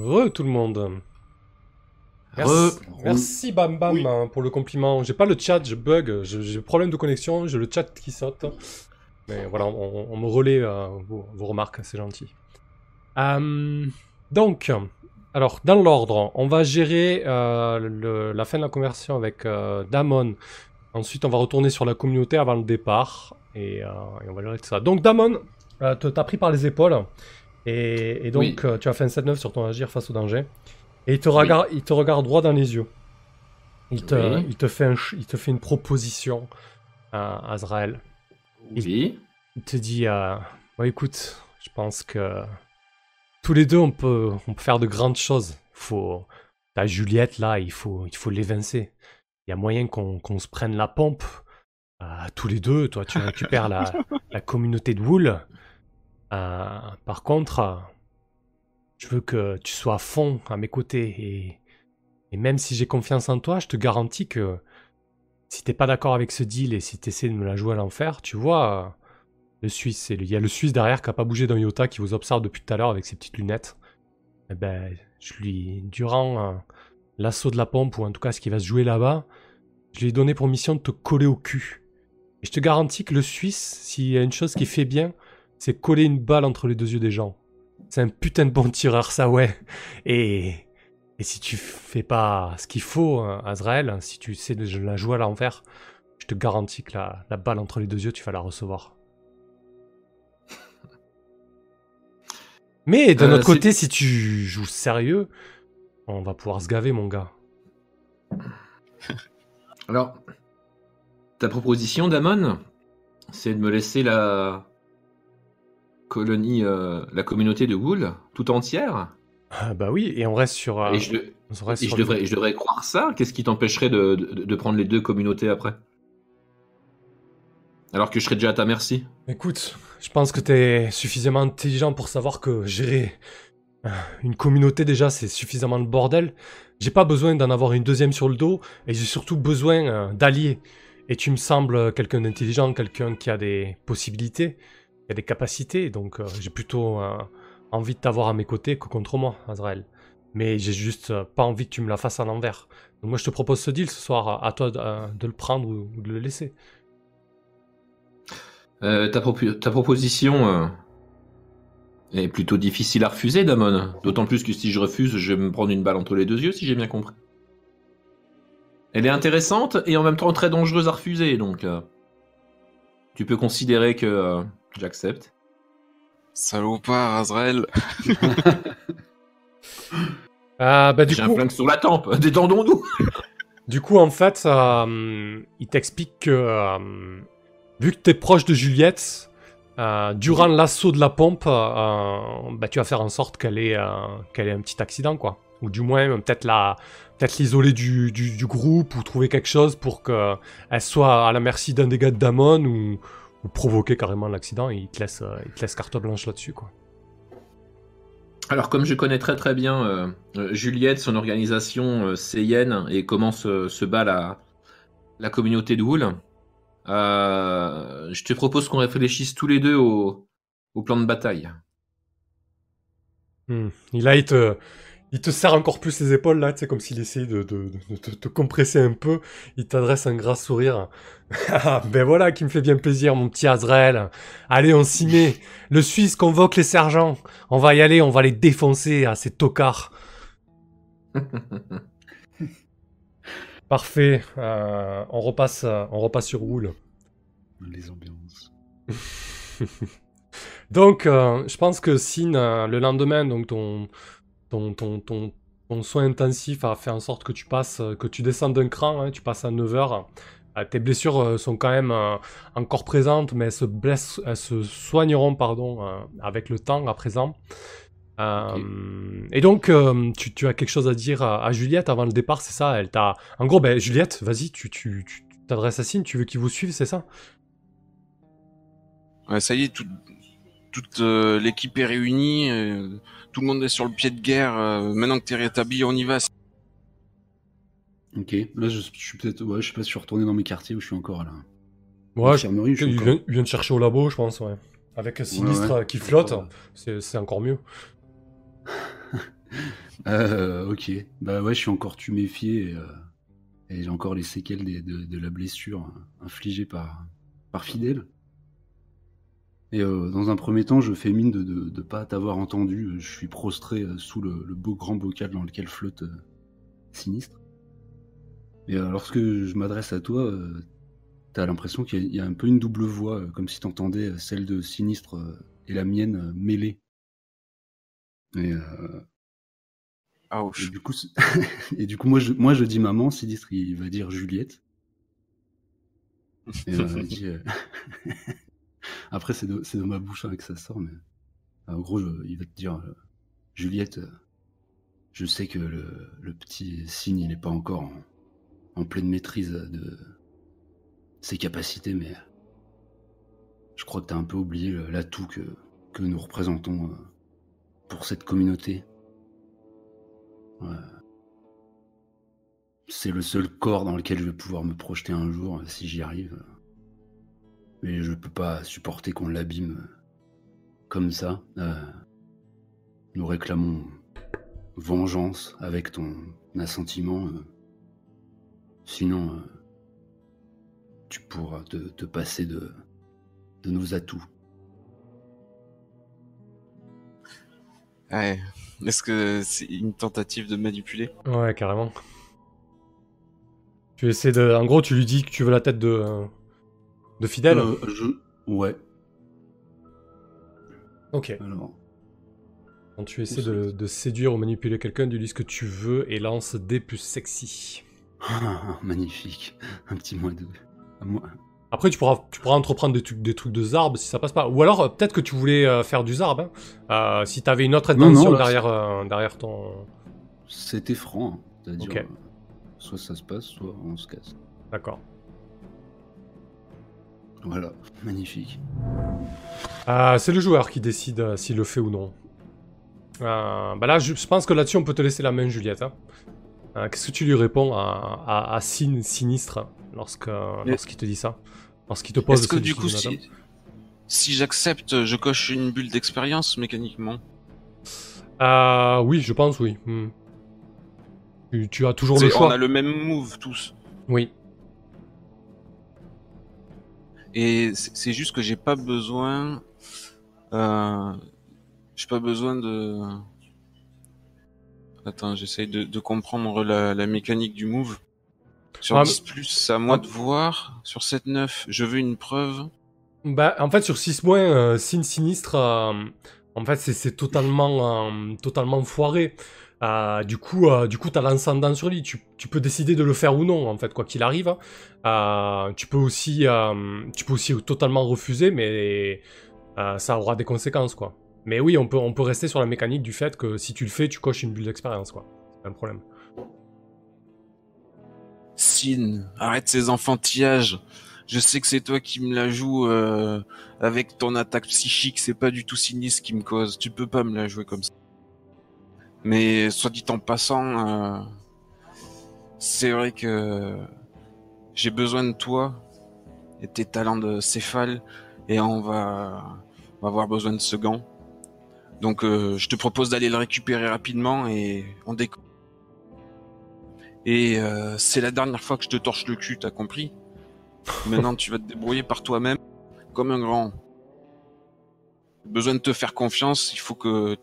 Re tout le monde. Merci, merci Bam Bam hein, pour le compliment. J'ai pas le chat, je bug, j'ai problème de connexion, j'ai le chat qui saute. Mais voilà, on, on me relaie euh, vos, vos remarques, c'est gentil. Euh, donc, alors dans l'ordre, on va gérer euh, le- la fin de la conversion avec euh, Damon. Ensuite, on va retourner sur la communauté avant le départ et, euh, et on va gérer tout ça. Donc Damon, euh, t'as pris par les épaules et, et donc Oui. euh, tu as fait un 7-9 sur ton agir face au danger. Et il te, regarde, il te regarde droit dans les yeux. Il te, Oui. il te, fait, un il te fait une proposition à Azrael. Oui. Il te dit euh, écoute, je pense que tous les deux, on peut, on peut faire de grandes choses. Faut, ta Juliette, là, il faut, il faut l'évincer. Il y a moyen qu'on qu'on se prenne la pompe. Euh, tous les deux, toi, tu récupères la, la communauté de Wool. Euh, par contre, euh, je veux que tu sois à fond à mes côtés. Et, et même si j'ai confiance en toi, je te garantis que si t'es pas d'accord avec ce deal et si t'essaies de me la jouer à l'enfer, tu vois, euh, le Suisse, il y a le Suisse derrière qui a pas bougé d'un iota, qui vous observe depuis tout à l'heure avec ses petites lunettes. Eh ben, je lui, durant l'assaut de la pompe, ou en tout cas ce qui va se jouer là-bas, je lui ai donné pour mission de te coller au cul. Et je te garantis que le Suisse, s'il y a une chose qui fait bien, c'est coller une balle entre les deux yeux des gens. C'est un putain de bon tireur, ça ouais. Et, et si tu fais pas ce qu'il faut, euh, Azrael, si tu sais de la jouer à l'envers, je te garantis que la, la balle entre les deux yeux, tu vas la recevoir. Mais d'un Euh, autre côté, si tu joues sérieux, on va pouvoir se gaver, mon gars. Alors, ta proposition, Damon, c'est de me laisser la colonie, euh, la communauté de Wool tout entière Ah bah oui, et on reste sur. euh, Et, je, on reste et sur je le- devrais, je devrais croire ça Qu'est-ce qui t'empêcherait de, de- de prendre les deux communautés après? Alors que je serais déjà à ta merci Écoute, je pense que t'es suffisamment intelligent pour savoir que gérer euh, une communauté déjà c'est suffisamment le bordel. J'ai pas besoin d'en avoir une deuxième sur le dos et j'ai surtout besoin d'alliés. Et tu me sembles quelqu'un d'intelligent, quelqu'un qui a des possibilités, qui a des capacités, donc euh, j'ai plutôt euh, envie de t'avoir à mes côtés que contre moi, Azrael. Mais j'ai juste euh, pas envie que tu me la fasses à l'envers. Donc moi je te propose ce deal ce soir, à toi de, le prendre ou- de le laisser. Ta, ta proposition est plutôt difficile à refuser, Damon. D'autant plus que si je refuse, je vais me prendre une balle entre les deux yeux, si j'ai bien compris. Elle est intéressante et en même temps très dangereuse à refuser, donc tu peux considérer que j'accepte. Salopard, Azrael. Ah bah du J'ai un flingue sur la tempe, détendons-nous Du coup, en fait, euh, il t'explique que euh, vu que t'es proche de Juliette, euh, durant l'assaut de la pompe, euh, bah, tu vas faire en sorte qu'elle ait, euh, qu'elle ait un petit accident, quoi. Ou du moins, peut-être la, peut-être l'isoler du, du, du groupe ou trouver quelque chose pour qu'elle soit à la merci d'un dégât de Damon ou, ou provoquer carrément l'accident. Et il te laisse, euh, il te laisse carte blanche là-dessus, quoi. Alors, comme je connais très très bien euh, euh, Juliette, son organisation euh, Seyenne et comment se, se bat la, la communauté de Wool, euh, je te propose qu'on réfléchisse tous les deux au, au plan de bataille. Hmm. Il te, il te serre encore plus les épaules, là, tu sais, comme s'il essayait de, de, de te, te compresser un peu. Il t'adresse un gras sourire. Ah, ben voilà qui me fait bien plaisir, mon petit Azrael. Allez, on s'y met. Le Suisse convoque les sergents. On va y aller, on va les défoncer à ces tocards. Parfait. Euh, on, repasse, euh, on repasse sur Wool. Les ambiances. Donc, euh, je pense que Sin, le lendemain, donc ton, ton, ton, ton, ton soin intensif a fait en sorte que tu passes, euh, que tu descends d'un cran, hein, tu passes à 9h. tes blessures euh, sont quand même euh, encore présentes, mais elles se, blessent, elles se soigneront pardon, euh, avec le temps à présent. Euh, Et donc, euh, tu, tu as quelque chose à dire à, à Juliette avant le départ, c'est ça? Elle t'a. En gros, ben, Juliette, vas-y, tu tu- tu t'adresses à Sin, tu veux qu'il vous suive, c'est ça? Ouais, ça y est, tout- toute euh, l'équipe est réunie. euh, tout le monde est sur le pied de guerre. euh, maintenant que t'es rétabli, on y va. Ok, là je, je suis peut-être. Ouais, je sais pas si je suis retourné dans mes quartiers où je suis encore là. Ouais, je suis Il encore. vient, il vient de chercher au labo, je pense, ouais. Avec un sinistre ouais. qui flotte, c'est c'est encore mieux. Euh, ok. Bah ouais, je suis encore tuméfié et, euh, et j'ai encore les séquelles des- de, de la blessure infligée par, par Fidèle. Et euh, dans un premier temps, je fais mine de ne pas t'avoir entendu. Je suis prostré euh, sous le, le beau grand bocal dans lequel flotte euh, Sinistre. Et euh, lorsque je m'adresse à toi, euh, t'as l'impression qu'il y, y a un peu une double voix, euh, comme si t'entendais celle de Sinistre et la mienne mêlées. Et, euh, et du coup, et du coup moi, je, moi je dis maman, Sinistre il va dire Juliette. Et, il dit, euh, Après c'est de, de ma bouche hein, que ça sort, mais en gros il va te dire euh, Juliette, euh, je sais que le, petit signe n'est pas encore en, pleine maîtrise de ses capacités, mais je crois que tu as un peu oublié l'atout que, nous représentons euh, pour cette communauté. C'est le seul corps dans lequel je vais pouvoir me projeter un jour si j'y arrive. Mais je peux pas supporter qu'on l'abîme euh, comme ça. Euh, nous réclamons vengeance avec ton assentiment. euh. Sinon, euh, tu pourras te, te passer de, de nos atouts. Ouais. Est-ce que c'est une tentative de manipuler? Ouais, carrément. Tu essaies de. En gros, tu lui dis que tu veux la tête de. De Fidèle. Euh, je... Ouais, Ok. alors. Quand tu essaies de, de séduire ou manipuler quelqu'un, tu lui dis ce que tu veux et lance D plus sexy. Ah, magnifique. Un petit moins de. un moins- Après, tu pourras, tu pourras entreprendre des trucs, des trucs de zarb si ça passe pas. Ou alors, euh, peut-être que tu voulais euh, faire du zarb. Hein. Euh, si t'avais une autre Non, non, intention là, derrière, euh, derrière ton. C'était franc. hein. C'est-à-dire, Ok. euh, soit ça se passe, soit on se casse. D'accord. Voilà, magnifique. Euh, c'est le joueur qui décide euh, s'il le fait ou non. Euh, bah là, je, pense que là-dessus, on peut te laisser la main, Juliette. hein. Euh, Qu'est-ce que tu lui réponds à, à, à Sin Sinistre lorsque, Mais- lorsqu'il te dit ça? Lorsqu'il te pose Est-ce que du coup, si, si j'accepte, je coche une bulle d'expérience mécaniquement? Euh, oui, je pense, oui. Hmm. Tu, tu as toujours le choix. On a le même move tous. Oui. Et c'est juste que j'ai pas besoin. Euh, j'ai pas besoin de. Attends, j'essaye de, de comprendre la, la mécanique du move. Sur Ah, 10 plus, c'est à moi ah. de voir. Sur 7-9, je veux une preuve. Bah, en fait, sur 6 points, euh, Sin Sinistre, euh, en fait, c'est- c'est totalement, euh, totalement foiré. Euh, du coup, euh, du coup, t'as l'ascendant sur lui. Tu, peux décider de le faire ou non, en fait, quoi qu'il arrive. Euh, tu peux aussi, euh, tu peux aussi totalement refuser, mais ça aura des conséquences, quoi. Mais oui, on peut, on peut rester sur la mécanique du fait que si tu le fais, tu coches une bulle d'expérience, quoi. C'est un problème. Sin, arrête ces enfantillages. Je sais que c'est toi qui me la joues avec ton attaque psychique. C'est pas du tout sinistre qui me cause. Tu peux pas me la jouer comme ça. Mais soit dit en passant, euh, c'est vrai que j'ai besoin de toi et tes talents de céphale et on va, avoir besoin de ce gant. Donc euh, je te propose d'aller le récupérer rapidement et on décolle. Et euh, c'est la dernière fois que je te torche le cul, t'as compris? Maintenant, tu vas te débrouiller par toi-même, comme un grand. Besoin de te faire confiance, il faut que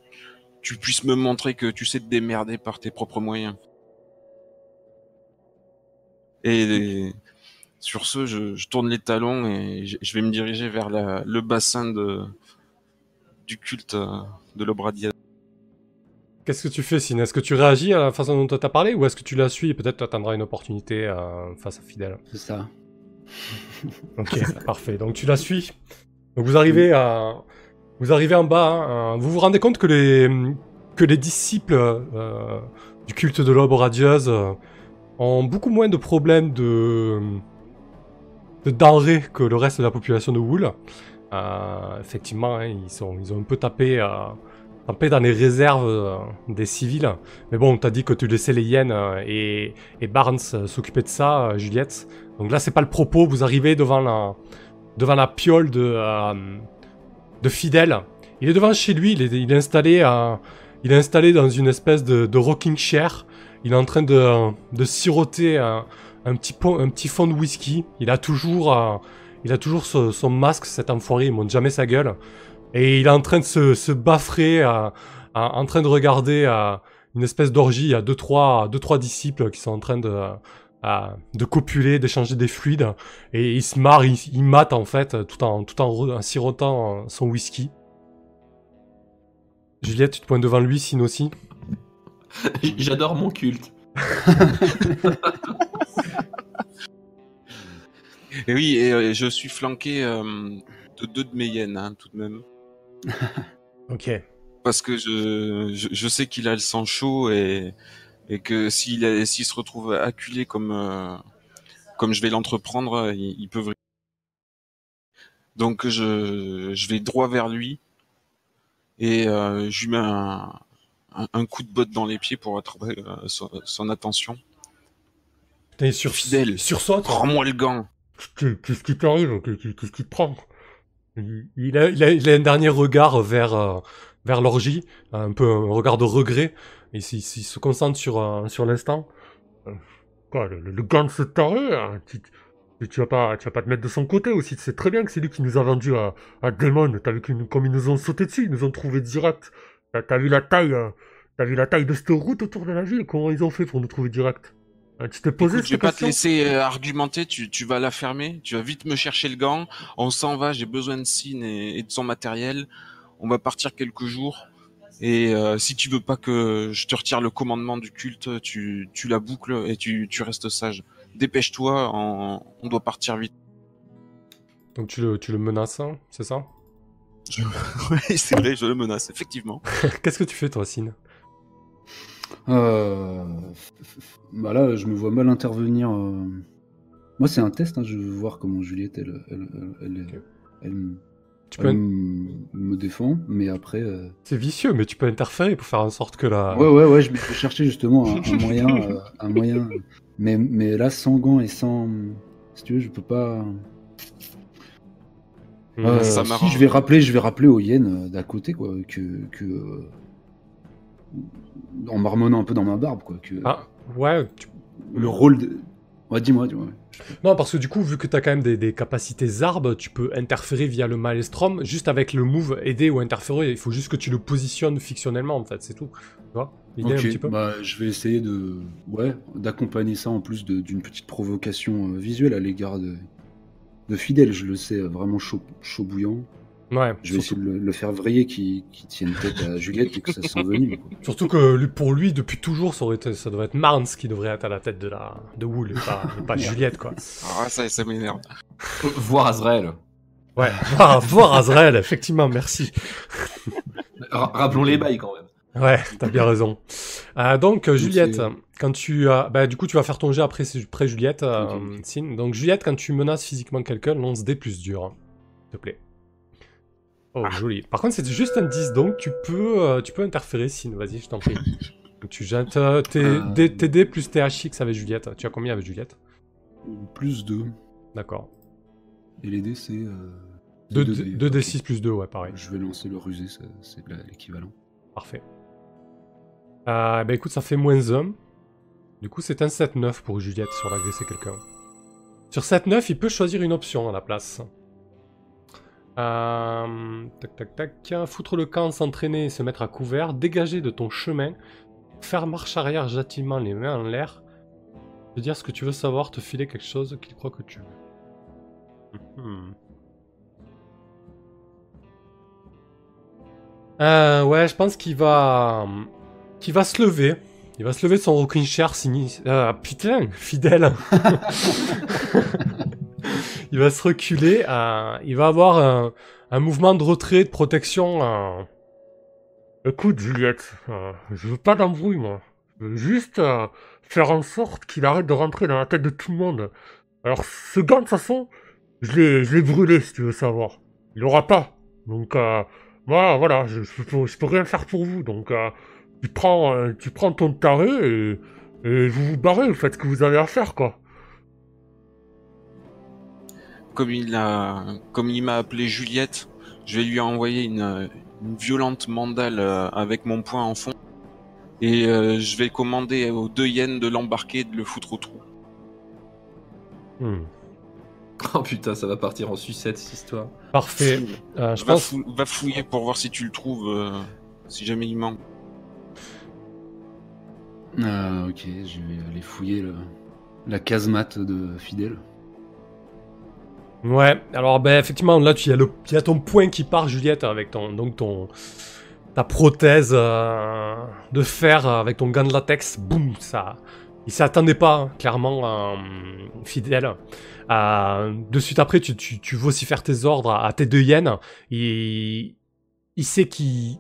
tu puisses me montrer que tu sais te démerder par tes propres moyens. Et sur ce, je, je tourne les talons et je, je vais me diriger vers la- le bassin de, du culte euh, de l'Obradia. Qu'est-ce que tu fais, Sin Est-ce que tu réagis à la façon dont tu as parlé ou est-ce que tu la suis? Et peut-être tu attendras une opportunité euh, face à Fidèle C'est ça. Ok, parfait. Donc tu la suis. Donc vous arrivez à, vous arrivez en bas. hein, vous vous rendez compte que les disciples euh, du culte de l'aube radieuse euh, ont beaucoup moins de problèmes de de denrées que le reste de la population de Wool. Euh, effectivement, hein, ils ont un peu tapé euh, tapé dans les réserves euh, des civils. Mais bon, t'as dit que tu laissais les hyènes euh, et, et Barnes euh, s'occuper de ça, euh, Juliette. Donc là, c'est pas le propos. Vous arrivez devant la, devant la piole de, euh, de Fidèle. Il est devant chez lui. Il est, il est installé, euh, il est installé dans une espèce de, de rocking chair. Il est en train de, de siroter un, un petit, po- un petit fond de whisky. Il a toujours, euh, il a toujours ce- son masque, cet enfoiré, il monte jamais sa gueule. Et il est en train de se, se baffrer, euh, en train de regarder euh, une espèce d'orgie. Il y a deux trois, deux, trois disciples qui sont en train de, euh, de copuler, d'échanger des fluides. Et il se marre, il, il mate en fait, tout en, tout en, sirotant euh, son whisky. Juliette, tu te pointes devant lui, Sine aussi? J'adore mon culte. Et oui, et euh, je suis flanqué euh, de deux de mes hyènes, hein, tout de même. Ok. Parce que je, je, je sais qu'il a le sang chaud et, et que s'il s'il se retrouve acculé comme, euh, comme je vais l'entreprendre, il, il peut. Donc je, je vais droit vers lui et euh, je lui mets un, un, un coup de botte dans les pieds pour attraper euh, son, son attention. Il sur, Fidèle. sursaute. Rends-moi le gant Qu'est- Qu'est-ce qui t'arrive? Qu'est- Qu'est-ce qui te prend? Il il a, il, a, il a un dernier regard vers, euh, vers l'orgie, un peu un regard de regret. Et s'il se concentre sur, euh, sur l'instant. Euh, Quoi, le, le gant de ce taré hein, tu, tu, vas pas, tu vas pas te mettre de son côté aussi. Tu sais très bien que c'est lui qui nous a vendu à, à Demon. T'as vu nous- comme ils nous ont sauté dessus, ils nous ont trouvé direct. T'as vu la taille, euh, t'as vu la taille de cette route autour de la ville? Comment ils ont fait pour nous trouver direct? Hein, Tu t'es posé Écoute, je vais pas te laisser euh, argumenter, tu, tu vas la fermer, tu vas vite me chercher le gant, on s'en va, j'ai besoin de Sin et, et de son matériel, on va partir quelques jours, et euh, si tu veux pas que je te retire le commandement du culte, tu, tu la boucles et tu, tu restes sage. Dépêche-toi, on, on doit partir vite. Donc tu le, tu le menaces, hein, c'est ça? Oui, c'est vrai, je le menace, effectivement. Qu'est-ce que tu fais toi, Sine? Euh... Bah là, je me vois mal intervenir. euh. Moi, c'est un test. hein, Je veux voir comment Juliette, elle, elle, elle, elle- Ok. elle- Tu peux, m- me défend. Mais après, euh, c'est vicieux, mais tu peux interférer pour faire en sorte que la. ouais, ouais, ouais, je vais chercher justement un, un moyen, euh, un moyen. Mais, mais là, sans gants et sans, si tu veux, je peux pas. Euh, ça si je vais rappeler, je vais rappeler aux hyènes d'à côté, quoi, que, que euh, en marmonnant un peu dans ma barbe, quoi, que Ah, ouais. tu- le rôle de. Ouais, dis-moi, dis-moi. Non, parce que du coup, vu que t'as quand même des, des capacités zarbes, tu peux interférer via le maelstrom juste avec le move aider ou interférer. Il faut juste que tu le positionnes fictionnellement, en fait, c'est tout. Tu vois L'idée un petit peu bah, je vais essayer de, ouais, d'accompagner ça en plus d'une petite provocation euh, visuelle à l'égard de, de Fidèle. Je le sais, euh, vraiment chaud, chaud bouillant. Ouais. Je vais surtout, essayer de le, le faire vriller, qui, qui tienne tête à Juliette et que ça s'envenime. surtout que pour lui, depuis toujours, ça, aurait été, ça devrait être Marnes qui devrait être à la tête de la de Wool, et pas, et pas Juliette, quoi. Ah, ça, ça m'énerve. Voir Azrael. Ouais. Ah, voir Azrael, effectivement, merci. Ra- rappelons les bails quand même. Ouais, t'as bien raison. Euh, donc, euh, Juliette, quand tu as... Bah, du coup, tu vas faire ton jet après, après Juliette, euh. Donc, Juliette, quand tu menaces physiquement quelqu'un, lance des plus dur. hein, S'il te plaît. Oh, joli. Par contre, c'est juste un 10, donc tu peux, euh, tu peux interférer, Sin. Vas-y, je t'en prie. Tu jettes euh, tes, Euh. tes dés plus THX avec Juliette. Tu as combien avec Juliette? Plus 2. D'accord. Et les dés, c'est. Euh, 2 deux dés, ok. D6 plus 2, ouais, pareil. Je vais lancer le rusé, c'est l'équivalent. Parfait. Euh, bah écoute, ça fait moins 1. Du coup, c'est un 7-9 pour Juliette sur l'agresser quelqu'un. Sur 7-9, il peut choisir une option à la place. Euh, tac tac tac. Foutre le camp, s'entraîner et se mettre à couvert. Dégager de ton chemin. Faire marche arrière gentiment, les mains en l'air. Te dire ce que tu veux savoir, te filer quelque chose qu'il croit que tu veux. Mhm. Euh, ouais, je pense qu'il va, qu'il va se lever. Il va se lever de son rocking chair sinistre. Ah putain, fidèle. il va se reculer. il va avoir un, mouvement de retrait, de protection. euh. Écoute, Juliette, euh, je veux pas d'embrouille, moi. Je veux juste euh, faire en sorte qu'il arrête de rentrer dans la tête de tout le monde. Alors, ce gant, de toute façon, je l'ai, brûlé, si tu veux savoir. Il l'aura pas. Donc, moi, voilà, je, peux, rien faire pour vous. Donc, tu, prends, ton taré et, et vous vous barrez, vous faites ce que vous avez à faire, quoi. Comme il a, comme il m'a appelé Juliette, je vais lui envoyer une, une violente mandale euh, avec mon poing en fond. Et euh, je vais commander aux deux hyènes de l'embarquer et de le foutre au trou. Hmm. Oh putain, ça va partir en sucette cette histoire. Parfait. Euh, je va, pense. fou- va fouiller pour voir si tu le trouves, euh, si jamais il manque. Ah, ok, je vais aller fouiller le- la casemate de Fidèle. Ouais, alors ben effectivement là tu y a le ton point qui part Juliette avec ton donc ton ta prothèse euh, de fer avec ton gant de latex, boum, ça il s'attendait pas hein, clairement euh, fidèle. Euh, de suite après tu, tu, tu veux aussi faire tes ordres à, tes deux hyènes. Il il sait qu'il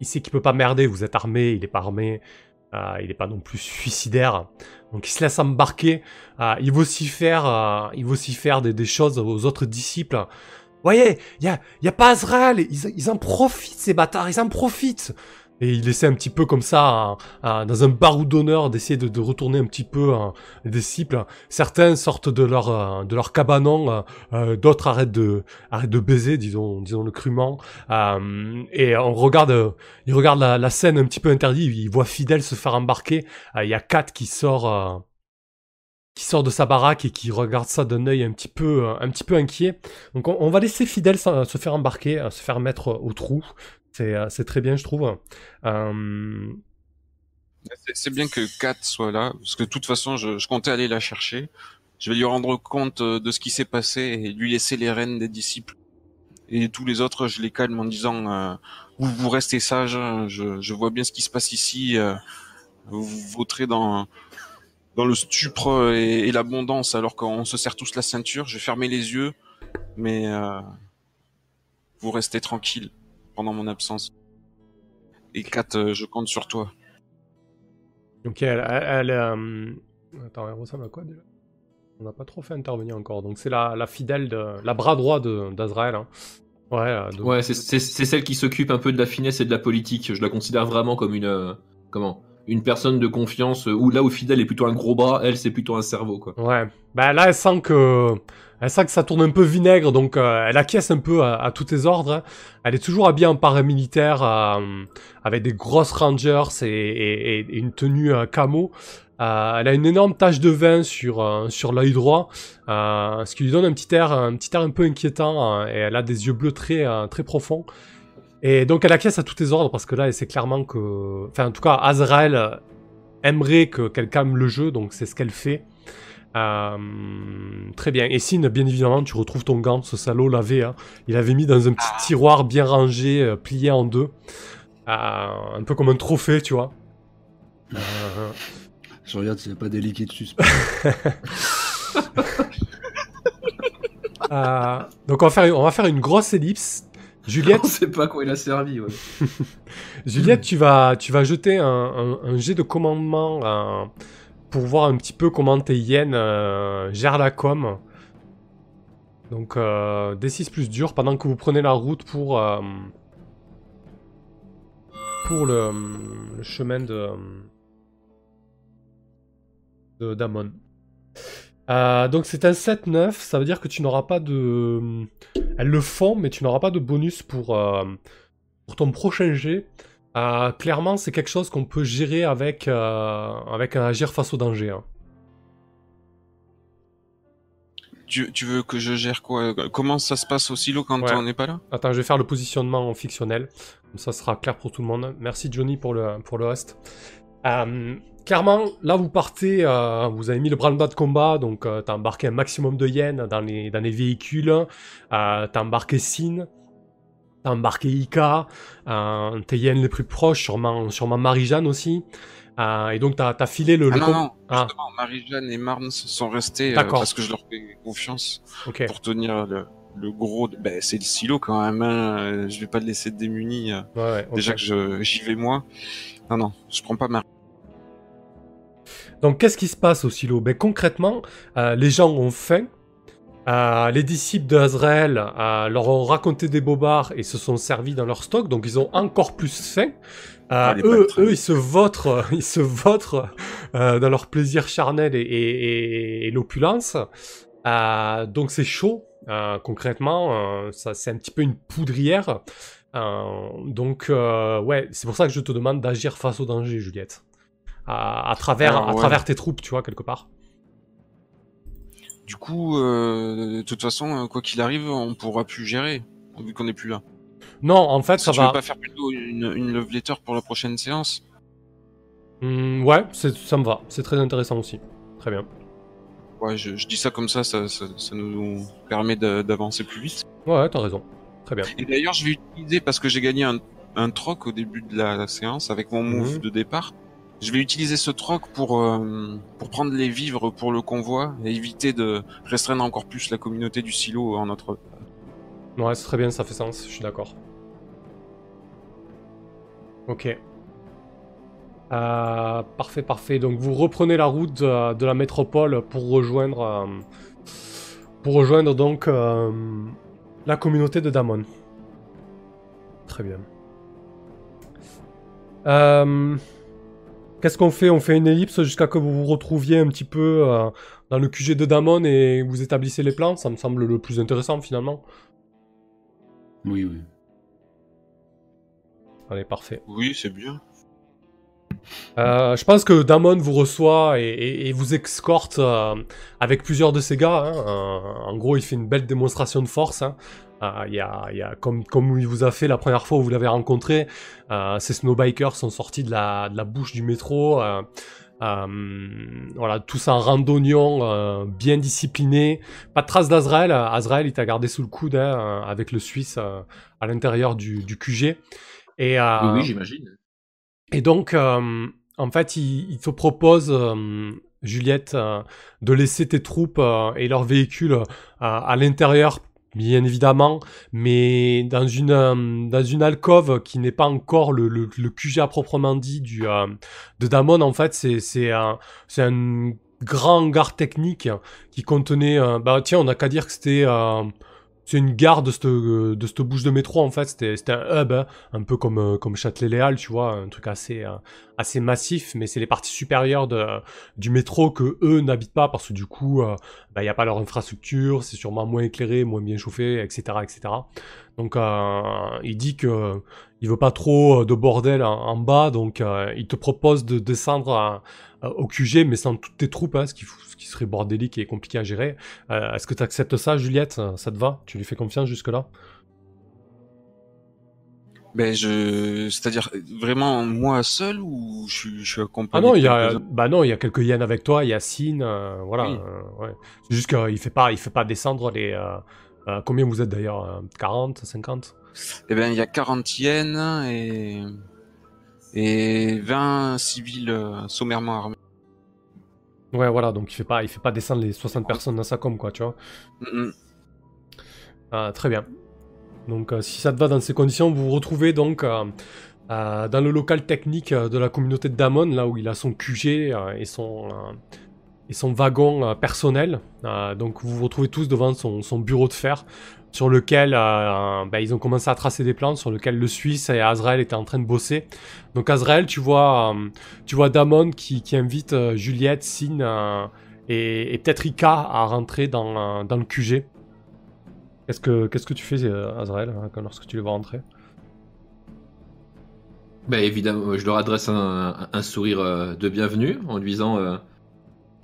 il sait peut pas merder, vous êtes armé, il est pas armé. Euh, il est pas non plus suicidaire. Donc il se laisse embarquer. Euh, il veut aussi faire, euh, il aussi faire des, choses aux autres disciples. Voyez, il y a, y a pas Azrael, ils en profitent ces bâtards, ils en profitent. Et il essaie un petit peu comme ça, dans un barou d'honneur, d'essayer de, retourner un petit peu euh, les disciples. Certains sortent de leur, euh, cabanon, euh, euh, d'autres arrêtent de, baiser, disons, le crûment. Et on regarde, euh, il regarde la, scène un petit peu interdite, il voit Fidèle se faire embarquer. Il y a Kat qui sort, qui sort de sa baraque et qui regarde ça d'un œil un petit peu, inquiet. Donc on, va laisser Fidèle se faire embarquer, se faire mettre au trou. C'est, euh, c'est très bien, je trouve. Euh, C'est- bien que Kat soit là, parce que de toute façon, je, je comptais aller la chercher. Je vais lui rendre compte euh, de ce qui s'est passé et lui laisser les rênes des disciples. Et tous les autres, je les calme en disant euh, vous, vous restez sages, hein, je, je vois bien ce qui se passe ici. euh, vous voterez dans dans le stupre et, et l'abondance alors qu'on se serre tous la ceinture. Je vais fermer les yeux, mais euh, vous restez tranquille pendant mon absence. Et Kat, euh, je compte sur toi. Ok, elle, elle, elle, euh, Attends, elle ressemble à quoi déjà? On n'a pas trop fait intervenir encore. Donc c'est la, la fidèle, de, la bras droit de- d'Azrael. Hein. Ouais, euh, de- Ouais, c'est- c'est c'est celle qui s'occupe un peu de la finesse et de la politique. Je la considère vraiment comme une. euh, comment? Une personne de confiance, euh, où là où Fidèle est plutôt un gros bras, elle c'est plutôt un cerveau, quoi. Ouais. Bah là, elle sent que, elle sent que ça tourne un peu vinaigre, donc euh, elle acquiesce un peu à, tous tes ordres. hein. Elle est toujours habillée en paramilitaire, euh, avec des grosses rangers et, une tenue camo. Elle a une énorme tache de vin sur sur l'œil droit, ce qui lui donne un petit air, un petit air un peu inquiétant. euh, et elle a des yeux bleus très très profonds. Et donc elle acquiesce à tous tes ordres parce que là, c'est clairement que, enfin en tout cas, Azrael aimerait que qu'elle calme le jeu, donc c'est ce qu'elle fait. Euh, très bien. Et Sin, bien évidemment, tu retrouves ton gant, ce salaud lavé. Hein. Il avait mis dans un petit tiroir bien rangé, euh, plié en deux. Euh, un peu comme un trophée, tu vois. Je regarde s'il n'y a pas des liquides suspects. donc on va, faire, on va faire une grosse ellipse. Juliette, On sait pas quoi il a servi, ouais. Juliette tu, vas, tu vas jeter un, un- un jet de commandement euh, pour voir un petit peu comment tes hyènes euh, gèrent la com. Donc euh, D6 plus dur pendant que vous prenez la route pour, euh, pour le, le chemin de, de d'Amon. Euh, donc c'est un 7-9, ça veut dire que tu n'auras pas de... Elles le font, mais tu n'auras pas de bonus pour, euh, pour ton prochain jet. Euh, clairement, c'est quelque chose qu'on peut gérer avec, avec un agir face au danger. hein. Tu, tu veux que je gère quoi? Comment ça se passe au silo quand Ouais. on n'est pas là? Attends, je vais faire le positionnement fictionnel. Comme ça sera clair pour tout le monde. Merci Johnny pour le, pour le reste. Clairement, là vous partez, euh, vous avez mis le branle-bas de combat, donc euh, t'as embarqué un maximum de yens dans les, dans les véhicules. Euh, t'as embarqué Sin. T'as embarqué Ika. Tes yens les plus proches, sûrement, sûrement Marie-Jeanne aussi. Et donc t'as as filé le... Ah le non, non, Ah. Marie-Jeanne et Marnes sont restés parce que je leur fais confiance pour tenir le, le gros... de- Ben, c'est le silo quand même, hein. je vais pas le laisser démuni. Ouais, ouais, ok. Déjà que j'y vais moi. Non, non, je prends pas Marie. Donc, qu'est-ce qui se passe au silo? Ben, Concrètement, euh, les gens ont faim. Euh, les disciples d'Azrael euh, leur ont raconté des bobards et se sont servis dans leur stock, donc ils ont encore plus faim. Euh, Ah, eux, eux, ils se votrent, ils se votrent dans leur plaisir charnel et, et- et- et l'opulence. Donc c'est chaud. Concrètement, ça c'est un petit peu une poudrière. Donc, ouais, c'est pour ça que je te demande d'agir face au danger, Juliette. À, à travers, Alors, à travers tes troupes, tu vois, quelque part. Du coup, euh, de toute façon, euh, quoi qu'il arrive, on pourra plus gérer, vu qu'on n'est plus là. Non, en fait, ça que tu va. veux pas faire plutôt une, une love letter pour la prochaine séance Hmm, ouais, ça me va. C'est très intéressant aussi. Très bien. Ouais, je, je dis ça comme ça, ça, ça, ça nous permet d'avancer plus vite. Ouais, ouais, t'as raison. Très bien. Et d'ailleurs, je vais utiliser, parce que j'ai gagné un, un troc au début de la séance avec mon move Mhm. de départ, je vais utiliser ce troc pour, euh, pour prendre les vivres pour le convoi et éviter de restreindre encore plus la communauté du silo en notre... Ouais, c'est très bien, ça fait sens, je suis d'accord. Ok. Euh, parfait, parfait. Donc vous reprenez la route de, la métropole pour rejoindre, euh, pour rejoindre donc euh, la communauté de Damon. Très bien. Euh, Qu'est-ce qu'on fait? On fait une ellipse jusqu'à que vous vous retrouviez un petit peu euh, dans le QG de Damon et vous établissez les plans. Ça me semble le plus intéressant finalement. Oui, oui. Allez, parfait. Oui, c'est bien. Euh, je pense que Damon vous reçoit et, et- et vous escorte euh, avec plusieurs de ses gars. hein. Euh, en gros, il fait une belle démonstration de force. hein. Euh, y a, il y a- comme, comme il vous a fait la première fois où vous l'avez rencontré, euh, ces snowbikers sont sortis de la, de la bouche du métro. euh, euh, voilà, tous en randonnion, bien disciplinés. Pas de trace d'Azrael. Azrael, il t'a gardé sous le coude hein, avec le Suisse à l'intérieur du, du QG. Et, Oui, oui, j'imagine. et donc, en fait, il, il te propose, Juliette, euh, de laisser tes troupes euh, et leurs véhicules euh, à l'intérieur, bien évidemment, mais dans une, euh, dans une alcôve qui n'est pas encore le, le, le QG à proprement dit du, euh, de Damon. En fait, c'est c'est un, c'est un grand hangar technique qui contenait... euh, bah tiens, on n'a qu'à dire que c'était... euh, c'est une gare de cette, de cette bouche de métro en fait, c'était un hub, hein un peu comme, euh, comme Châtelet-Léal, tu vois, un truc assez, euh, assez massif, mais c'est les parties supérieures de, du métro que eux n'habitent pas parce que du coup, il n'y a pas leur infrastructure, c'est sûrement moins éclairé, moins bien chauffé, etc. etc. Donc euh, il dit que il veut pas trop euh, de bordel en, bas, donc euh, il te propose de descendre au QG, mais sans toutes tes troupes, hein, ce, qui, fou- ce qui serait bordélique et compliqué à gérer. Euh, Est-ce que tu acceptes ça, Juliette? Ça te va? Tu lui fais confiance jusque-là? Ben, je... C'est-à-dire, vraiment, moi seul ou je suis, je suis Ah accompagné non, il y a, bah non, il y a quelques yens avec toi, Yacine, euh, voilà. Oui. euh, ouais. C'est juste qu'il fait pas, il fait pas descendre les. euh, euh, combien vous êtes d'ailleurs euh, 40, 50 Eh ben, il y a 40 yens et... et 20 civils sommairement armés. Ouais, voilà, donc il fait pas, il fait pas descendre les 60 personnes dans sa com, quoi, tu vois. Mm. Ah, très bien. Donc, euh, si ça te va dans ces conditions, vous vous retrouvez donc euh, euh, dans le local technique de la communauté de Damon, là où il a son QG et son et son wagon personnel. Donc, vous vous retrouvez tous devant son, son bureau de fer, sur lequel euh, bah, ils ont commencé à tracer des plans, sur lequel le Suisse et Azrael étaient en train de bosser. Donc, Azrael, tu vois, euh, tu vois Damon qui, qui invite euh, Juliette, Sin et, peut-être Ika à rentrer dans, dans le QG. Qu'est-ce que, qu'est-ce que tu fais, Azrael, hein, lorsque tu les vois rentrer? Bah évidemment, je leur adresse un, un sourire de bienvenue en lui disant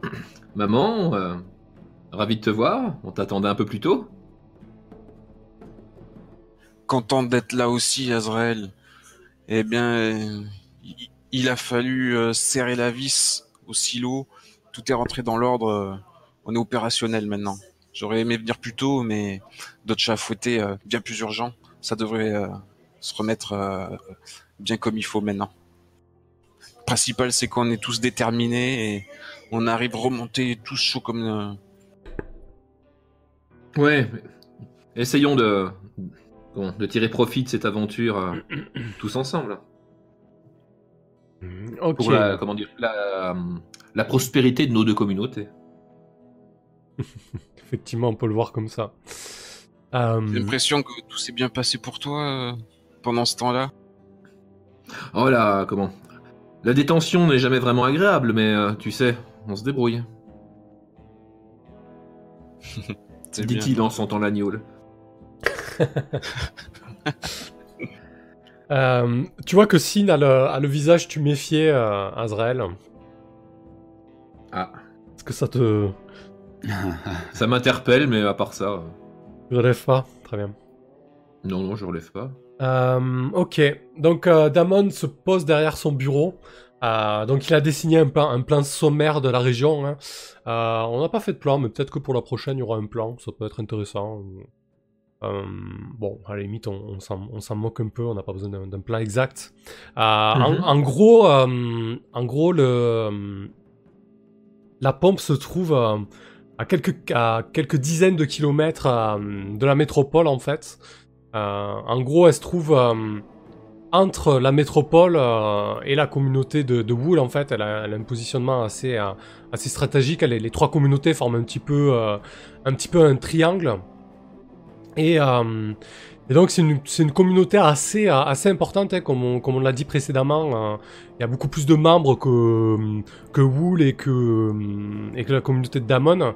Maman, ravi de te voir, on t'attendait un peu plus tôt. Content d'être là aussi, Azrael. Eh bien, euh, il- a fallu euh, serrer la vis au silo. Tout est rentré dans l'ordre. euh, On est opérationnel maintenant. J'aurais aimé venir plus tôt, mais d'autres chats à fouetter bien plus urgent. Ça devrait se remettre bien comme il faut maintenant. Le principal, c'est qu'on est tous déterminés et on arrive remonter tous chauds comme... Ouais, essayons de, bon, de tirer profit de cette aventure euh, tous ensemble. Ok. Pour la, comment dire, la, la prospérité de nos deux communautés. Effectivement, on peut le voir comme ça. Euh, J'ai l'impression que tout s'est bien passé pour toi euh, pendant ce temps-là. Oh là, comment? La détention n'est jamais vraiment agréable, mais euh, tu sais, on se débrouille. Dit-il en sentant l'agneau. Euh, tu vois que Sin a le, a le visage tuméfié, euh, Azrael. Ah, Est-ce que ça te ça m'interpelle, mais à part ça, euh, relève pas Très bien. non, non, je relève pas. Euh, ok, donc Damon se pose derrière son bureau. Euh, donc il a dessiné un plan, un plan sommaire de la région. hein. Euh, on n'a pas fait de plan, mais peut-être que pour la prochaine il y aura un plan, ça peut être intéressant. Euh, bon, à la limite, on, on s'en moque un peu, on n'a pas besoin d'un plan exact. Euh, en, Mhm. en gros, euh, en gros, le la pompe se trouve à quelques à quelques dizaines de kilomètres de la métropole en fait. En gros, elle se trouve entre la métropole euh, et la communauté de, de Wool, en fait. Elle a, elle a un positionnement assez, euh, assez stratégique. Elle les trois communautés forment un petit peu, euh, un, petit peu un triangle. Et, euh, et donc, c'est une, une communauté assez, euh, assez importante, hein, comme on, comme on l'a dit précédemment. euh, Il y a beaucoup plus de membres que, que Wool et que, et que la communauté de Damon.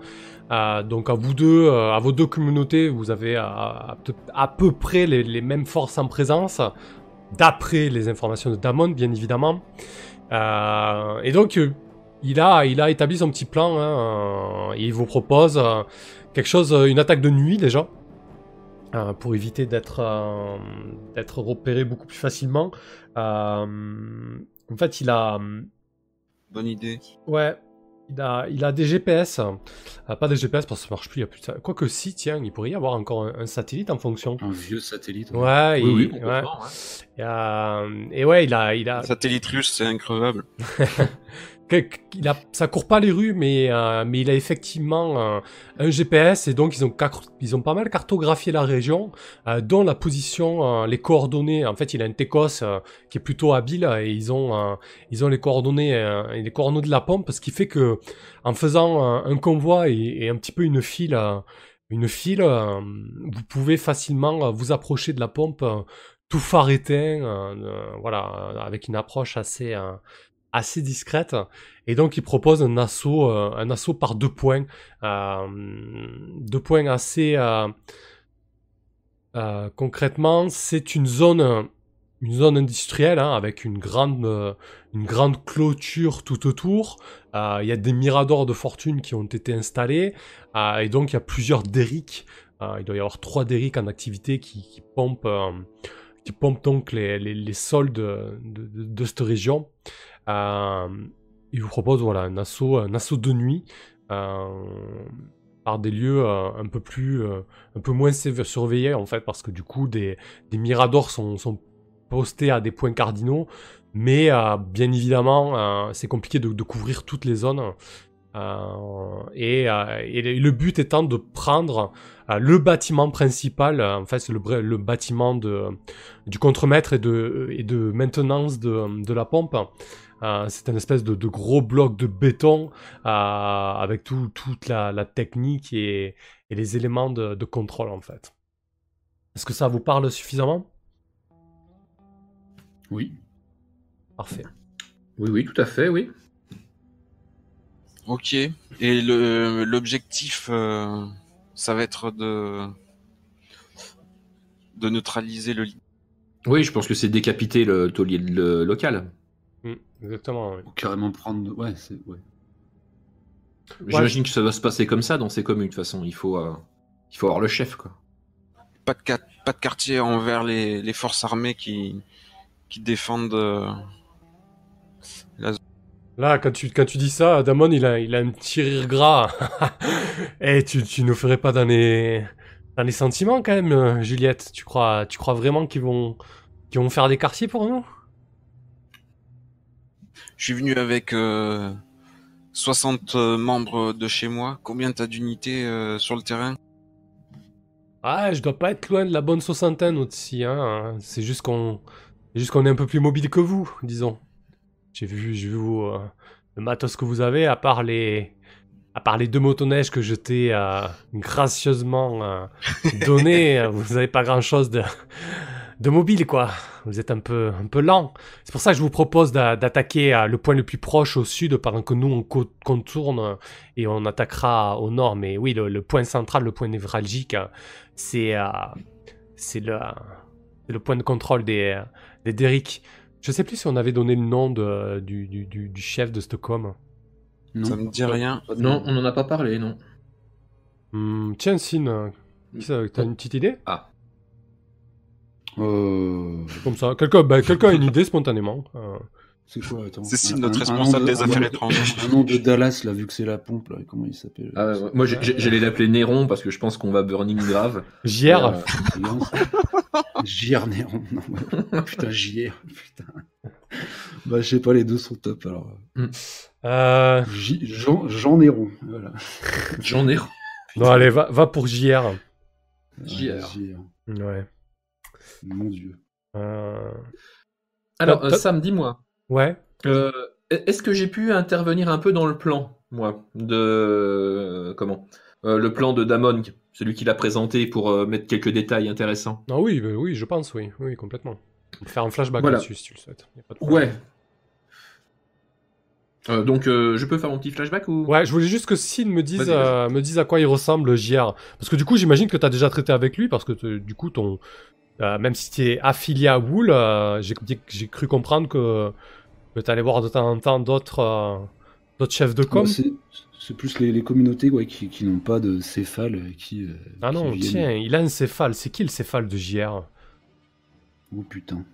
Euh, donc à vous deux, à vos deux communautés, vous avez à, à peu- près les, mêmes forces en présence, d'après les informations de Damon, bien évidemment. Et donc il a, il a établi son petit plan. hein, il vous propose quelque chose, une attaque de nuit déjà. Euh, pour éviter d'être euh, d'être repéré beaucoup plus facilement. Euh, en fait, il a, Bonne idée. Ouais, il a, il a des GPS. Euh, pas des GPS parce que ça marche plus, il y a plus de... ça. Quoique si, tiens, il pourrait y avoir encore un, un satellite en fonction. Un vieux satellite. Ouais, Oui, il- oui, ouais. Il a- Et ouais, il a... Il a... Satellite russe, c'est increvable. il a... Ça court pas les rues, mais, euh, mais il a effectivement un, un GPS et donc ils ont, ils ont pas mal cartographié la région, euh, dont la position, euh, les coordonnées. En fait, il a un Tecos euh, qui est plutôt habile et ils ont, euh, ils ont les coordonnées, euh, les coordonnées de la pompe, ce qui fait que en faisant un, convoi et, et un petit peu une file, euh, une file, euh, vous pouvez facilement euh, vous approcher de la pompe, euh, tout phare éteint, euh, euh, voilà, euh, avec une approche assez, euh, assez discrète. Et donc, il propose un assaut, euh, un assaut par deux points, euh, deux points assez euh, concrètement, c'est une zone, une zone industrielle hein, avec une grande, une grande clôture tout autour. Il y a des miradors de fortune qui ont été installés et donc il y a plusieurs derricks. Il doit y avoir trois derricks en activité qui, pompent, qui pompent donc les, les, sols de- de cette région. Euh, il vous propose voilà un assaut, un assaut de nuit. euh, par des lieux euh, un peu plus euh, un peu moins surveillés en fait parce que du coup des, miradors sont, postés à des points cardinaux mais euh, bien évidemment euh, c'est compliqué de, couvrir toutes les zones Euh, et, euh, le- but étant de prendre euh, le bâtiment principal euh, en fait c'est le, bâtiment du contremaître et de, et de maintenance de la pompe Euh, c'est un espèce de, de gros bloc de béton euh, avec tout- toute la, la technique et, et les éléments de, de contrôle en fait. Est-ce que ça vous parle suffisamment? Oui. Parfait. Oui, oui, tout à fait, oui. Ok. Et le l'objectif, euh, ça va être de de neutraliser le lit. Oui, je pense que c'est décapiter le taulier le- local. Exactement. oui. Ou carrément prendre. Ouais, c'est. Ouais. J'imagine que ça va se passer comme ça dans ces communes, de toute façon. Il faut, euh, il faut avoir le chef, quoi. Pas de ca- pas de quartier envers les, les forces armées qui qui défendent. euh, Là, quand tu, quand tu dis ça, Damon, il a, il a un petit rire gras. Et tu, tu nous ferais pas dans les, dans les sentiments quand même, euh, Juliette. Tu crois, tu crois vraiment qu'ils vont, qu'ils vont faire des quartiers pour nous? Je suis venu avec euh, 60 euh, membres de chez moi. Combien t'as d'unités euh, sur le terrain? Ah, je dois pas être loin de la bonne soixantaine aussi. Hein. C'est juste qu'on, juste qu'on est un peu plus mobile que vous, disons. J'ai vu, j'ai vu euh, le matos que vous avez, à part les, à part les deux motoneiges que je t'ai euh, gracieusement euh, donné, euh, vous avez pas grand chose de, de mobile, quoi. Vous êtes un peu, un peu lent. C'est pour ça que je vous propose d'a- d'attaquer le point le plus proche au sud, pendant que nous on co- contourne et on attaquera au nord. Mais oui, le, le point central, le point névralgique, c'est euh, c'est le, le point de contrôle des, des Derrick. Je sais plus si on avait donné le nom de, du, du, du- du chef de Stockholm. Non. Ça me dit rien. Non, on n'en a pas parlé, non. Hmm, tiens, Sin, qui ça, t'as une petite idée? Ah. Euh, Comme ça, quelqu'un bah, quelqu'un a une idée spontanément. euh. c'est quoi Attends. C'est Sid, Un- notre un- responsable des affaires étrangères. Un nom de Dallas, là, vu que c'est la pompe, là. Comment il s'appelle? Ah, ouais, ouais. Moi, j'allais l'appeler Néron parce que je pense qu'on va burning grave. JR, Euh, JR Néron. non, ouais. Putain, JR. Putain. Bah, je sais pas, les deux sont top, alors. euh, J- Jean, Jean Néron, voilà. Jean Néron. Non, allez, va, va pour JR. JR. JR. Ouais. Mon dieu. Euh, Alors, euh. Sam, dis-moi. Ouais. Euh, Est-ce que j'ai pu intervenir un peu dans le plan, moi, de comment Euh, le plan de Damon, celui qu'il a présenté pour euh, mettre quelques détails intéressants? Ah oui, bah oui, je pense, oui, oui, complètement. On peut faire un flashback Voilà. là-dessus si tu le souhaites. Y a pas de problème. Ouais. Euh, donc, euh, je peux faire mon petit flashback ou? Ouais, je voulais juste que Sid me dise, euh, me dise à quoi il ressemble JR. Parce que du coup, j'imagine que tu as déjà traité avec lui, parce que du coup, ton, euh, même si tu es affilié à Wool, euh, j'ai cru comprendre que, que tu allais voir de temps en temps d'autres euh, chefs de com. Bah, c'est- c'est plus les, les communautés ouais, qui, qui n'ont pas de céphale qui. ah qui non, viennent- tiens, il a un céphale. C'est qui le céphale de JR Oh putain.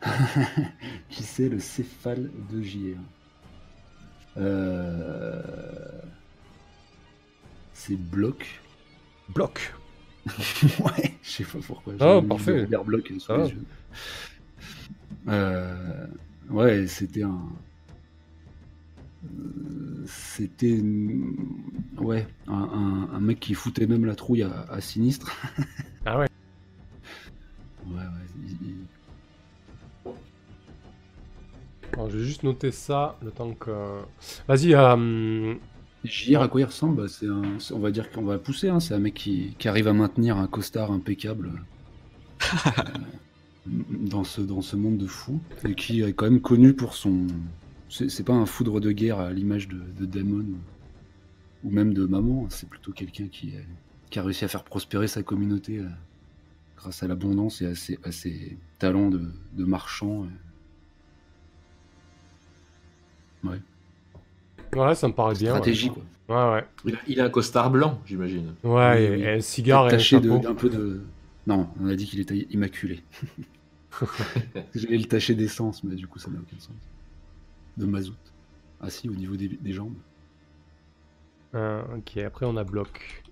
qui c'est le céphale de JR euh... C'est Bloc. Bloc. ouais, je sais pas pourquoi. Ah, parfait. le Bloc sous Ah. les yeux. Euh, Ouais, c'était un. C'était. Ouais, un, un- un mec qui foutait même la trouille à, à Sinistre. Ah ouais. Ouais, ouais. il- Alors, je vais juste noter ça, le temps que... Vas-y, euh, JR, à quoi il ressemble Bah, c'est un, On va dire qu'on va pousser, hein, c'est un mec qui, qui arrive à maintenir un costard impeccable euh, dans, ce, dans ce monde de fous, et qui est quand même connu pour son... C'est pas un foudre de guerre à l'image de, de Damon ou, même de Maman, c'est plutôt quelqu'un qui, euh, qui a réussi à faire prospérer sa communauté euh, grâce à l'abondance et à ses, à ses talents de, de marchand. ouais, ça me paraît bien. ouais. Stratégie, quoi. Ouais, ouais. il a, il a un costard blanc, j'imagine. Ouais, Oui, et, oui. et un cigare et un taché de- chapeau. d'un peu de. Non, on a dit qu'il était immaculé. J'allais le tacher d'essence, mais du coup, ça n'a aucun sens. De mazout. Ah si, au niveau des, des jambes. Euh, ok, après on a bloc.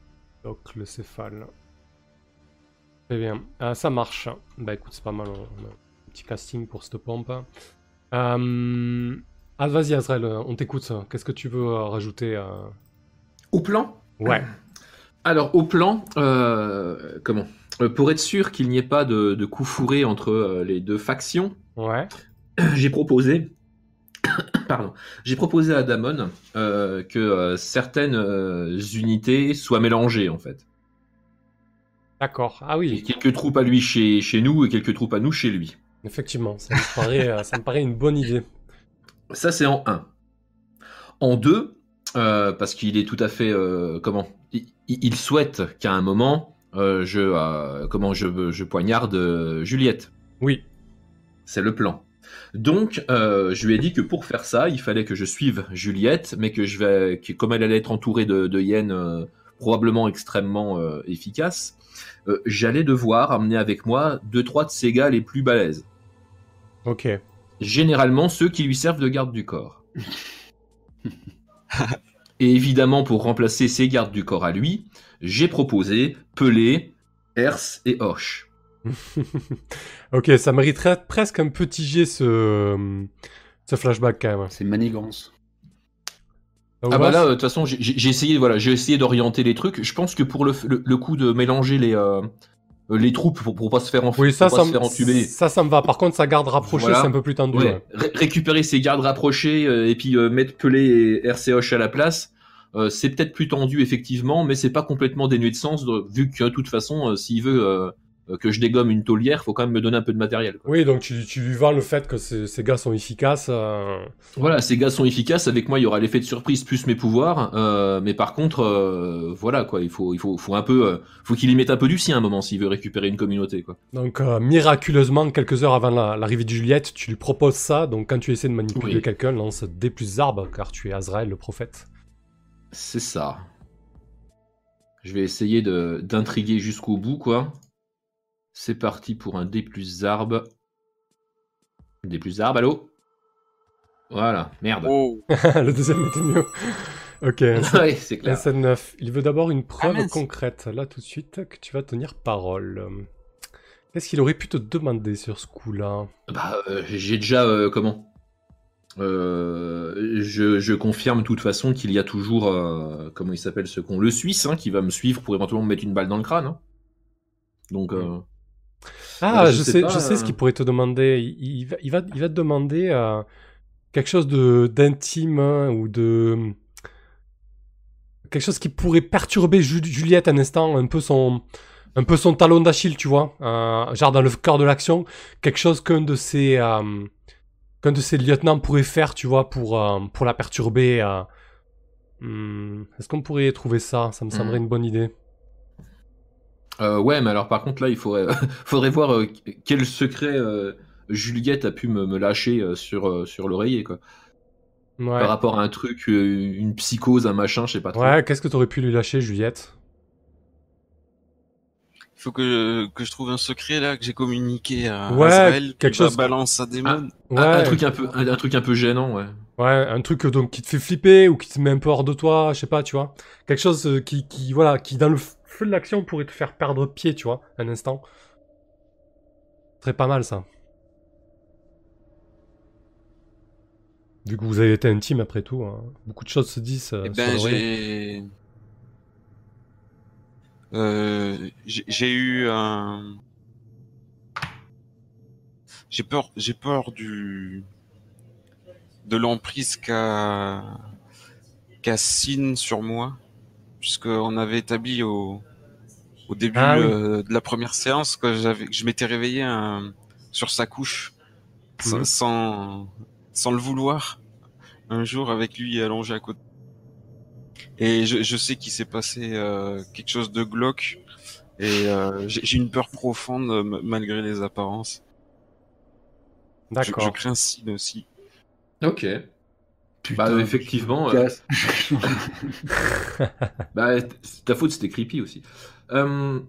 Bloc le céphale. Très bien. Ah, ça marche. Bah écoute, c'est pas mal. On on a un petit casting pour cette pompe. Euh... Ah, vas-y, Azrael, on t'écoute. Qu'est-ce que tu veux euh, rajouter euh Au plan? Ouais. Alors, au plan, euh, comment? Euh, Pour être sûr qu'il n'y ait pas de, de coup fourré entre euh, les deux factions, Ouais. j'ai proposé, pardon, j'ai proposé à Damon euh, que euh, certaines euh, unités soient mélangées en fait. D'accord. Ah Et oui, quelques troupes à lui chez, chez nous et quelques troupes à nous chez lui. effectivement. Ça me paraît, euh, ça me paraît une bonne idée. Ça, c'est en 1. En 2, parce qu'il est tout à fait. euh, comment? Il, il souhaite qu'à un moment, euh, je, euh, comment je, je poignarde euh, Juliette. Oui. C'est le plan. Donc, euh, je lui ai dit que pour faire ça, il fallait que je suive Juliette, mais que je vais, que comme elle allait être entourée de, de hyènes euh, probablement extrêmement euh, efficaces, euh, j'allais devoir amener avec moi deux trois de ses gars les plus balèzes. Ok. Généralement ceux qui lui servent de garde du corps. Et évidemment, pour remplacer ces gardes du corps à lui, j'ai proposé Pelé, Hers et Hoche. ok, ça mériterait presque un petit jet ce, ce flashback quand même. C'est manigance. Ah ouais, bah là, euh, de toute façon, j'ai- essayé, voilà, j'ai essayé d'orienter les trucs. Je pense que pour le, le, le coup de mélanger les, euh, les troupes pour, pour pas se faire, enf- Oui, ça, pour ça, pas se faire me- entuber. ça, ça me va. Par contre, sa garde rapprochée, Voilà. c'est un peu plus tendu. Ouais, ré- récupérer ses gardes rapprochés euh, et puis euh, mettre Pelé et RC Hoche à la place, euh, c'est peut-être plus tendu effectivement, mais c'est pas complètement dénué de sens de- vu que de toute façon, euh, s'il veut, euh, euh, que je dégomme une taulière, faut quand même me donner un peu de matériel. quoi. Oui, donc tu, tu lui vends le fait que ces, ces gars sont efficaces. euh, Voilà, ces gars sont efficaces. Avec moi, il y aura l'effet de surprise plus mes pouvoirs. euh, mais par contre, euh, voilà quoi, il faut, il faut, faut un peu, euh, faut qu'il y mette un peu du sien à un moment s'il veut récupérer une communauté quoi. Donc, euh, miraculeusement, quelques heures avant la- l'arrivée de Juliette, tu lui proposes ça. Donc, quand tu essaies de manipuler Oui. quelqu'un, lance D plus arbre, car tu es Azrael, le prophète. C'est ça. Je vais essayer d'intriguer jusqu'au bout quoi. C'est parti pour un D plus arbre. D plus arbre, allô? Voilà, merde. Oh, le deuxième était mieux. Ok, ouais, c'est clair. 7-9. Il veut d'abord une preuve mince. concrète, là tout de suite, que tu vas tenir parole. Qu'est-ce qu'il aurait pu te demander sur ce coup-là? Bah, euh, j'ai déjà euh, comment? Euh, je, je confirme de toute façon qu'il y a toujours euh, comment il s'appelle ce con le Suisse hein, qui va me suivre pour éventuellement me mettre une balle dans le crâne. hein. Donc euh, Ah, Euh, je, je sais sais, pas, je sais ce euh. qu'il pourrait te demander. Il, il va, il, va, il va te demander euh, quelque chose de d'intime hein, ou de quelque chose qui pourrait perturber Ju- Juliette un instant, un peu son un peu son talon d'Achille, tu vois, euh, genre dans le cœur de l'action, quelque chose qu'un de ses qu'un de ses lieutenants pourrait faire, tu vois, pour pour la perturber. Hmm, Est-ce qu'on pourrait trouver ça? Ça me semblerait Hmm. une bonne idée. Euh, ouais, mais alors par contre là, il faudrait faudrait voir euh, quel secret euh, Juliette a pu me, me lâcher euh, sur euh, sur l'oreiller quoi. Ouais. Par rapport à un truc, euh, une psychose, un machin, je sais pas trop. Ouais, qu'est-ce que t'aurais pu lui lâcher, Juliette? Il faut que, que je trouve un secret là que j'ai communiqué à Ouais, quelque chose- balance à démon. Ouais. Un, un truc un peu un, un truc un peu gênant, ouais. Ouais, un truc euh, donc qui te fait flipper ou qui te met un peu hors de toi, je sais pas, tu vois. Quelque chose euh, qui, qui, voilà, qui dans le f- feu de l'action pourrait te faire perdre pied, tu vois, un instant. Très pas mal ça. Vu que vous avez été intime après tout, hein. beaucoup de choses se disent. euh, Eh ben, j'ai. Euh, j'ai j'ai eu un. J'ai peur, j'ai peur du. de l'emprise qu'a. qu'a Sin sur moi. Puisqu'on avait établi au. Au début Ah oui. euh, de la première séance que j'avais, je m'étais réveillé un- sur sa couche. Sans, Mhm. sans, sans le vouloir. Un jour avec lui allongé à côté. Et je, je sais qu'il s'est passé euh, quelque chose de glauque. Et euh, j'ai j'ai une peur profonde euh, malgré les apparences. Je, je D'accord. crains Sin aussi. Ok. Putain, Bah, effectivement, je me euh. Bah, ta faute, c'était creepy aussi. Euh,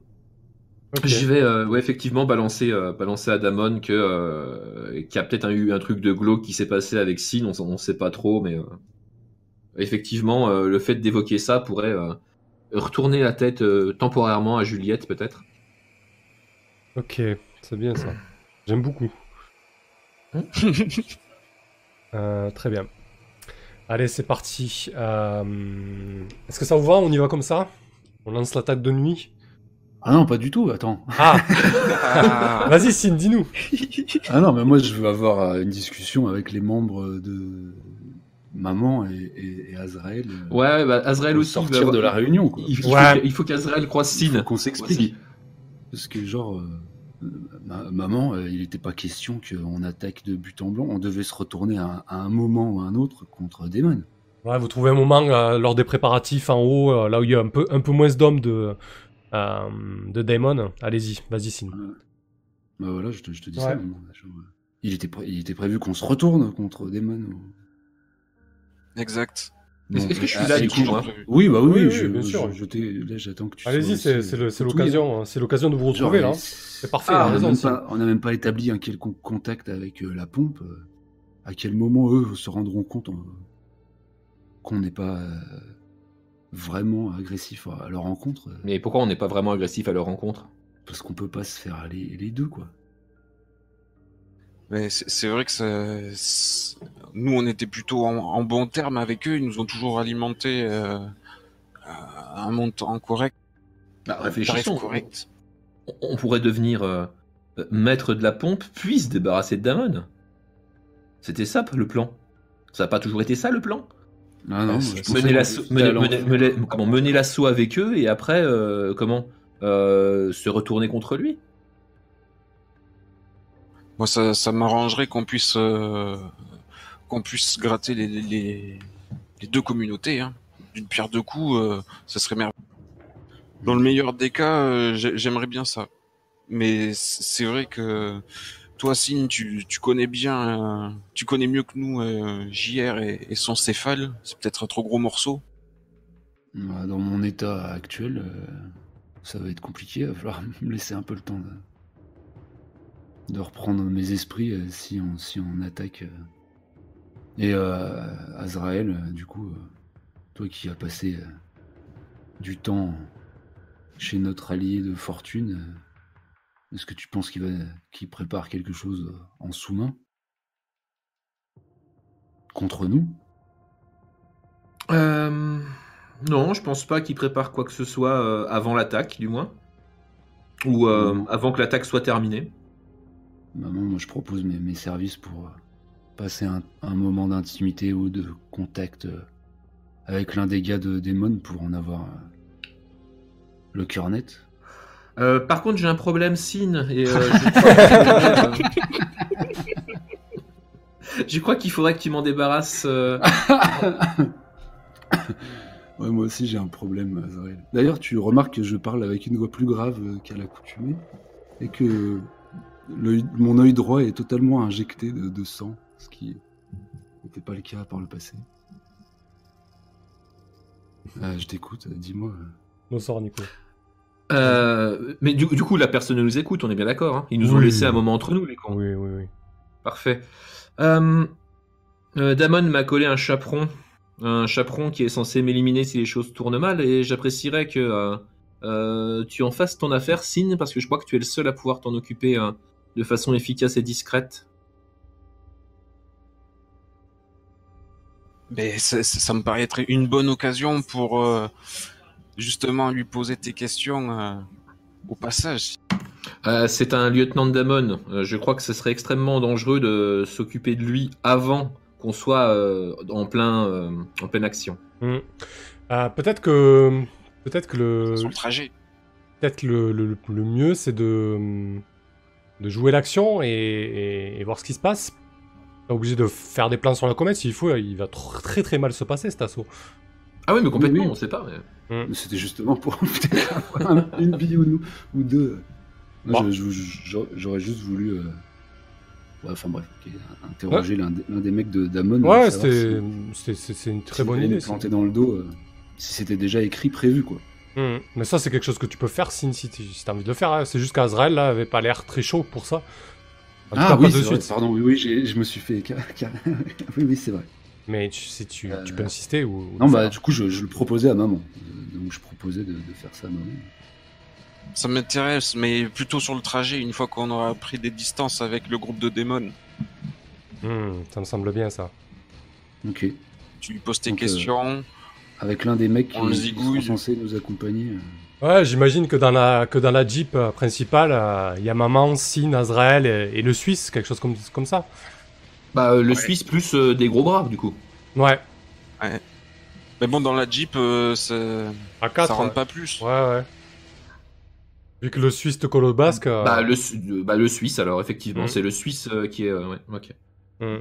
Ok. Je vais euh, ouais, effectivement balancer, euh, balancer à Damon que euh, qu'il y a peut-être un- eu un truc de glauque qui s'est passé avec Sin, on, on sait pas trop, mais euh, effectivement, euh, le fait d'évoquer ça pourrait euh, retourner la tête euh, temporairement à Juliette, peut-être. Ok, c'est bien ça. J'aime beaucoup. Euh, très bien. Allez, c'est parti. Euh, Est-ce que ça vous va? On y va comme ça? On lance l'attaque de nuit Ah non, pas du tout, attends. Ah Vas-y, Sin, dis-nous Ah non, mais moi je veux avoir euh, une discussion avec les membres de maman et, et, et Azrael. euh, Ouais, bah, Azrael aussi. sortir va- de la réunion, quoi. Il, Ouais. faut, qu'- il faut qu'Azrael croise Sin. qu'on s'explique. Parce que genre, euh, ma- maman, euh, il n'était pas question qu'on attaque de but en blanc. On devait se retourner à, à un moment ou à un autre contre Demon. Ouais, vous trouvez un moment euh, lors des préparatifs en haut, euh, là où il y a un peu, un peu moins d'hommes de, euh, de Daemon. Allez-y, vas-y, Sin. Bah voilà, je te, je te dis Ouais. ça. il, était pré- il était prévu qu'on se retourne contre Demon. ou- exact. Est-ce que je suis ah, là, du coup, moi prévu. Oui, bah oui, Oui, oui, je, bien je- sûr. je t'ai- là j'attends que tu Allez-y, sois c'est aussi, c'est le- c'est tout l'occasion, hein. c'est l'occasion de vous Genre, retrouver là. C'est parfait, Ah, il a on n'a raison, même, pas- on n'a même pas établi un quelconque contact avec euh, la pompe. euh, à quel moment eux se rendront compte euh, qu'on n'est pas euh, vraiment agressif à, leur rencontre euh, Mais pourquoi on n'est pas vraiment agressif à leur rencontre? Parce qu'on peut pas se faire les, les deux, quoi. Mais c'est vrai que ça, nous, on était plutôt en, en bon terme avec eux. Ils nous ont toujours alimenté euh, à un montant correct, bah, Réfléchissons. correct. On- On pourrait devenir euh, maître de la pompe, puis se débarrasser de Damon. C'était ça le plan. Ça n'a pas toujours été ça le plan? Non, mener l'assaut mener- avec eux et après, euh, comment euh, se retourner contre lui? Moi, ça, ça m'arrangerait qu'on puisse euh, qu'on puisse gratter les, les, les deux communautés. Hein. D'une pierre deux coups, euh, ça serait merveilleux. Dans le meilleur des cas, euh, j'ai- j'aimerais bien ça. Mais c'est vrai que toi, Signe, tu, connais bien, euh, tu connais mieux que nous euh, JR et, son céphale. C'est peut-être un trop gros morceau. Bah, Dans mon état actuel, euh, ça va être compliqué. Il va falloir me laisser un peu le temps de, reprendre mes esprits si, on, si on attaque. Et Azrael, du coup, toi qui as passé du temps chez notre allié de fortune, est-ce que tu penses qu'il va, qu'il prépare quelque chose euh, en sous-main? Contre nous? Euh, non, je pense pas qu'il prépare quoi que ce soit euh, avant l'attaque, du moins. Ou euh, avant que l'attaque soit terminée. Maman, moi je propose mes, mes services pour passer un, un moment d'intimité ou de contact avec l'un des gars de Démon pour en avoir le cœur net. Euh, par contre, j'ai un problème Sin et euh, je crois que, euh, je crois qu'il faudrait que tu m'en débarrasses. euh, Ouais, moi aussi j'ai un problème, Azrael. D'ailleurs, tu remarques que je parle avec une voix plus grave euh, qu'à l'accoutumée et que l'œil- mon œil droit est totalement injecté de, de sang, ce qui n'était pas le cas par le passé. Euh, je t'écoute, dis-moi. Bonsoir, Nico. Euh, mais du, du coup, la personne nous écoute, on est bien d'accord. hein Ils nous ont Oui. laissé un moment entre nous, les cons. Oui, oui, oui. Parfait. Euh, euh, Damon m'a collé un chaperon. Un chaperon qui est censé m'éliminer si les choses tournent mal. Et j'apprécierais que euh, euh, tu en fasses ton affaire, Sin, parce que je crois que tu es le seul à pouvoir t'en occuper euh, de façon efficace et discrète. Mais ça, ça- ça me paraîtrait une bonne occasion pour euh, justement lui poser tes questions euh, au passage. Euh, c'est un lieutenant de Damon. Euh, je crois que ce serait extrêmement dangereux de s'occuper de lui avant qu'on soit euh, en, plein, euh, en pleine action. Hmm. Euh, peut-être que peut-être que le trajet. peut-être que le, le- le mieux c'est de de jouer l'action et, et- et voir ce qui se passe. Pas obligé de faire des plans sur la comète s'il faut. Il va tr- très très mal se passer cet assaut. Ah oui, mais complètement, Oui, oui. on sait pas. mais- Mais C'était justement pour avoir une bille ou, ou deux. Moi, Bon. J'aurais juste voulu. euh, ouais, enfin bref, ok, interroger l'un des, l'un des mecs de Damon. Ouais, c'était si- une très s'il bonne idée. planter dans le dos, euh, si c'était déjà écrit, prévu quoi. Hmm. Mais ça, c'est quelque chose que tu peux faire si, si, tu- si t'as envie de le faire. hein. C'est juste qu'Azrael, là, avait pas l'air très chaud pour ça. En ah cas, oui, pas de vrai, suite. pardon, oui, oui, je me suis fait. oui, oui, c'est vrai. Mais tu, si tu, tu Euh, peux insister ou. ou Non, bah, du coup, je, je le proposais à maman. Euh, Donc, je proposais de, de faire ça à maman. Ça m'intéresse, mais plutôt sur le trajet, une fois qu'on aura pris des distances avec le groupe de démons. Hmm, ça me semble bien, ça. Ok. Tu lui poses tes Donc, euh, questions. Avec l'un des mecs qui, On sont censés nous accompagner. euh. Ouais, j'imagine que dans la que dans la Jeep euh, principale, euh, il y a maman, Sin, Azrael et, et le Suisse, quelque chose comme, comme ça. Bah, euh, le Ouais. Suisse plus euh, des gros bras, du coup. Ouais, Mais bon, dans la Jeep, euh, ça, à 4. ça rentre pas plus. Ouais, ouais. Vu que le Suisse te colle au basque. euh, Bah, le, Su- bah, le Suisse, alors, effectivement. Mhm. C'est le Suisse euh, qui est. euh, ouais, ok. Hmm.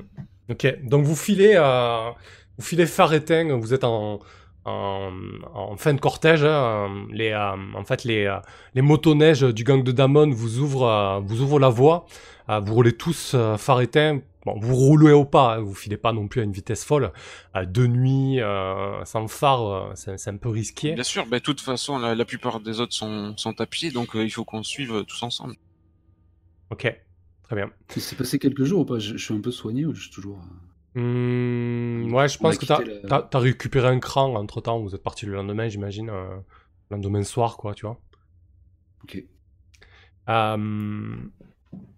Ok, donc vous filez, euh, vous filez phare éteint, vous êtes en, en, en fin de cortège. hein, les, euh, en fait, les, euh, les motoneiges du gang de Damon vous ouvrent, euh, vous ouvrent la voie. Euh, vous roulez tous euh, phare éteint. Bon, vous roulez au pas, hein, vous filez pas non plus à une vitesse folle. Euh, de nuit, euh, sans phare, euh, c'est c'est un peu risqué. Bien sûr, bah, de toute façon, la, la plupart des autres sont, sont à pied, donc euh, il faut qu'on suive tous ensemble. Ok, très bien. Il s'est passé quelques jours ou pas? Je, je suis un peu soigné ou je suis toujours. Hmm, ouais, je pense que t'as quitté la- t'as- t'as récupéré un cran entre temps. Vous êtes parti le lendemain, j'imagine. euh, le lendemain soir, quoi, tu vois. Ok. Euh,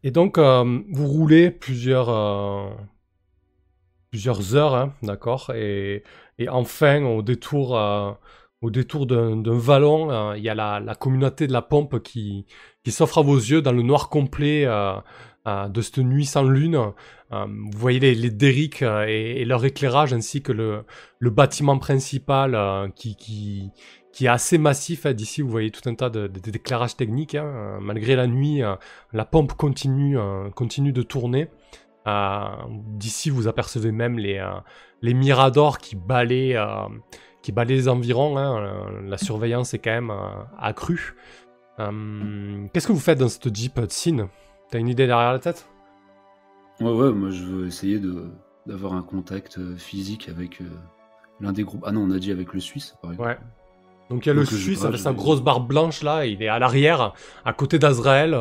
et donc, euh, vous roulez plusieurs, euh, plusieurs heures, hein, d'accord et, et enfin, au détour, euh, détour d'un vallon, il y a la, la communauté de la pompe qui, qui s'offre à vos yeux dans le noir complet de cette nuit sans lune. Vous voyez les, les derricks et, et leur éclairage, ainsi que le, le bâtiment principal qui, qui, qui est assez massif. hein. D'ici, vous voyez tout un tas de- techniques. hein. Euh, Malgré la nuit, euh, la pompe continue, euh, continue de tourner. D'ici, vous apercevez même les, les miradors qui balaient, qui balaient les environs. hein. La surveillance est quand même accrue. Qu'est-ce que vous faites dans cette Jeep de Sin T'as une idée derrière la tête? Ouais, ouais, moi je veux essayer d'avoir un contact physique avec euh, l'un des groupes. Ah non, on a dit avec le Suisse, par exemple. Ouais. Donc il y a le Donc, Suisse avec sa grosse barbe blanche là, il est à l'arrière, à côté d'Azrael.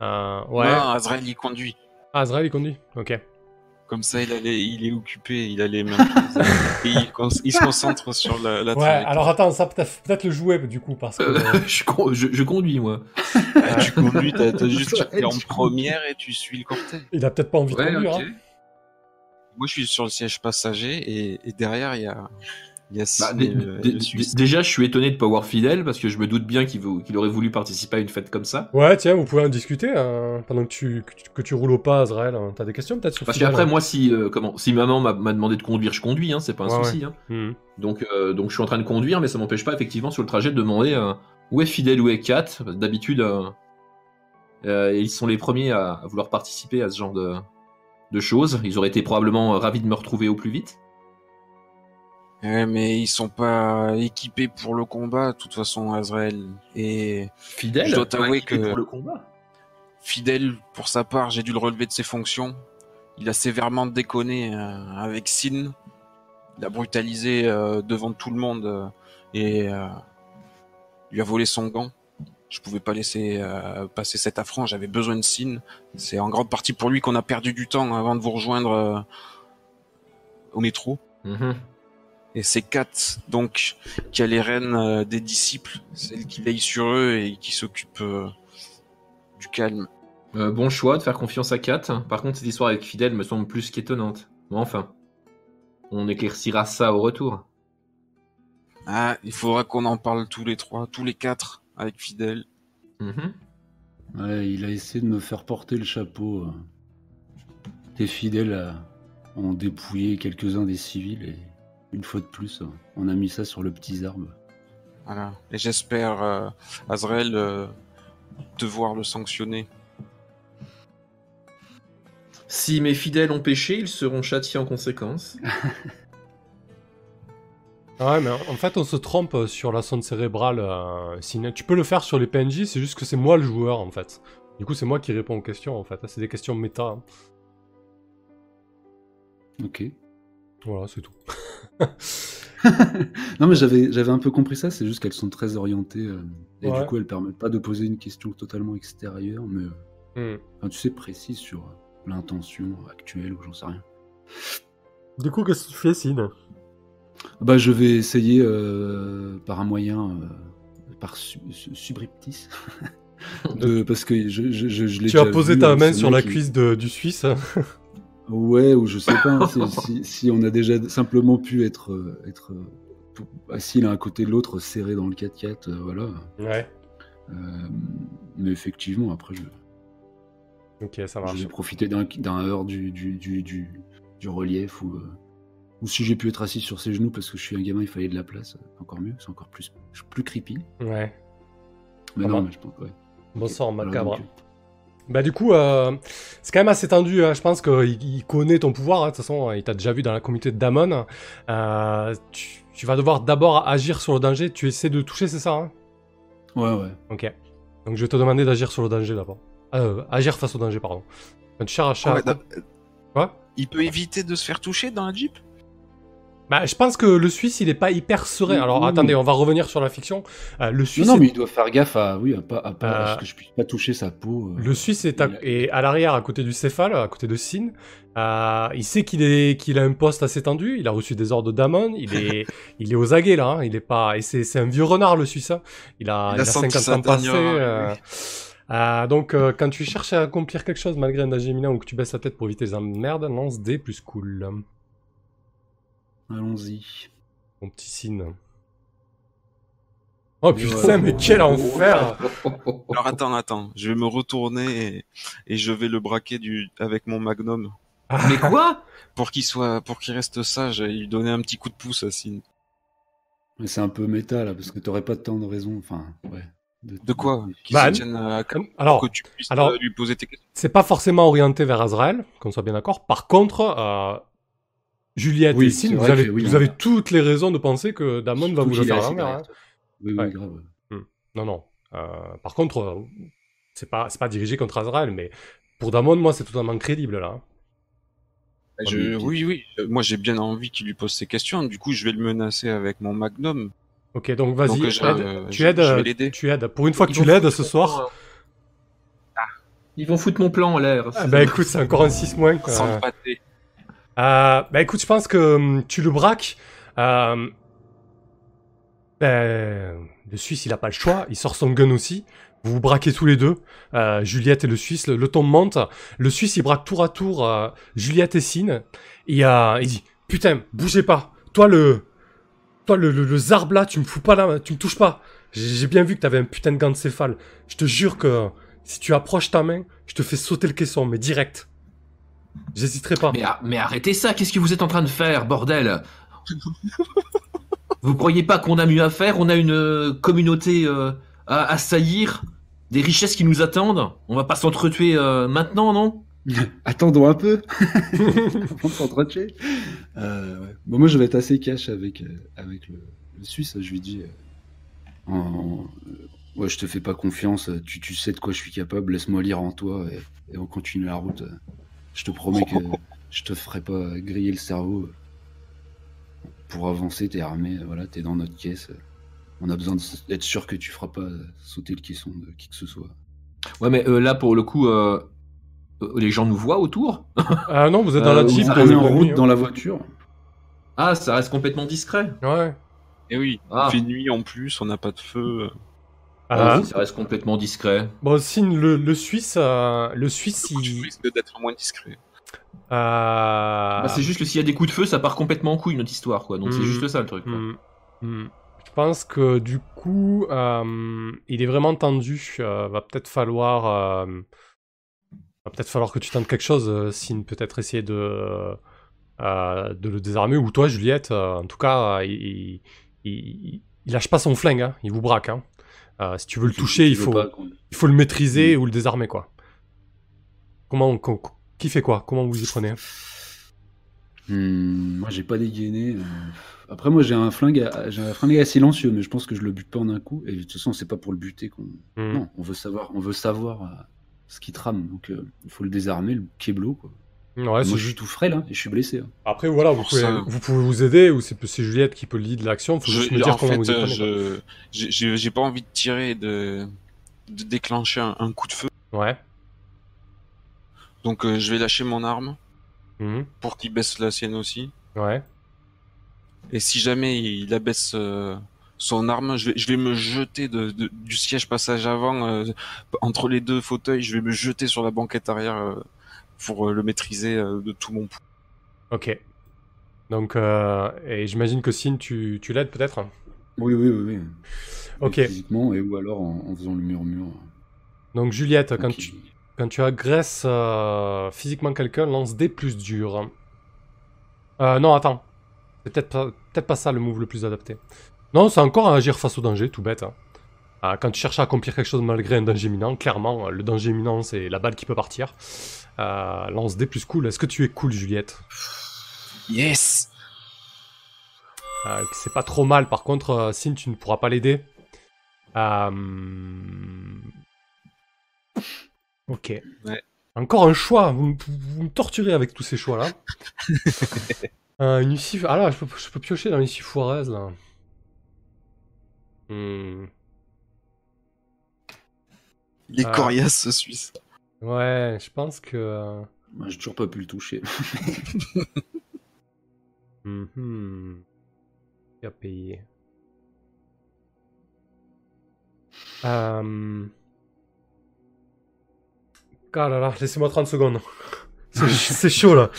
Euh, ouais. Non, Azrael, il conduit. Ah, Azrael il conduit. Ok. Comme ça, il, allait, il est occupé, il a les mains prises. et il, con- il se concentre sur la, la Ouais, alors attends, ça peut-être le jouer du coup, parce que. Euh, euh, je, con- je- je conduis, moi. Ah, tu conduis, t'as juste Ouais, tu es en première et tu suis le cortège. il a peut-être pas envie de conduire. hein. Moi, je suis sur le siège passager et, et derrière, il y a, il y a Bah, Suisse. déjà, je suis étonné de pas voir Fidèle parce que je me doute bien qu'il aurait voulu participer à une fête comme ça. Ouais, tiens, vous pouvez en discuter hein, pendant que tu, que tu, que tu roules au pas, Azrael. hein. T'as des questions peut-être sur Parce Fidel, qu'après, hein moi, si, euh, comment, si maman m'a m'a demandé de conduire, je conduis, hein, c'est pas un Ouais, souci. Donc, euh, donc, je suis en train de conduire, mais ça m'empêche pas, effectivement, sur le trajet, de demander euh, où est Fidèle, où est Kat? D'habitude, euh, euh, ils sont les premiers à, à vouloir participer à ce genre de, de choses. Ils auraient été probablement euh, ravis de me retrouver au plus vite. Ouais, mais ils sont pas équipés pour le combat, de toute façon, Azrael. Et Fidèle Je dois t'avouer que- pour le combat. fidèle, pour sa part, j'ai dû le relever de ses fonctions. Il a sévèrement déconné euh, avec Sin. Il a brutalisé euh, devant tout le monde euh, et euh, lui a volé son gant. Je pouvais pas laisser euh, passer cet affront. J'avais besoin de Sin. C'est en grande partie pour lui qu'on a perdu du temps avant de vous rejoindre euh, au métro. Mhm. Et c'est Kat, donc, qui a les rênes euh, des disciples, celle qui veille sur eux et qui s'occupe euh, du calme. Euh, bon choix de faire confiance à Kat. Par contre, cette histoire avec Fidèle me semble plus qu'étonnante. Mais enfin, on éclaircira ça au retour. Ah, il faudra qu'on en parle tous les trois, tous les quatre, avec Fidèle. Mhm. Ouais, il a essayé de me faire porter le chapeau. Tes fidèles ont dépouillé quelques-uns des civils et une fois de plus, euh, on a mis ça sur le petit arbre. Voilà. Et j'espère, euh, Azrael, euh, devoir le sanctionner. Si mes fidèles ont péché, ils seront châtiés en conséquence. Ouais, mais en fait, on se trompe sur la sonde cérébrale. euh. Tu peux le faire sur les PNJ, c'est juste que c'est moi le joueur en fait. Du coup, c'est moi qui réponds aux questions en fait. C'est des questions méta. hein. Ok. Voilà, c'est tout. non mais j'avais j'avais un peu compris ça, c'est juste qu'elles sont très orientées euh, et Ouais. du coup elles permettent pas de poser une question totalement extérieure, mais euh, Hmm. enfin, tu sais précise sur euh, l'intention actuelle ou j'en sais rien. Du coup, qu'est-ce que tu fais, Sin Bah je vais essayer par un moyen par su- su- subreptice de parce que je je, je, Tu as posé vu, ta euh, main sur la cuisse de- du Suisse. Ouais, ou je sais pas hein, si, si- si on a déjà simplement pu être, euh, être euh, assis l'un à côté de l'autre, serré dans le 4x4, euh, voilà. Ouais. Euh, mais effectivement, après, je, Ok, ça marche. vais profiter d'un heure du, du, du, du, du relief, ou, ou si j'ai pu être assis sur ses genoux parce que je suis un gamin, il fallait de la place, encore mieux, c'est encore plus, plus creepy. Ouais. Mais Pas non, mais je pense, ouais. Bonsoir, Alors, macabre. donc, Bah du coup, euh, c'est quand même assez tendu. hein. Je pense qu'il il connaît ton pouvoir. hein. De toute façon, il t'a déjà vu dans la communauté de Damon. Euh, tu, tu vas devoir d'abord agir sur le danger. Tu essaies de toucher, c'est ça hein? Euh, Ouais, ouais. Ok. Donc je vais te demander d'agir sur le danger d'abord. Euh, agir face au danger, pardon. Tu cherches à... Da- Quoi? Il peut éviter de se faire toucher dans la Jeep? Bah, je pense que le Suisse, il est pas hyper serein. Alors Oui. attendez, on va revenir sur la fiction. Euh, le Suisse, Non, mais il doit faire gaffe à, oui, à pas, à pas, Euh, à ce que je puisse pas toucher sa peau. euh. Le Suisse est à, est à l'arrière, à côté du céphale, à côté de Sin. Euh, il sait qu'il est qu'il a un poste assez tendu. Il a reçu des ordres d'Amon. Il est il est aux aguets là. hein. Il est pas et c'est un vieux renard le Suisse. hein. Il a Il a senti 50 sa ans passés. dernière, euh, euh, donc quand tu cherches à accomplir quelque chose malgré un imminent ou que tu baisses la tête pour éviter les emmerdes, lance des plus cool. Allons-y. Mon petit Sin. Oh Mais putain, ouais. mais quel enfer Alors attends, attends, je vais me retourner et, et je vais le braquer du, avec mon magnum. Mais quoi? Pour qu'il soit, pour qu'il reste sage et lui donner un petit coup de pouce à Sin. Mais c'est un peu méta là, parce que t'aurais pas tant de raison. Enfin, ouais. De quoi? Bah, à Alors, que tu puisses alors- euh, lui poser tes questions. c'est pas forcément orienté vers Azrael, qu'on soit bien d'accord. Par contre, euh, Juliette Oui, et Sin, vous avez, que oui, vous on avez a- toutes les raisons de penser que Damon va vous le qu'il faire à la hein. Oui, Ouais. grave. Non, non. Euh, par contre, euh, c'est pas, c'est pas dirigé contre Azrael, mais pour Damon, moi, c'est totalement crédible là. Je- mais- oui, oui. euh, Moi, j'ai bien envie qu'il lui pose ses questions. Du coup, je vais le menacer avec mon magnum. Ok, donc vas-y, Donc, je- aide- euh, tu aides, je vais l'aider. tu aides. Pour une fois que Ils tu l'aides ce soir, plan, euh. Ils vont foutre mon plan en l'air. ah, bah écoute, c'est encore un 6 moins. quoi. Sans le pâté. Bah écoute, je pense que hum, tu le braques. Euh, ben, le Suisse, il a pas le choix. Il sort son gun aussi. Vous vous braquez tous les deux. Euh, Juliette et le Suisse. Le, le ton monte. Le Suisse, il braque tour à tour Juliette et Sine. Et il dit Putain, bougez pas. Toi, le. Toi, le, le, là, tu me fous pas là. Tu me touches pas. J'ai j'ai bien vu que t'avais un putain de gant de céphale. Je te jure que si tu approches ta main, je te fais sauter le caisson, mais direct. J'hésiterai pas. Mais, mais arrêtez ça, qu'est-ce que vous êtes en train de faire, bordel? Vous croyez pas qu'on a mieux à faire? On a une euh, communauté euh, à assaillir? Des richesses qui nous attendent? On va pas s'entretuer euh, maintenant, non? Attendons un peu. On. Euh, ouais. Bon, moi, je vais être assez cash avec, euh, avec le, le Suisse. Je lui dis euh, en- euh, Ouais, je te fais pas confiance. Tu, tu sais de quoi je suis capable. Laisse-moi lire en toi et, et on continue la route. Je te promets que je te ferai pas griller le cerveau. Pour avancer, t'es armé. Voilà, t'es dans notre caisse. On a besoin d'être sûr que tu feras pas sauter le caisson de qui que ce soit. Ouais, mais euh, là, pour le coup, euh, euh, les gens nous voient autour? Ah non, vous êtes dans Euh, la Jeep. on est en route nuit, hein. dans la voiture. Ah, ça reste complètement discret. Ouais. Et oui, Ah. il fait nuit en plus, on n'a pas de feu. Ah, oui, ça reste complètement discret. Bon, signe le, le Suisse, euh, le Suisse, il. risques d'être moins discret. euh, Bah, c'est juste que s'il y a des coups de feu, ça part complètement en couille, notre histoire, quoi. Donc Hmm. c'est juste ça, le truc. quoi. hmm, hmm. Je pense que du coup, euh, il est vraiment tendu. euh, va peut-être falloir, euh, va peut-être falloir que tu tentes quelque chose. Signe peut-être essayer de, euh, de le désarmer ou toi, Juliette. euh, en tout cas, euh, il, il, il- il lâche pas son flingue. hein, il vous braque. hein. Euh, si tu veux le toucher, il faut, il faut le maîtriser ou le désarmer, quoi. Comment, co- co- qui fait quoi? Comment vous y prenez? Hmm, moi, j'ai pas dégainé. euh. Après, moi, j'ai un flingue, à- j'ai un flingue à silencieux, mais je pense que je le bute pas en un coup. Et de toute façon, c'est pas pour le buter qu'on. Hmm. Non, on veut savoir, on veut savoir euh, ce qui trame. Donc, euh, il faut le désarmer, le keblo. Quoi. Ouais, moi, c'est je suis tout frais là, et je suis blessé. hein. Après, voilà, vous pouvez, ça- vous pouvez vous aider, ou c'est Juliette qui peut le lead l'action, faut Je- juste me dire en comment fait, vous euh, je, j'ai- pas envie de tirer et de, de déclencher un, un coup de feu. Ouais. Donc, euh, je vais lâcher mon arme Mhm. pour qu'il baisse la sienne aussi. Ouais. Et si jamais il abaisse euh, son arme, je vais, je vais me jeter de, de- du siège passage avant, euh, entre les deux fauteuils, je vais me jeter sur la banquette arrière euh, pour euh, le maîtriser euh, de tout mon pouls. Ok. Donc, euh, et j'imagine que Sin, tu, tu l'aides peut-être? Oui, oui, oui. oui. Ok. Et Physiquement, et ou alors en, en faisant le murmure. Donc, Juliette, quand tu, quand tu agresses euh, physiquement quelqu'un, lance des plus durs. Euh, non, attends. C'est peut-être pas, peut pas ça le move le plus adapté. Non, c'est encore à agir face au danger, tout bête. hein. Ah, quand tu cherches à accomplir quelque chose malgré un danger imminent, clairement, euh, le danger imminent, c'est la balle qui peut partir. Euh, lance des plus cool. Est-ce que tu es cool, Juliette? Yes Euh, c'est pas trop mal. Par contre, euh, Sin, tu ne pourras pas l'aider. Ok. Ouais. Encore un choix. Vous, me- vous me torturez avec tous ces choix-là. Une issue... Ah là, je peux, je peux piocher dans l'issue foireuse, là. Hmm. Il est Ah. coriace ce Suisse. Ouais, je pense que... euh, Moi, j'ai toujours pas pu le toucher. Mhm. Qui a payé Euh... Ah là là, laissez-moi 30 secondes. C'est chaud là.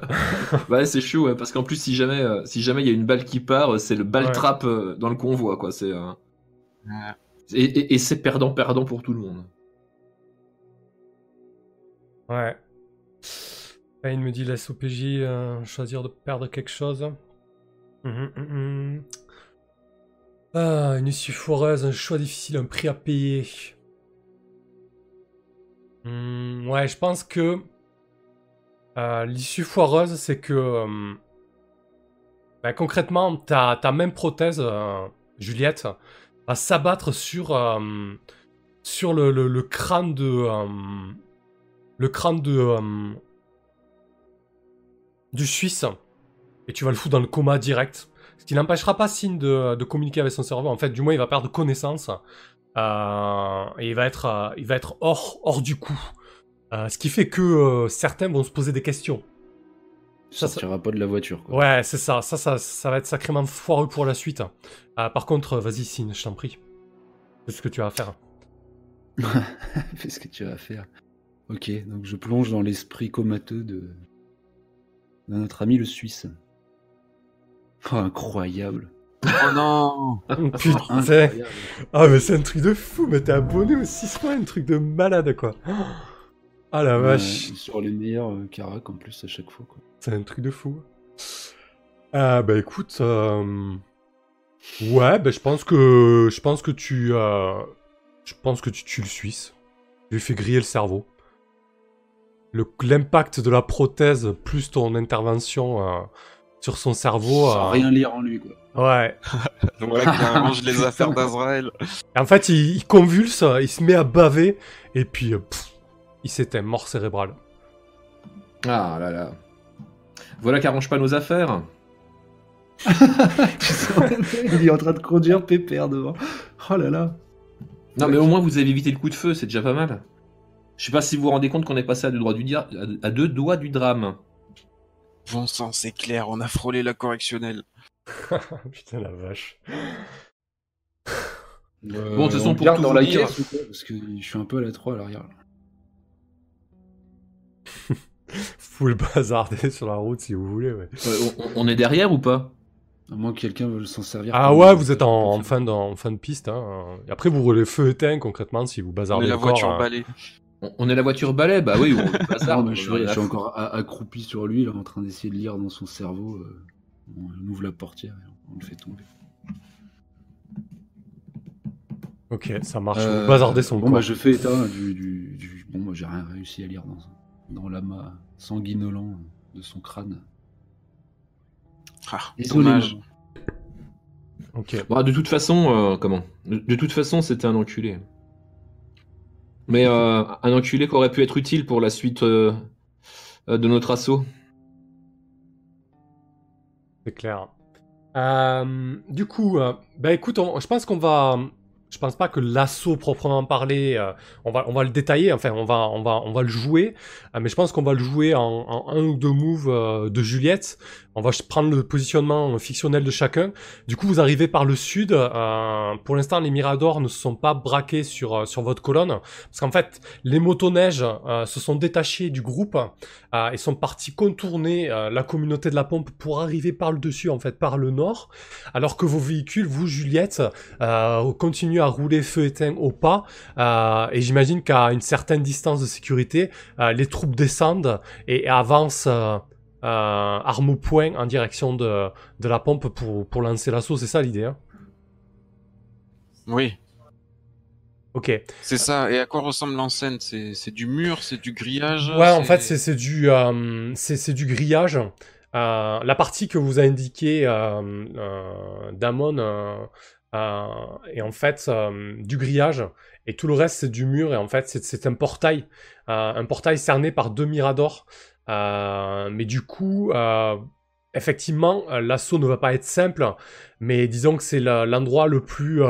Ouais, c'est chaud, ouais, parce qu'en plus, si jamais euh, si jamais il y a une balle qui part, c'est le balle Ouais. trap euh, dans le convoi, quoi. C'est euh, Ouais. Et, c'est perdant perdant pour tout le monde. Ouais. Payne me dit laisse au PJ euh, choisir de perdre quelque chose. Mhm, mhm. Ah, une issue foireuse, un choix difficile, un prix à payer. Ouais, je pense que euh, l'issue foireuse, c'est que ben, concrètement, ta, ta même prothèse, euh, Juliette, va s'abattre sur, euh, le, crâne de. euh, le crâne de. euh, du Suisse. Et tu vas le foutre dans le coma direct. Ce qui n'empêchera pas Signe de, communiquer avec son cerveau. En fait, du moins, il va perdre connaissance. Et il va être, hors, du coup. Ce qui fait que certains vont se poser des questions. Ça, pas de la voiture, quoi. Ouais, c'est ça. Ça, ça. ça va être sacrément foireux pour la suite. Euh, par contre, euh, vas-y, Signe, je t'en prie. C'est ce que tu as à faire. Fais ce que tu vas faire. Ok, donc je plonge dans l'esprit comateux de... de notre ami le Suisse. Oh, incroyable. Oh non Putain. Incroyable. Ah, mais c'est un truc de fou. Mais t'es abonné au 6 mois, un truc de malade, quoi. Ah la Ouais, vache. sur les meilleurs euh, caracs en plus à chaque fois. Quoi. C'est un truc de fou. Ah bah écoute, euh, ouais, bah je pense que je pense que tu, euh, je pense que tu tues le Suisse. Tu lui fais griller le cerveau. Le l'impact de la prothèse plus ton intervention euh, sur son cerveau. Sans euh, rien lire en lui, quoi. Ouais. Voilà qui arrange les affaires d'Azrael. En fait, il, il convulse, il se met à baver et puis euh, pff, il s'éteint, mort cérébrale. Ah là là. Voilà qui arrange pas nos affaires. Il est en train de conduire pépère devant. Oh là là. Non, mais au moins vous avez évité le coup de feu, c'est déjà pas mal. Je sais pas si vous vous rendez compte qu'on est passé à deux, doigts du dia- à deux doigts du drame. Bon sang, c'est clair, on a frôlé la correctionnelle. Putain la vache. Euh, Bon, de toute façon, on pour tout dans vous la dire- caisse Parce que je suis un peu à la 3 à l'arrière. Là. Full bazardé sur la route si vous voulez. Ouais. On, on est derrière ou pas? À moins que quelqu'un veuille s'en servir. Ah ouais, vous êtes en, en fin, de, en fin de piste. Hein. Et après, vous roulez feu éteint concrètement si vous On bazardez est la encore, voiture hein. balai. on, on est la voiture balai Bah oui, on bazar, Non, on mais je, suis, je encore accroupi sur lui, là, en train d'essayer de lire dans son cerveau. euh, on, on ouvre la portière et on le fait tomber. Ok, ça marche. Euh, Vous bazardez son Bon, corps. bah, je fais état du. du, du- Bon, moi, j'ai rien réussi à lire dans, dans l'amas sanguinolent de son crâne. Ah, Désolé, dommage. Bah, de toute façon, euh, comment? De, de toute façon, c'était un enculé. Mais euh, un enculé qui aurait pu être utile pour la suite euh, euh, de notre assaut. C'est clair. Euh, du coup, euh, bah écoute, on- je pense qu'on va. Je pense pas que l'assaut proprement parlé, euh, on, va, on va le détailler, enfin on va, on va, on va le jouer, euh, mais je pense qu'on va le jouer en, en un ou deux moves euh, de Juliette. On va prendre le positionnement fictionnel de chacun. Du coup, vous arrivez par le sud. euh, pour l'instant, les Miradors ne se sont pas braqués sur, euh, votre colonne, parce qu'en fait, les motoneiges euh, se sont détachés du groupe et sont partis contourner la communauté de la pompe pour arriver par le dessus, en fait, par le nord, alors que vos véhicules, vous, Juliette, continuent à rouler feu éteint au pas, et j'imagine qu'à une certaine distance de sécurité, les troupes descendent et avancent arme au poing en direction de, de la pompe pour, pour lancer l'assaut, c'est ça l'idée hein Oui, Ok. c'est ça. Et à quoi ressemble l'enceinte C'est du mur, c'est du grillage? Ouais, en fait, c'est du, euh, c'est du grillage. Euh, la partie que vous a indiqué euh, euh, Damon euh, euh, est en fait euh, du grillage et tout le reste c'est du mur et en fait c'est- c'est un portail, euh, un portail cerné par deux miradors. Euh, mais du coup, euh, effectivement, euh, l'assaut ne va pas être simple, mais disons que c'est le- l'endroit le plus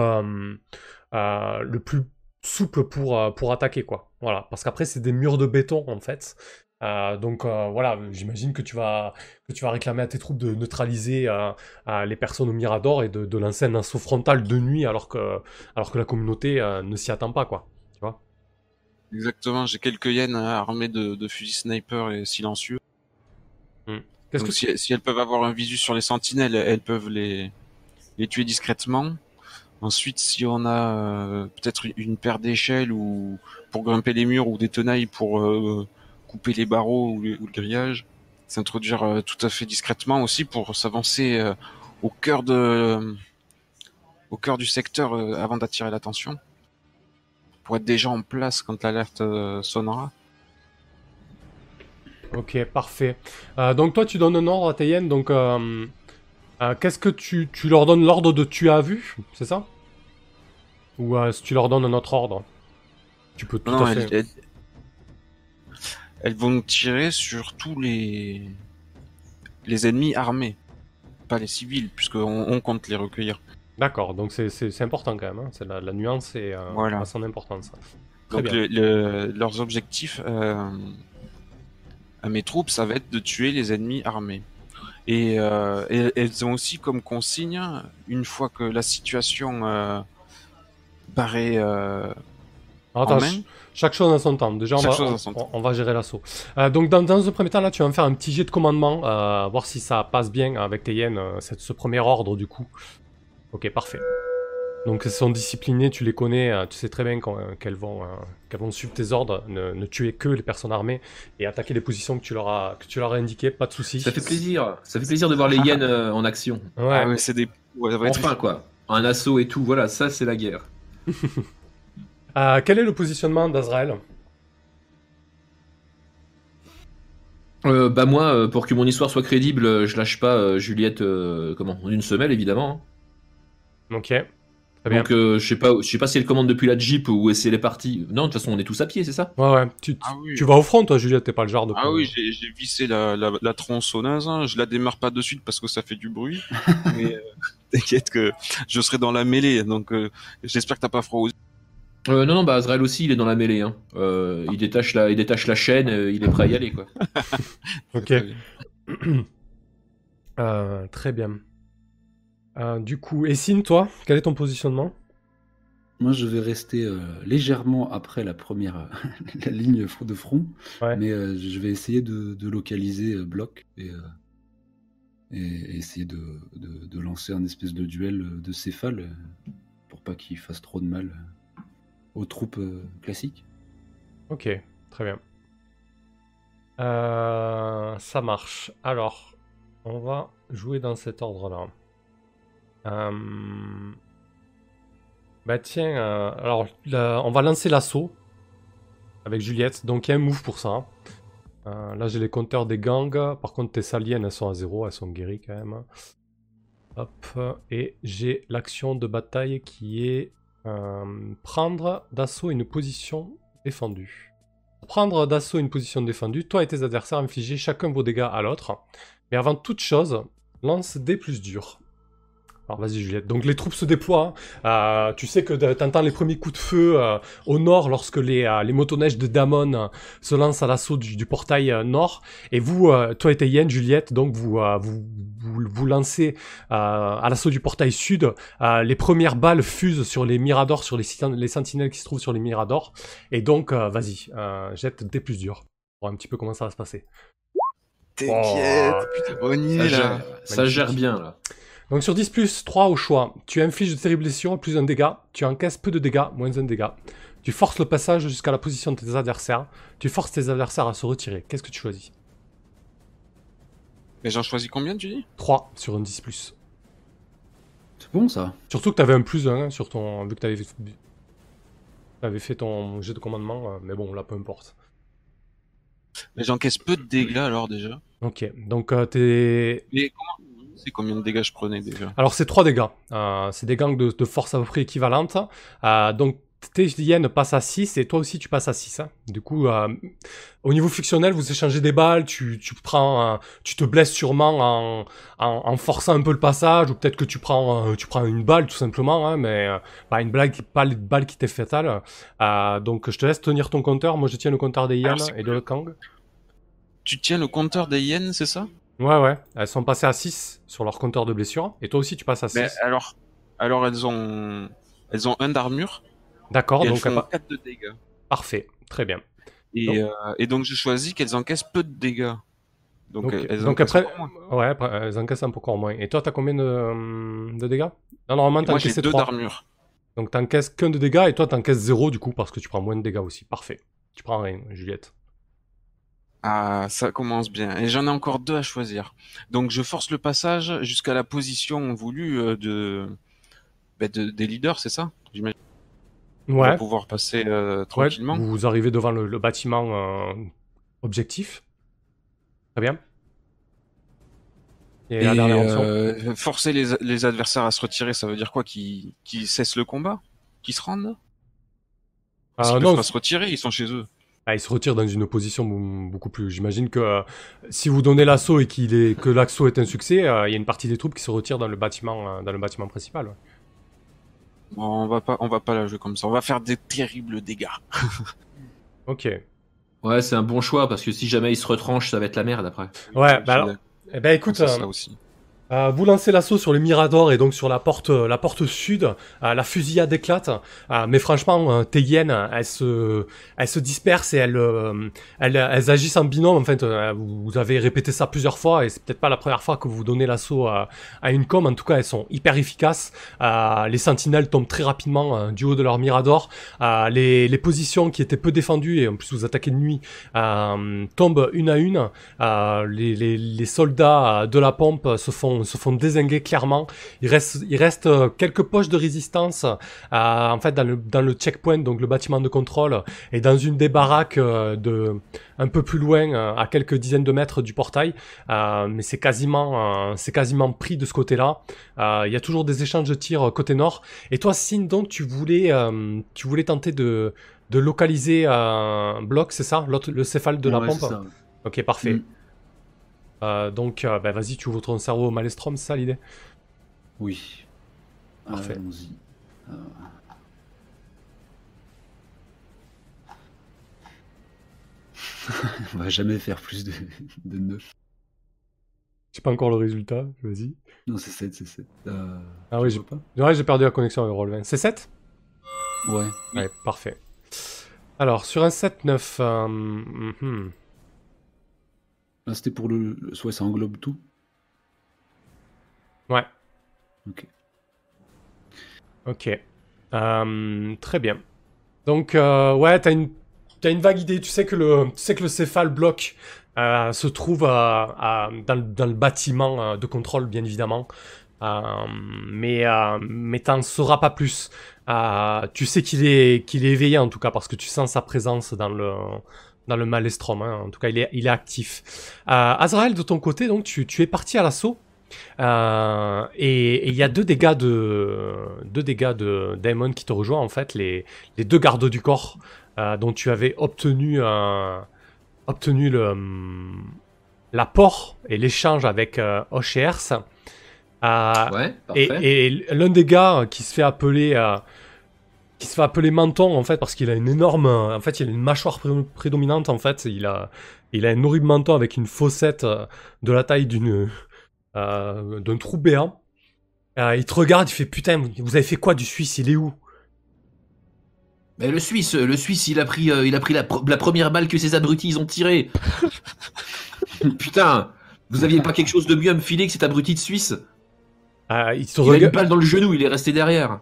le plus souple pour, pour attaquer, quoi. Voilà, parce qu'après, c'est des murs de béton, en fait. Donc voilà, j'imagine que tu vas que tu vas réclamer à tes troupes de neutraliser les personnes au Mirador et de, de lancer un assaut frontal de nuit alors que alors que la communauté ne s'y attend pas quoi. Exactement, j'ai quelques hyènes armées de, de fusils sniper et silencieux. Qu'est-ce Donc que si, si elles peuvent avoir un visu sur les sentinelles, elles peuvent les, les tuer discrètement. Ensuite, si on a euh, peut-être une- paire d'échelles ou pour grimper les murs ou des tenailles pour euh, couper les barreaux ou le, ou le grillage, s'introduire euh, tout à fait discrètement aussi pour s'avancer euh, au cœur de au cœur du secteur euh, avant d'attirer l'attention. Pour être déjà en place quand l'alerte euh, sonnera. Ok, parfait. Euh, donc toi, tu donnes un ordre à tes hyènes, donc euh, euh, qu'est-ce que tu, tu leur donnes l'ordre de tu as vu, c'est ça? Ou si tu leur donnes un autre ordre Tu peux tout Non, à elles, fait. elles- elles vont tirer sur tous les les ennemis armés, pas les civils, puisqu'on on compte les recueillir. D'accord, donc c'est- important quand même, hein. c'est la, la nuance et euh, Voilà. a son importance. Très Donc bien. le- le- leurs objectifs euh, à mes troupes, ça va être de tuer les ennemis armés. Et, euh, et elles ont aussi comme consigne, une fois que la situation euh, paraît euh, attends, main, ch- chaque chose en son temps. Déjà, on va, on- temps. on gérer l'assaut. Euh, donc, dans, dans un premier temps, là, tu vas me faire un petit jet de commandement, euh, voir si ça passe bien avec tes euh, cette- ce premier ordre, du coup. Ok, parfait. Donc, elles sont disciplinées, tu les connais, euh, tu sais très bien qu'on- euh, qu'elles vont, euh, qu'elles vont suivre tes ordres, ne, ne tuer que les personnes armées et attaquer les positions que tu leur as, que tu leur as indiquées, pas de soucis. Ça fait plaisir. Ça fait plaisir de voir les hyènes euh, en action. Ouais. ah ouais, c'est des ouais, ça va être- Enfin quoi. Un assaut et tout. Voilà, ça c'est la guerre. Euh, quel est le positionnement d'Azrael? Euh, bah moi, pour que mon histoire soit crédible, je lâche pas Juliette, euh, comment, en une semelle évidemment. hein. Ok. Très bien. Donc euh, je sais pas, je sais pas si elle commande depuis la Jeep ou si elle est partie. Non, de toute façon on est tous à pied, c'est ça? Ouais, ouais. Tu, Ah oui. tu vas au front, toi, Juliette, t'es pas le genre de. Ah oui, j'ai j'ai vissé la, la, la tronçonneuse. hein. Je la démarre pas de suite parce que ça fait du bruit. mais euh, t'inquiète que je serai dans la mêlée. Donc euh, j'espère que t'as pas froid aux euh, Non, non, bah Azrael aussi, il est dans la mêlée. Hein. Euh, il détache la, il détache la chaîne, euh, il est prêt à y aller quoi. Ok. Euh, très bien. Euh, du coup, Essine, toi, quel est ton positionnement? Moi, je vais rester euh, légèrement après la première euh, la ligne de front, Ouais. mais euh, je vais essayer de, de localiser Bloc et, essayer de, de- de lancer un espèce de duel de céphale pour pas qu'il fasse trop de mal aux troupes classiques. Ok, très bien. Ça marche. Alors, on va jouer dans cet ordre-là. Euh, Bah tiens, euh, alors on va lancer l'assaut avec Juliette. Donc il y a un move pour ça. Euh, là j'ai les compteurs des gangs. Par contre tes saliennes elles sont à zéro, elles sont guéries quand même. Hop, et j'ai l'action de bataille qui est prendre d'assaut une position défendue. Prendre d'assaut une position défendue, toi et tes adversaires infligez chacun vos dégâts à l'autre. Mais avant toute chose, lance des plus durs. Alors vas-y Juliette. Donc les troupes se déploient. hein. Euh, tu sais que t'entends les premiers coups de feu euh, au nord lorsque les, euh, les motoneiges de Damon euh, se lancent à l'assaut du, du portail euh, nord. Et vous, euh, toi et tes hyènes, Juliette, donc vous, euh, vous, vous, vous lancez euh, à l'assaut du portail sud. Euh, les premières balles fusent sur les miradors, sur les, les sentinelles qui se trouvent sur les miradors. Et donc, euh, vas-y, euh, jette des plus durs. Pour voir un petit peu comment ça va se passer. T'inquiète, Oh, putain, on y Ça est gère, là. ça gère bien là. Donc sur 10 plus 3 au choix, tu infliges de terribles blessures, plus un dégât, tu encaisses peu de dégâts, moins un dégât. Tu forces le passage jusqu'à la position de tes adversaires, tu forces tes adversaires à se retirer. Qu'est-ce que tu choisis? Mais j'en choisis combien, tu dis? 3 sur un 10 plus. C'est bon ça Surtout que tu avais un plus 1 sur ton... vu que tu avais... avais fait ton jet de commandement, euh, mais bon là peu importe. Mais j'encaisse peu de dégâts alors déjà. Ok, donc euh, t'es... Mais comment C'est combien de dégâts je prenais déjà? Alors c'est 3 dégâts, Euh, c'est des gangs de, de force à peu près équivalentes. Euh, donc tes hyènes passent à 6 et toi aussi tu passes à 6. hein. Du coup, euh, au niveau fictionnel, vous échangez des balles, tu, tu prends, euh, tu te blesses sûrement en, en, en forçant un peu le passage, ou peut-être que tu prends, euh, tu prends une balle tout simplement, hein, mais euh, pas une blague, pas une balle qui t'est fatale. Donc je te laisse tenir ton compteur, moi je tiens le compteur des c'est et de le gang. Tu tiens le compteur des hyènes, c'est ça? Ouais ouais, elles sont passées à 6 sur leur compteur de blessures, et toi aussi tu passes à 6. Mais alors, alors elles ont, elles ont un d'armure D'accord, et elles donc font elles pa- 4 de dégâts. parfait, très bien. Et, Donc- euh, et donc je choisis qu'elles encaissent peu de dégâts. Donc, Donc, elles donc encaissent après, encore moins. ouais, après, elles encaissent un peu encore moins. Et toi, t'as combien de, hum, de dégâts? Non, normalement, t'encaisses deux 3. d'armure. Donc t'encaisses qu'un de dégâts et toi, t'encaisses 0 du coup parce que tu prends moins de dégâts aussi. Parfait. Tu prends rien, Juliette. Ah, ça commence bien. Et j'en ai encore deux à choisir. Donc je force le passage jusqu'à la position voulue euh, de bah, de- des leaders, c'est ça? J'imagine. Ouais. pouvoir passer euh, Ouais, tranquillement. vous arrivez devant le, le bâtiment euh, objectif. Très bien. Et, euh, forcer les, les adversaires à se retirer, ça veut dire quoi? Qu'ils qu'ils cessent le combat? Qu'ils se rendent? Parce Ah, qu'ils non, peuvent pas se retirer, ils sont chez eux. Ah, il se retire dans une position beaucoup plus. J'imagine que euh, si vous donnez l'assaut et qu'il est que l'assaut est un succès, euh, il y a une partie des troupes qui se retirent dans le bâtiment, euh, dans le bâtiment principal. ouais. Bon, on va pas, on va pas la jouer comme ça. On va faire des terribles dégâts. Ok. Ouais, c'est un bon choix parce que si jamais il se retranche, ça va être la merde après. Ouais, bah alors, eh ben écoute, euh, ça aussi. Euh, vous lancez l'assaut sur le Mirador et donc sur la porte, euh, la porte sud. Euh, la fusillade éclate, mais franchement, hyènes, elles se, elles se dispersent et elles, euh, elles, agissent en binôme. En fait, vous avez répété ça plusieurs fois et c'est peut-être pas la première fois que vous donnez l'assaut à, à une com. En tout cas, elles sont hyper efficaces. Les sentinelles tombent très rapidement du haut de leur Mirador. Les, les positions qui étaient peu défendues et en plus vous attaquez de nuit tombent une à une. Les, les, les soldats de la pompe se font, se font désinguer clairement. Il reste, il reste euh, quelques poches de résistance euh, en fait dans le, dans le checkpoint, donc le bâtiment de contrôle, et dans une des baraques euh, de un peu plus loin, à quelques dizaines de mètres du portail. Euh, mais c'est quasiment, euh, c'est quasiment pris de ce côté-là. Euh, Il y a toujours des échanges de tirs côté nord. Et toi, Sin, donc tu voulais, tu voulais tenter de de localiser un bloc, c'est ça? Le céphale de la pompe? ça. Ok, parfait. Mm. Euh, donc, euh, bah, vas-y, tu ouvres ton cerveau au Malestrom, c'est ça l'idée? Oui. Parfait. Allons-y. Euh. On va jamais faire plus de, de 9. J'ai pas encore le résultat, vas-y. Non, c'est 7, c'est 7. Euh, Ah oui, j'ai vois ouais, j'ai perdu la connexion avec Roll20. C'est 7 pas Ouais. Ouais, parfait. Alors, sur un 7-9, euh, mhm. Là, c'était pour le. le- Soit ça englobe tout. ouais, Ok. ok. Euh, très bien. Donc, euh, ouais, t'as une, t'as une vague idée. Tu sais que le, tu sais que le céphale bloc euh, se trouve dans, le- dans le bâtiment de contrôle, bien évidemment. Mais mais t'en sauras pas plus. Tu sais qu'il est qu'il est éveillé en tout cas parce que tu sens sa présence dans le dans le Malestrom. hein. En tout cas, il est il est actif. Euh, Azrael, de ton côté, donc tu, tu es parti à l'assaut. Euh, et il y a deux dégâts de deux dégâts de Daemon qui te rejoignent en fait les les deux gardes du corps euh, dont tu avais obtenu euh, obtenu le l'apport et l'échange avec Oshers. Ouais, et, et l'un des gars qui se fait appeler qui se fait appeler menton en fait parce qu'il a une énorme en fait il a une mâchoire pré- prédominante en fait. Il a il a un horrible menton avec une fossette euh, de la taille d'une euh, d'un trou béant. Euh, il te regarde il fait putain vous avez fait quoi du Suisse? Il est où? Mais le Suisse, le Suisse, il a pris, euh, il a pris la, pr- la première balle que ces abrutis ils ont tirée. Putain, vous aviez pas quelque chose de mieux à me filer que cet abruti de Suisse? Euh, il te Il a une balle dans le genou, il est resté derrière.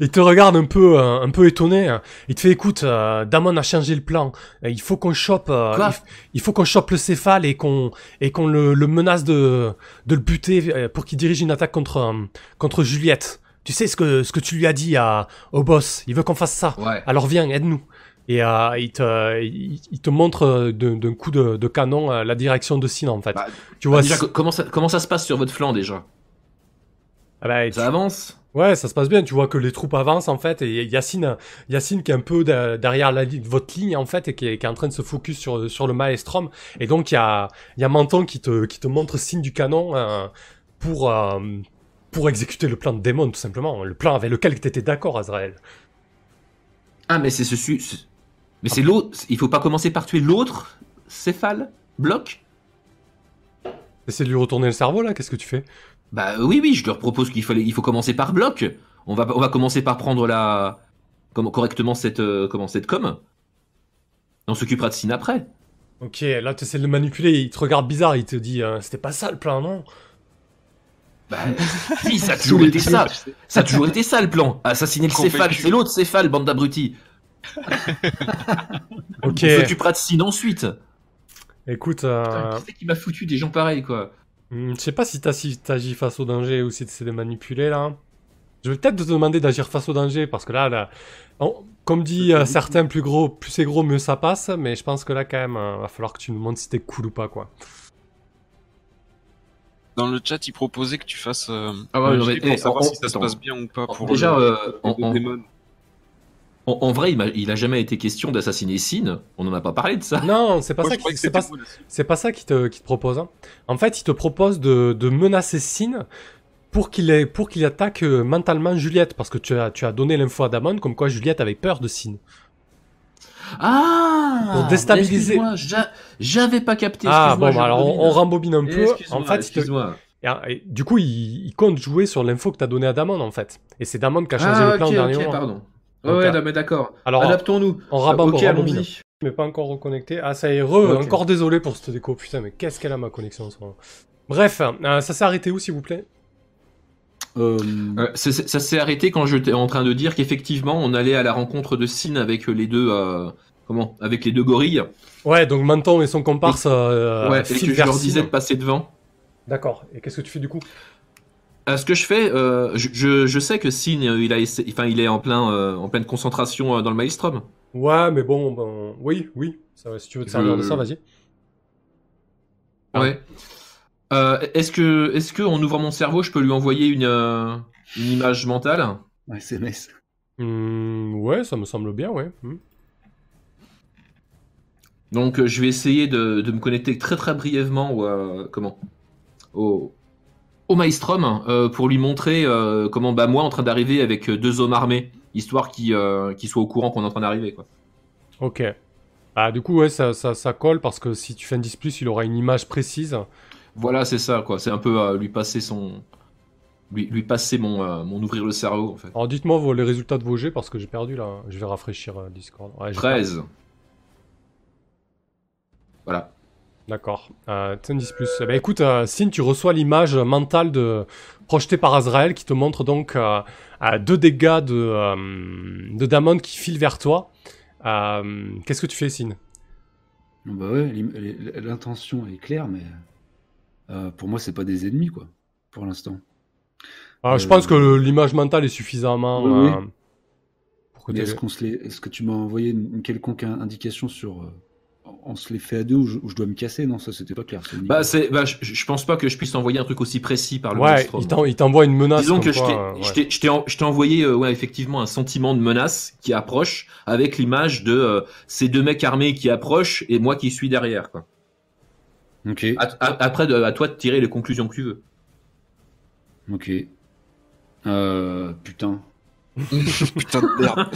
Il te regarde un peu, euh, un peu étonné. Il te fait, écoute, euh, Damon a changé le plan. Euh, Il faut qu'on chope, euh, il, faut qu'on chope le céphale et qu'on et qu'on le, le menace de de le buter pour qu'il dirige une attaque contre contre Juliette. Tu sais ce que ce que tu lui as dit à au boss. Il veut qu'on fasse ça. Ouais. Alors viens, aide-nous. Et il te il, il te montre d'un coup de, de canon la direction de Sin en fait. Bah, tu vois. déjà, co- comment ça, comment ça se passe sur votre flanc déjà? Ah bah, tu- Ça avance Ouais, ça se passe bien. Tu vois que les troupes avancent en fait, et Yacine, Yacine qui est un peu de- derrière la votre ligne en fait, et qui est, qui est en train de se focus sur sur le maelstrom. Et donc il y a il y a Menton qui te qui te montre signe du canon euh, pour euh, pour exécuter le plan de démon tout simplement, le plan avec lequel tu étais d'accord, Azrael. Ah, mais c'est ce Suisse. Mais c'est l'autre. Il faut pas commencer par tuer l'autre céphale Bloc? Essaie de lui retourner le cerveau là. Qu'est-ce que tu fais? Bah oui, oui, je leur propose qu'il fallait, il faut commencer par bloc. On va, on va commencer par prendre la, comment, correctement cette, euh, comment, cette com. On s'occupera de Sin après. Ok, là tu essaies de le manipuler. Il te regarde bizarre. Il te dit, euh, c'était pas ça le plan, non? Bah, si, ça a toujours été ça. Ça a toujours été ça le plan. Assassiner le céphale, c'est l'autre céphale, bande d'abrutis. Ok. On s'occupera de Sin ensuite. Écoute, Putain, euh, Qui c'est qui m'a foutu des gens pareils, quoi? Hmm, je sais pas si t'as- si t'agis face au danger ou si t'essaies de manipuler là. Je vais peut-être te demander d'agir face au danger, parce que là, là on- comme dit euh, certains, plus gros, plus c'est gros, mieux ça passe. Mais je pense que là, quand même, euh, va falloir que tu nous montres si t'es cool ou pas, quoi. Dans le chat, il proposait que tu fasses. Euh, Ah ouais, mais, pour eh, savoir on- si ça se passe bien ou pas pour Déjà, le, euh, le démon. En- en vrai, il, m'a- il a jamais été question d'assassiner Sin. On n'en a pas parlé de ça. Non, c'est pas Moi, ça qui- c'est pas, c'est ça qu'il te, propose. hein. En fait, il te propose de, de menacer Sin pour qu'il ait- pour qu'il attaque euh, mentalement Juliette, parce que tu as, tu as donné l'info à Damon comme quoi Juliette avait peur de Sin. Ah Pour déstabiliser. j'a- J'avais pas capté. Ah bon, bah alors on, rembobine. on rembobine un peu. En fait, il te- et- et du coup, il, il compte jouer sur l'info que t'as donné à Damon, en fait. Et c'est Damon qui a changé Ah, le plan au dernier moment. pardon. Donc, ouais, euh, non, mais d'accord. Alors, Adaptons-nous. on rabat, ok, on rembobine. allons-y. Mais pas encore reconnecté. Ah, ça y est, re, Ok. encore désolé pour cette déco. Putain, mais qu'est-ce qu'elle a ma connexion en ce moment? Bref, euh, ça s'est arrêté où, s'il vous plaît? Euh, Euh, ça s'est arrêté quand j'étais en train de dire qu'effectivement, on allait à la rencontre de Sin avec les deux. euh, comment? Avec les deux gorilles. Ouais, donc Menton et son comparse euh, ouais, et que je leur disais de passer devant. D'accord. Et qu'est-ce que tu fais du coup? Euh, ce que je fais, euh, je, je, je sais que Sin, euh, il, a essa- enfin, il est en, plein, euh, en pleine concentration euh, dans le Maelstrom. Ouais, mais bon, ben, oui, oui. Ça, si tu veux te Je- servir de ça, vas-y. Ouais. Euh, est-ce que, est-ce que en ouvrant mon cerveau, je peux lui envoyer une, euh, une image mentale? Un SMS. Hmm, ouais, ça me semble bien, ouais. Hmm. Donc, euh, je vais essayer de, de me connecter très très brièvement au, euh, comment? Au, au Maelstrom euh, pour lui montrer euh, comment bah moi en train d'arriver avec euh, deux hommes armés, histoire qu'il euh, soit au courant qu'on est en train d'arriver quoi. Ok. Ah, du coup, ouais, ça, ça, ça colle parce que si tu fais un 10, il aura une image précise. Voilà, c'est ça quoi. C'est un peu lui passer son lui, lui passer mon, mon ouvrir le cerveau en fait. Alors, dites-moi vos- les résultats de vos jets parce que j'ai perdu là. Je vais rafraîchir Discord. Ouais, j'ai 13. Voilà. D'accord. Euh, tiens, 10 plus. Eh ben, écoute, euh, Sin, tu reçois l'image mentale de... projetée par Azrael qui te montre donc euh, euh, deux dégâts de, euh, de Damon qui filent vers toi. Qu'est-ce que tu fais, Sin Bah ouais, l'intention est claire, mais pour moi, c'est pas des ennemis, quoi, pour l'instant. Euh, Je pense que l'image mentale est suffisamment. Oui, Est-ce est-ce que tu m'as envoyé une, quelconque in- indication sur. On se les fait à deux ou je, ou je dois me casser Non, ça c'était pas clair. Bah, bah, je, je pense pas que je puisse envoyer un truc aussi précis par le Ouais, il t'en- il t'envoie une menace. Disons que je quoi, t'ai, ouais. je t'ai- je t'ai en- je t'ai envoyé euh, ouais, effectivement un sentiment de menace qui approche avec l'image de euh, ces deux mecs armés qui approchent et moi qui suis derrière. Quoi. Ok, À- à- après, de- à toi de tirer les conclusions que tu veux. ok. Euh, putain. Putain de merde.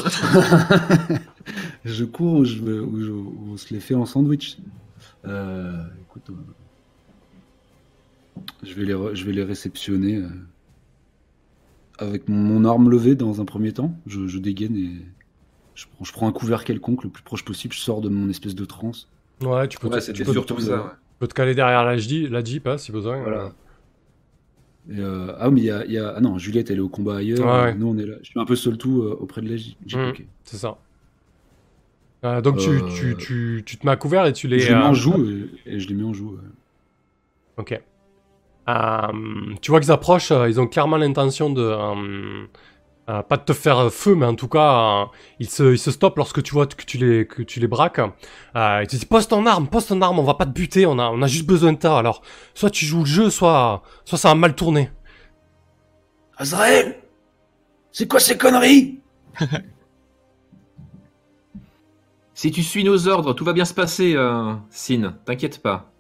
je cours ou, je, ou je- ou on se les fait en sandwich Euh, Écoute, euh, je, vais les re- je vais les réceptionner euh, avec mon, mon arme levée dans un premier temps. Je, je dégaine et je prends, je prends un couvert quelconque le plus proche possible. Je sors de mon espèce de transe. Ouais, tu peux, te, Ouais, tu c'était peux- surtout te- ça. ouais. tu peux te caler derrière la Jeep, la Jeep hein, si besoin. Voilà. Euh. Et, euh, ah, mais il y a, il y a- Ah non, Juliette, elle est au combat ailleurs. Ouais. Nous, on est là. Je suis un peu seul tout euh, auprès de la J. Ok. C'est ça. Euh, donc tu, tu, tu, tu te mets à couvert et tu les... je les mets en joue et, et je les mets en joue. ouais. Ok. Tu vois qu'ils approchent, ils ont clairement l'intention de... euh, pas de te faire feu, mais en tout cas, euh, ils, se, ils se stoppent lorsque tu vois que tu les, que tu les braques. Euh, ils te disent, pose ton arme, pose ton arme, on va pas te buter, on a, on a juste besoin de toi. Alors, soit tu joues le jeu, soit, soit ça va mal tourner. Azrael C'est quoi ces conneries? Si tu suis nos ordres, tout va bien se passer, euh, Sin. T'inquiète pas.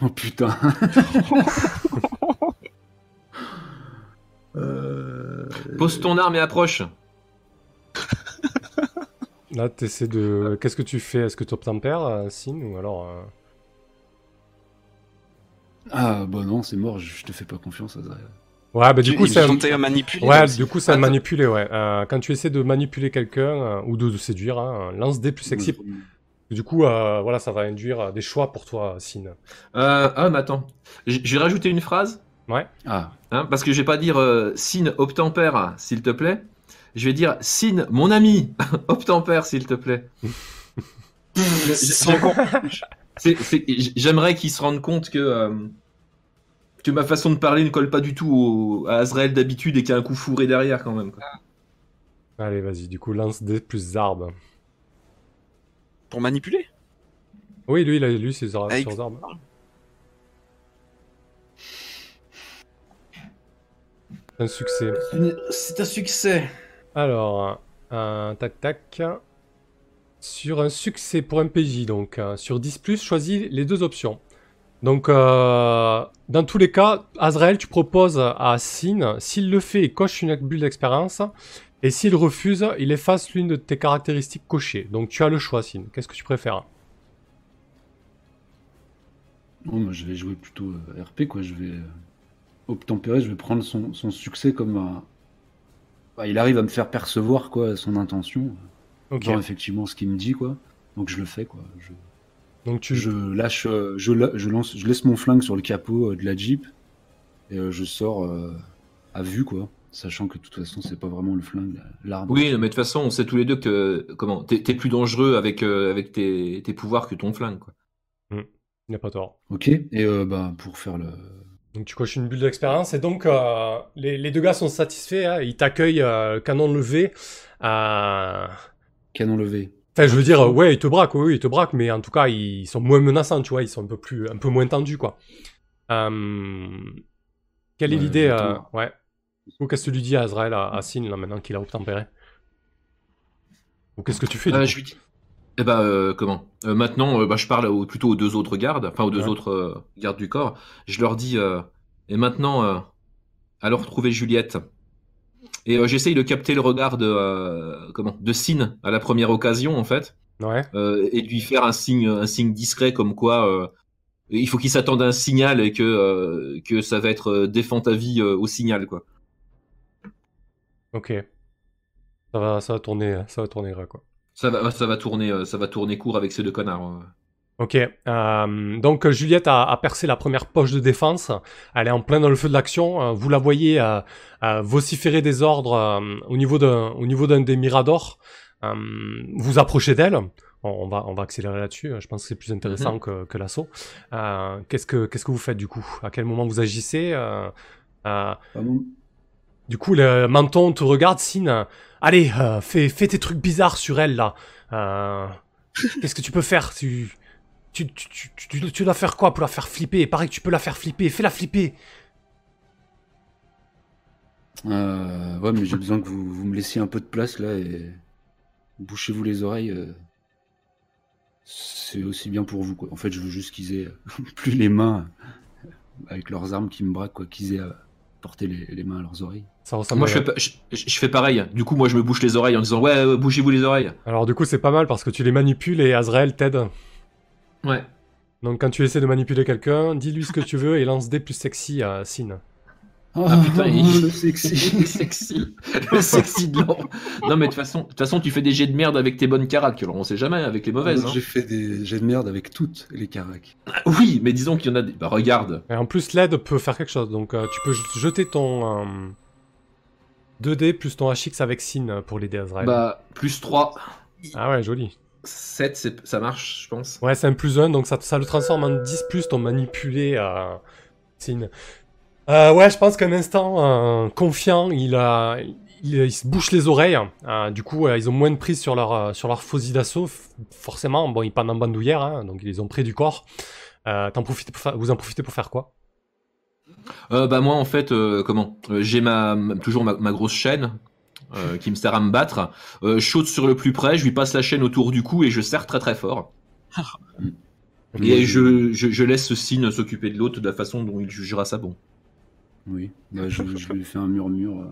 Oh putain Euh, Pose ton arme et approche. Là, t'essaies de... Qu'est-ce que tu fais? Est-ce que tu obtempères, euh, Sin, ou alors... euh, Ah bah non, c'est mort, je te fais pas confiance, Azrael. Ouais, bah du Tu- coup, à manipuler. Ouais, aussi. du coup, c'est à Attends. manipuler, ouais. Euh, quand tu essaies de manipuler quelqu'un, euh, ou de, de séduire, hein, lance des plus sexy. Du coup, euh, voilà, ça va induire des choix pour toi, Sin. Euh, ah, mais attends. Vais rajouter une phrase. Ouais. Ah, Hein, parce que je vais pas dire euh, Sin obtempère, s'il te plaît. Je vais dire Sin, mon ami, obtempère, s'il te plaît. C'est C'est- c'est- J'aimerais qu'ils se rendent compte que, euh, que ma façon de parler ne colle pas du tout au- à Azrael d'habitude et qu'il y a un coup fourré derrière quand même. quoi. Allez, vas-y, du coup, lance des plus Zarb. Pour manipuler? Oui, lui, il a lu ses ar- Avec- sur Zarb. Un succès. C'est un succès. Alors, un tac tac. Sur un succès pour un PJ, donc euh, sur 10, choisis les deux options. Donc, euh, dans tous les cas, Azrael, tu proposes à Sin, s'il le fait, il coche une bulle d'expérience. Et s'il refuse, il efface l'une de tes caractéristiques cochées. Donc, tu as le choix, Sin. Qu'est-ce que tu préfères? Non, moi, je vais jouer plutôt euh, RP, quoi. Je vais euh, obtempérer, je vais prendre son, son succès comme un. Bah, il arrive à me faire percevoir, quoi, son intention. Ok. Genre, effectivement, ce qu'il me dit, quoi. Donc, je le fais, quoi. Je, Donc, tu, je lâche, euh, je, la- je lance, je laisse mon flingue sur le capot euh, de la Jeep et euh, je sors euh, à vue, quoi. Sachant que de toute façon, c'est pas vraiment le flingue, la- l'arme. Oui, mais de toute façon, on sait tous les deux que comment t'es t'es plus dangereux avec, euh, avec tes, tes pouvoirs que ton flingue. Quoi. il n'a pas tort. Ok. Et euh, bah, pour faire le. Donc tu coches une bulle d'expérience et donc euh, les, les deux gars sont satisfaits, hein, ils t'accueillent euh, canon levé. euh, Canon levé. Enfin je veux dire, ouais ils te braquent, oui ils te braquent, mais en tout cas ils sont moins menaçants, tu vois, ils sont un peu plus, un peu moins tendus quoi. Quelle est Ouais, l'idée. Ouais. Qu'est-ce que tu lui dis à Azrael, à, à Sin, là maintenant qu'il a obtempéré? Ou qu'est-ce que tu fais du coup? je lui dis. Eh ben, euh, comment? Euh, Maintenant, euh, bah, je parle au- plutôt aux deux autres gardes, enfin aux deux Ouais. autres gardes du corps. Je leur dis, et maintenant, alors trouver Juliette. Et j'essaye de capter le regard de comment? De Sin à la première occasion en fait, Ouais. et de lui faire un signe, un signe discret comme quoi il faut qu'il s'attende à un signal et que que ça va être défend ta vie au signal quoi. Ok. Ça va, ça va tourner, ça va tourner là, quoi. Ça va, ça va tourner, euh, ça va tourner court avec ces deux connards. euh. Ok, euh, donc Juliette a, a percé la première poche de défense. Elle est en plein dans le feu de l'action. Euh, vous la voyez euh, euh, vociférer des ordres euh, au niveau d'un au niveau d'un des miradors. Euh, vous approchez d'elle. On, on va on va accélérer là-dessus. Je pense que c'est plus intéressant que, que l'assaut. Euh, qu'est-ce que qu'est-ce que vous faites du coup? À quel moment vous agissez Euh, euh. Du coup, le menton te regarde, Sin. Allez, euh, fais, tes trucs bizarres sur elle, là. Euh, Qu'est-ce que tu peux faire tu, tu, dois faire quoi pour la faire flipper? Pareil tu peux la faire flipper. Fais-la flipper. Euh, ouais, mais j'ai besoin que vous, me laissiez un peu de place là et bouchez-vous les oreilles. C'est aussi bien pour vous. En fait, je veux juste qu'ils aient plus les mains avec leurs armes qui me braquent quoi, qu'ils aient à porter les mains à leurs oreilles. Ça ressemble Moi, je fais, pa- je, je fais pareil. Du coup, moi, je me bouche les oreilles en disant ouais, euh, bougez-vous les oreilles. Alors, du coup, c'est pas mal parce que tu les manipules et Azrael t'aide. Ouais. Donc, quand tu essaies de manipuler quelqu'un, dis-lui ce que tu veux et lance des plus sexy à Sin. Ah putain, il- le sexy. sexy. Le sexy de l'or. Non, mais de toute façon, de toute façon, tu fais des jets de merde avec tes bonnes caracs. Alors, on sait jamais avec les mauvaises. hein. J'ai fait des jets de merde avec toutes les caracs. Oui, mais disons qu'il y en a des. Bah, regarde. Et en plus, l'aide peut faire quelque chose. Donc, euh, tu peux jeter ton euh, 2D plus ton HX avec Sin pour l'aider Azrael. Bah, plus 3. Ah ouais, joli. 7, c'est- ça marche, je pense. Ouais, c'est un plus 1, donc ça, ça le transforme en 10 plus ton manipulé euh, Sin. Euh, ouais, je pense qu'un instant euh, confiant, il, a, il, il se bouche les oreilles. Euh, du coup, ils ont moins de prise sur leur, sur leur fusil d'assaut. Forcément, bon, ils pendent en bandoulière, hein, donc ils les ont près du corps. T'en profites pour vous en profitez pour faire quoi? Euh, bah, moi, en fait, euh, comment? Euh, J'ai ma, ma- toujours ma, ma grosse chaîne. euh, qui me sert à me battre. Euh, je saute sur le plus près, je lui passe la chaîne autour du cou et je serre très très fort. Et je, je, je laisse ce signe s'occuper de l'autre de la façon dont il jugera ça bon. Oui, bah, je, je lui fais un murmure.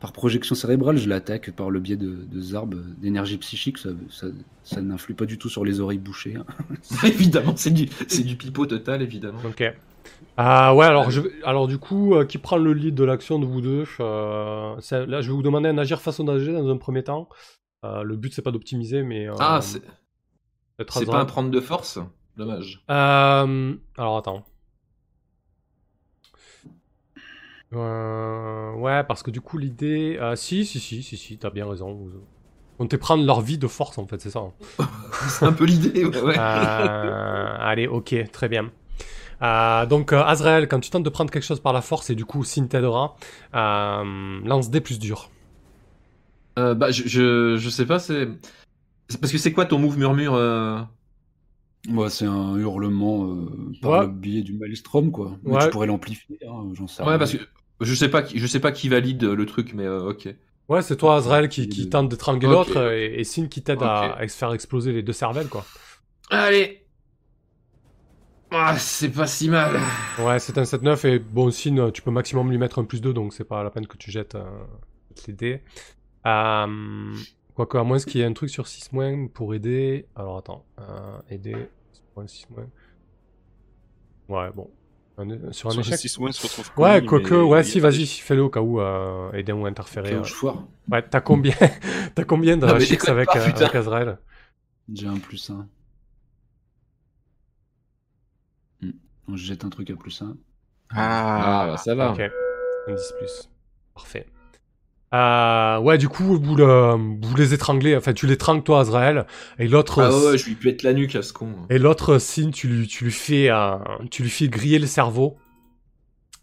Par projection cérébrale, je l'attaque par le biais de, de Zarb, euh, d'énergie psychique. Ça, ça, ça n'influe pas du tout sur les oreilles bouchées. hein. évidemment, c'est du, c'est du pipeau total, évidemment. Ok. Ah ouais, alors, je, alors du coup, euh, qui prend le lead de l'action de vous deux euh, c'est- Là, je vais vous demander un agir façon d'agir dans un premier temps. Euh, le but, c'est pas d'optimiser, mais... euh, Ah, c'est d'être c'est pas un prendre de force? Dommage. Euh, alors attends. Euh, ouais, parce que du coup l'idée, si, si, si, si, si, t'as bien raison. Vous... Comptez prendre leur vie de force en fait, c'est ça. hein. C'est un peu l'idée, ouais. ouais. Euh, allez, ok, très bien. Euh, donc, euh, Azrael, quand tu tentes de prendre quelque chose par la force, et du coup, Sin t'aidera, euh, lance des plus dur. Euh, bah, je, je, je sais pas, c'est. Parce que c'est quoi ton move murmure euh? Moi, c'est un hurlement euh, par Ouais. le biais du maelstrom, quoi. Mais Ouais. tu pourrais l'amplifier, hein, j'en sais Ouais, rien. parce que je sais pas qui, je sais pas qui valide le truc, mais euh, ok. Ouais, c'est toi, Azrael, qui, qui tente d'étrangler Ok. l'autre, et, et Sin qui t'aide à, à faire exploser les deux cervelles, quoi. Allez Ah, c'est pas si mal. Ouais, c'est un 7-9, et bon, Sin, euh, tu peux maximum lui mettre un plus 2, donc c'est pas la peine que tu jettes euh, les dés. Euh, Quoique, à moins qu'il y ait un truc sur 6 moins pour aider. Alors, attends. Euh, aider. 6 moins. Ouais, bon. Un- sur un Sur échec. 6 mois, se retrouve Ouais, quoique, ouais, si, vas-y, fais-le au cas où euh, aider ou interférer. Euh. Ouais, t'as combien T'as combien de Ah, avec, euh, avec Azrael? J'ai un plus 1. Je jette un truc à plus 1. Ah, bah, ça va. Ok, un 10 plus. Parfait. Euh, ouais, du coup, vous, le- vous les étranglez, enfin, tu l'étrangles toi, Azrael, et l'autre, Ah ouais, je lui pète la nuque à ce con. et l'autre signe, tu lui, tu lui fais, euh, tu lui fais griller le cerveau.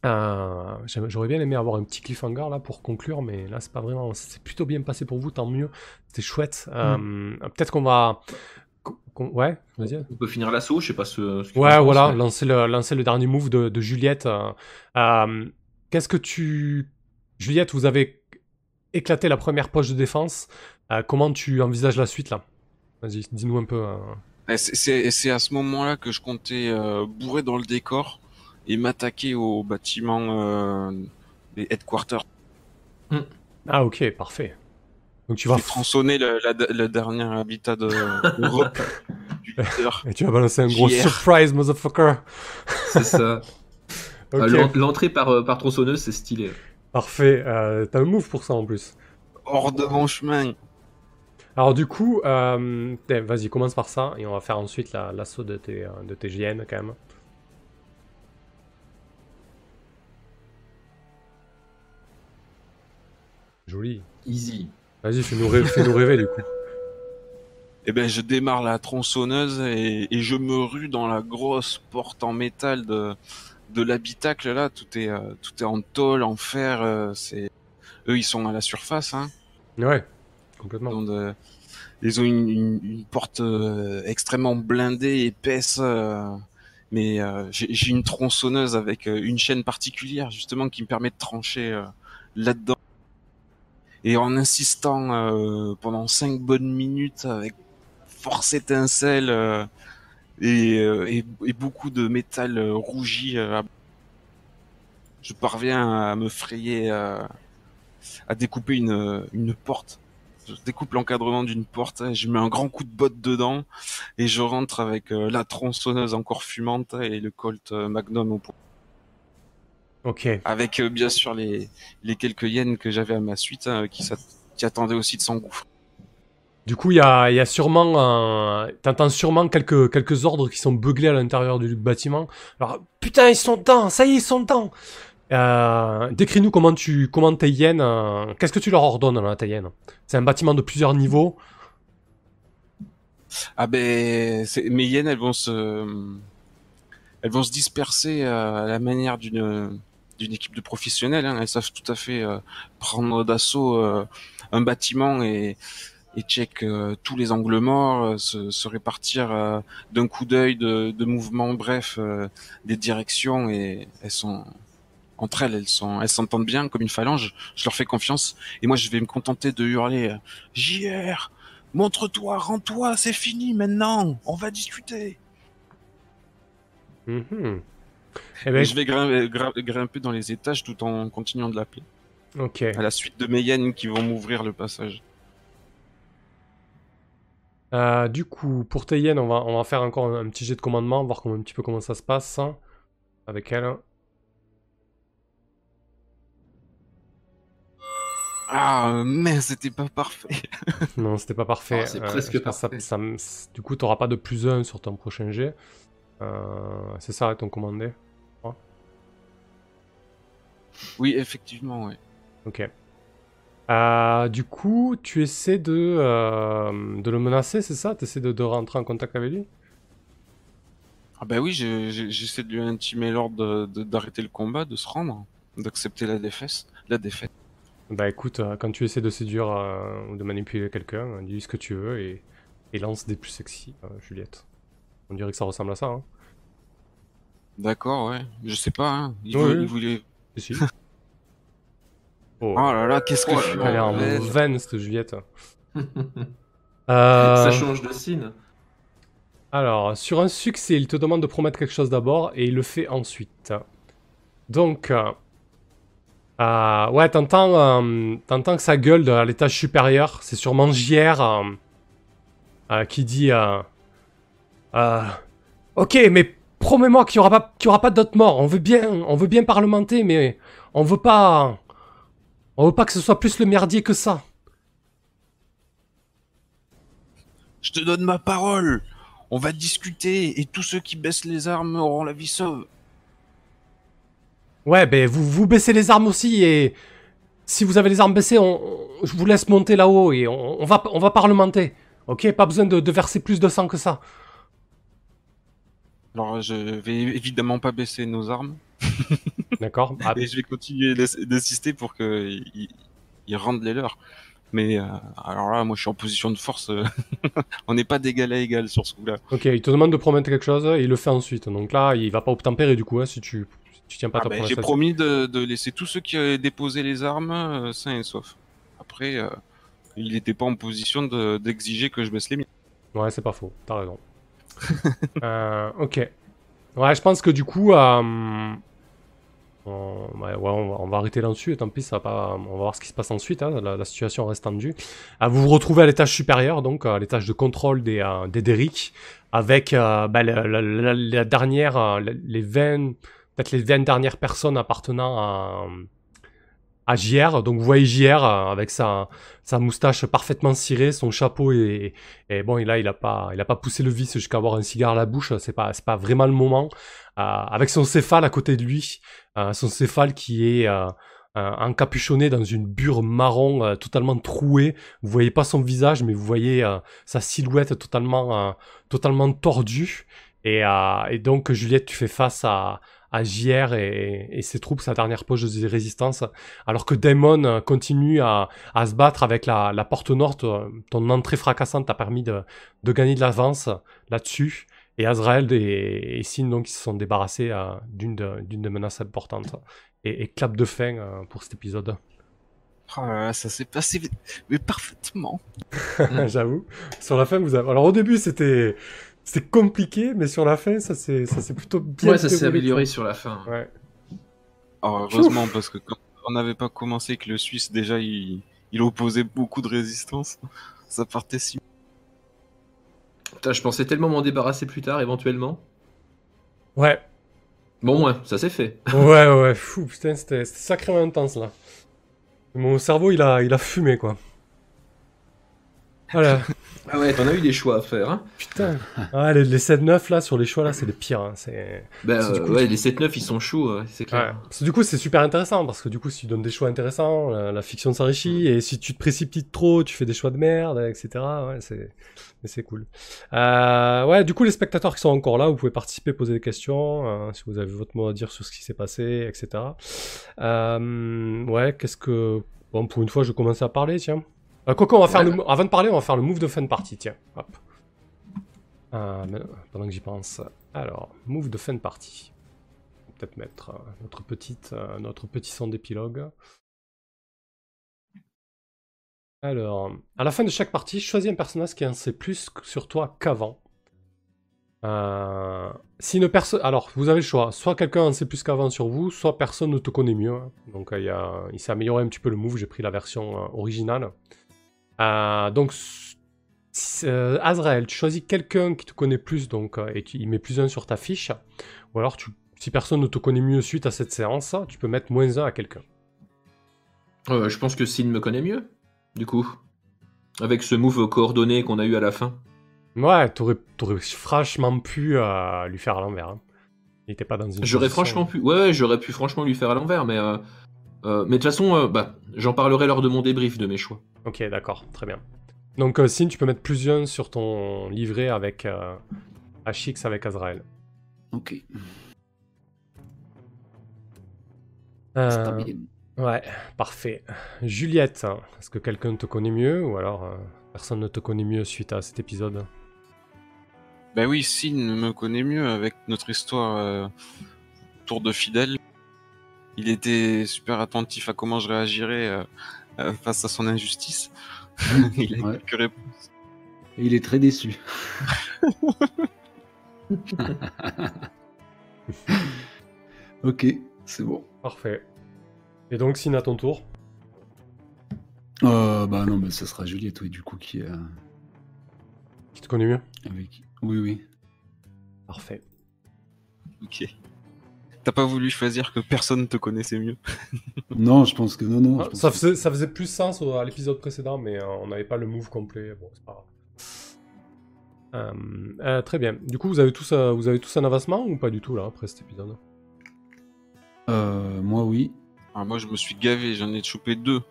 Euh, J'aurais bien aimé avoir un petit cliffhanger là pour conclure, mais là c'est pas vraiment. C'est plutôt bien passé pour vous, tant mieux. C'était chouette. Euh, Peut-être qu'on va. Qu'on- Ouais, vas-y. On peut finir l'assaut, je sais pas ce. ce que Ouais, voilà, lancer le, lancer le dernier move de, de Juliette. euh, euh, Qu'est-ce que tu. Juliette, vous avez éclaté la première poche de défense. Euh, comment tu envisages la suite là? Vas-y, dis-nous un peu. euh. Et c'est- C'est c'est à ce moment-là que je comptais euh, bourrer dans le décor et m'attaquer au bâtiment euh, des headquarters. Ah, ok, parfait. Donc tu vas. tronçonner le, la- le dernier habitat de Europe du leader. Et tu vas balancer un gros surprise, motherfucker. C'est ça. Euh, l'en- L'entrée par, euh, par tronçonneuse, c'est stylé. parfait. Euh, T'as un move pour ça en plus. Hors de mon chemin. Alors du coup, euh, vas-y, commence par ça et on va faire ensuite la- l'assaut de tes, de tes GN quand même. Joli. Easy. Vas-y, fais-nous rêver, du coup. Eh ben, je démarre la tronçonneuse et, et je me rue dans la grosse porte en métal de, de l'habitacle là. Tout est, euh, tout est en tôle, en fer. euh, c'est eux, ils sont à la surface. Hein. Ouais, complètement. Ils ont, de- ils ont une, une- une porte euh, extrêmement blindée, épaisse. mais j'ai une tronçonneuse avec une chaîne particulière justement qui me permet de trancher là-dedans. Et en insistant euh, pendant cinq bonnes minutes avec force étincelle euh, et, euh, et, beaucoup de métal rougi, je parviens à me frayer, à découper une, porte. Je découpe l'encadrement d'une porte, je mets un grand coup de botte dedans et je rentre avec la tronçonneuse encore fumante et le Colt Magnum au poing. Ok. Avec euh, bien sûr les, les quelques yens que j'avais à ma suite hein, qui, qui attendaient aussi de s'engouffrer. Du coup, il y y a sûrement... un- T'entends sûrement quelques, quelques ordres qui sont buglés à l'intérieur du bâtiment. Alors, putain, ils sont dedans Ça y est, ils sont dedans euh, Décris-nous comment tu comment tes hyènes... euh, Qu'est-ce que tu leur ordonnes, là, tes hyènes? C'est un bâtiment de plusieurs niveaux. Ah ben, mes hyènes, elles vont se, elles vont se disperser à la manière d'une d'une équipe de professionnels. Hein. Elles savent tout à fait euh, prendre d'assaut euh, un bâtiment et et check euh, tous les angles morts, euh, se, se répartir euh, d'un coup d'œil, de, de mouvement, bref, euh, des directions et elles sont entre elles, elles sont, elles s'entendent bien comme une phalange. Je leur fais confiance et moi je vais me contenter de hurler JR, montre-toi, rends-toi, c'est fini maintenant, on va discuter. Mhm. Eh Et ben, je vais grimper, dans les étages tout en continuant de l'appeler. ok. À la suite de mes hyènes qui vont m'ouvrir le passage. Euh, du coup, pour tes hyènes, on va, on va faire encore un, un petit jet de commandement, voir comment, un petit peu comment ça se passe hein, avec elle. Ah, euh, mais c'était pas parfait. Non, c'était pas parfait. Ah, c'est Euh, presque ça- parfait. ça du coup, tu n'auras pas de plus 1 sur ton prochain jet. Euh, c'est ça, ton commandé. Oui, effectivement, ouais. Ok. Euh, du coup, tu essaies de, euh, de le menacer, c'est ça? Tu essaies de, de rentrer en contact avec lui? Ah bah oui, j'essaie de lui intimer l'ordre d'arrêter le combat, de se rendre, d'accepter la défaite. La défaite. Bah écoute, euh, quand tu essaies de séduire ou de manipuler quelqu'un, dis ce que tu veux et, et lance des plus sexy, Juliette. On dirait que ça ressemble à ça, hein. D'accord, ouais. Je sais pas, hein. Oui, oui. il voulait... Si. Oh, Oh là là, qu'est-ce que Oh je suis elle est en mauvaise. veine, cette Juliette. Ça Euh, change de signe. alors, sur un succès, il te demande de promettre quelque chose d'abord et il le fait ensuite. Donc, euh, euh, ouais, t'entends, euh, t'entends que ça gueule de- à l'étage supérieur. C'est sûrement JR euh, euh, qui dit euh, euh, Ok, mais promets-moi qu'il n'y aura pas, qu'il y aura pas d'autres morts. On veut bien, on veut bien parlementer, mais on veut pas, on veut pas que ce soit plus le merdier que ça. Je te donne ma parole. On va discuter et tous ceux qui baissent les armes auront la vie sauve. Ouais, ben vous, vous baissez les armes aussi et si vous avez les armes baissées, on, on- je vous laisse monter là-haut et on, on va, on va parlementer. Ok, pas besoin de, de verser plus de sang que ça. Alors je vais évidemment pas baisser nos armes D'accord Ah, et je vais continuer d'insister pour qu'ils ils- ils rendent les leurs. Mais euh, alors là, moi je suis en position de force. euh, On n'est pas d'égal à égal sur ce coup-là. Ok, il te demande de promettre quelque chose et il le fait ensuite. Donc là, il va pas obtempérer du coup hein, si tu, si tu tiens pas Ah ta ben, promesse. J'ai promis de, de laisser tous ceux qui avaient déposé les armes euh, sains et saufs. Après, euh, il n'était pas en position de- d'exiger que je baisse les miens. Ouais, c'est pas faux, t'as raison. Euh, ok. Ouais, je pense que du coup, euh, on, ouais, on va, arrêter là-dessus, et tant pis, ça va pas, on va voir ce qui se passe ensuite, hein, la, situation reste tendue. Ah, vous vous retrouvez à l'étage supérieur, donc à l'étage de contrôle des, euh, des Derrick, avec euh, bah, la, dernière, euh, les 20, peut-être les 20 dernières personnes appartenant à, à JR. Donc vous voyez JR euh, avec sa, sa moustache parfaitement cirée, son chapeau et, et bon, là, il a pas, il a pas poussé le vice jusqu'à avoir un cigare à la bouche. C'est pas, c'est pas vraiment le moment. Euh, avec son céphale à côté de lui, euh, son céphale qui est encapuchonné dans une bure marron totalement trouée. Vous voyez pas son visage, mais vous voyez sa silhouette totalement, totalement tordue. Et donc, Juliette, tu fais face à, à JR et, et ses troupes, sa dernière poche de résistance, alors que Daemon euh, continue à, à se battre avec la, la porte nord. Ton ton entrée fracassante t'a permis de, de gagner de l'avance là-dessus. Et Azrael et, et Sin, donc, ils se sont débarrassés euh, d'une de- des menaces importantes. Et, et clap de fin euh, pour cet épisode. Oh là là, ça s'est passé mais parfaitement. J'avoue. Sur la fin, vous avez... Alors au début, c'était c'était compliqué, mais sur la fin, ça s'est ça s'est plutôt bien Ouais, ça s'est amélioré sur la fin. Ouais. Oh, heureusement, parce que quand on n'avait pas commencé, que le Suisse, déjà, il, il opposait beaucoup de résistance, ça partait si... Putain, je pensais tellement m'en débarrasser plus tard, éventuellement. Ouais, Bon, ouais, ça c'est fait. ouais, ouais. Fou, putain, c'était c'était sacrément intense là. Mon cerveau, il a, il a fumé quoi. Voilà, Ah ouais, t'en as eu des choix à faire, hein. putain. Ah, les, les 7-9 là, sur les choix là, c'est les pires. hein, C'est. Bah, C'est du euh, coup, ouais, tu- les 7-9 ils sont chauds, ouais, c'est Ouais. clair. Parce que du coup, c'est super intéressant parce que du coup, si tu donnes des choix intéressants, la, la fiction s'enrichit et si tu te précipites trop, tu fais des choix de merde, etc. Ouais, c'est, mais c'est cool. Euh, ouais, du coup, les spectateurs qui sont encore là, vous pouvez participer, poser des questions, euh, si vous avez votre mot à dire sur ce qui s'est passé, etc. Euh, ouais, qu'est-ce que, bon, pour une fois, je commence à parler, tiens. Euh, Coco, on va faire Ouais. le, avant de parler, on va faire le move de fin de partie, tiens. Hop. Euh, pendant que j'y pense. Alors, move de fin de partie peut-être mettre euh, notre, petite, euh, notre petit son d'épilogue. Alors, à la fin de chaque partie, choisis un personnage qui en sait plus sur toi qu'avant. Euh, si une personne, alors vous avez le choix, soit quelqu'un en sait plus qu'avant sur vous, soit personne ne te connaît mieux. hein. Donc euh, il y a- il s'est amélioré un petit peu le move. J'ai pris la version euh, originale. Euh, donc euh, Azrael, tu choisis quelqu'un qui te connaît plus, donc euh, et tu y mets plus un sur ta fiche. Ou alors tu si personne ne te connaît mieux suite à cette séance, tu peux mettre moins 1 à quelqu'un. Euh, je pense que Sin me connaît mieux, du coup. Avec ce move coordonné qu'on a eu à la fin. Ouais, t'aurais, t'aurais franchement pu euh, lui faire à l'envers. hein. Il était pas dans une. J'aurais position- franchement pu. Ouais, ouais, j'aurais pu franchement lui faire à l'envers, mais. euh, mais de toute façon, euh, bah, j'en parlerai lors de mon débrief de mes choix. Ok, d'accord, très bien. Donc, euh, Sin, tu peux mettre plus 1 sur ton livret avec euh, HX avec Azrael. Ok. Euh, ouais, parfait. Juliette, hein, est-ce que quelqu'un te connaît mieux ou alors euh, personne ne te connaît mieux suite à cet épisode? Bah oui, Sin me connaît mieux avec notre histoire euh, Tour de Fidèle. Il était super attentif à comment je réagirais euh, euh, face à son injustice. Il a Ouais. quelques réponses. Et il est très déçu. ok, c'est bon. Parfait. Et donc, Sin à ton tour. Euh, bah non, bah, ça sera Juliette, oui, du coup, qui euh, Qui te connaît mieux? avec. Oui, oui. Parfait. Ok. T'as pas voulu choisir que personne te connaissait mieux Non, je pense que non, non. Ah, je ça, que- faisait, ça faisait plus sens au- à l'épisode précédent, mais euh, on n'avait pas le move complet. Bon, c'est pas grave. Euh, euh, très bien. Du coup, vous avez, tous, euh, vous avez tous un avancement ou pas du tout là après cet épisode? Euh, moi, oui. Ah, Moi, je me suis gavé, j'en ai chopé deux.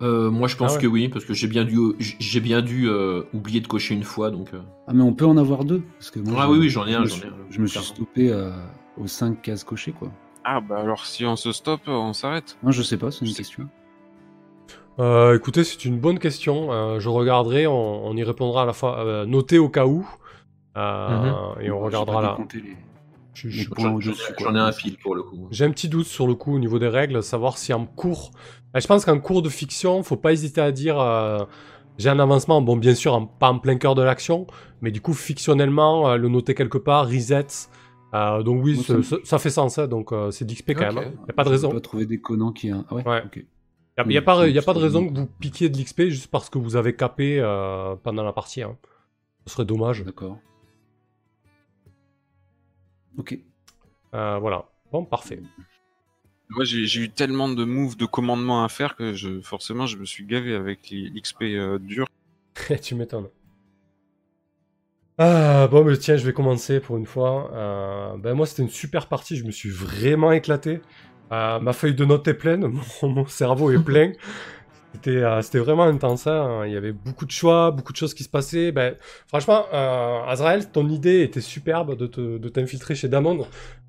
Euh, moi, je pense Ah ouais. que oui, parce que j'ai bien dû, j'ai bien dû euh, oublier de cocher une fois, donc. euh. Ah, mais on peut en avoir deux. Parce que moi, Ah je- oui, oui, j'en ai je un, me j'en ai suis- un, Je me suis stoppé euh, aux 5 cases cochées, quoi. Ah bah alors si on se stoppe, on s'arrête. Non, je sais pas, c'est une question. Euh, écoutez, c'est une bonne question. Euh, je regarderai, on, on y répondra à la fois. Euh, notez au cas où. Euh, Et on regardera là. les- Je- J'en ai un pile pour le coup. J'ai un petit doute sur le coup au niveau des règles, savoir si en cours. Ben, je pense qu'en cours de fiction, faut pas hésiter à dire euh, j'ai un avancement. Bon, bien sûr, en- pas en plein cœur de l'action, mais du coup, fictionnellement, euh, le noter quelque part, reset. Euh, donc oui, Moi, ça fait sens. hein, donc euh, c'est d'XP quand Ok. même. Il n'y a pas de raison. déconnant qu'il y ait un. Ah ouais, Ouais. ok. Il n'y a, y a pas, y a pas de raison que vous piquiez de l'XP juste parce que vous avez capé euh, pendant la partie. hein. Ce serait dommage. D'accord. Ok. Euh, voilà. Bon, parfait. Moi j'ai eu tellement de moves de commandement à faire que je forcément je me suis gavé avec les l'XP euh, dur. tu m'étonnes. Ah, bon, mais tiens, je vais commencer pour une fois. Euh, ben, moi, c'était une super partie. Je me suis vraiment éclaté. Euh, ma feuille de notes est pleine. Mon, mon cerveau est plein. C'était euh, c'était vraiment intense. hein. Il y avait beaucoup de choix, beaucoup de choses qui se passaient. Ben, franchement, Azrael, ton idée était superbe de te- de t'infiltrer chez Damon.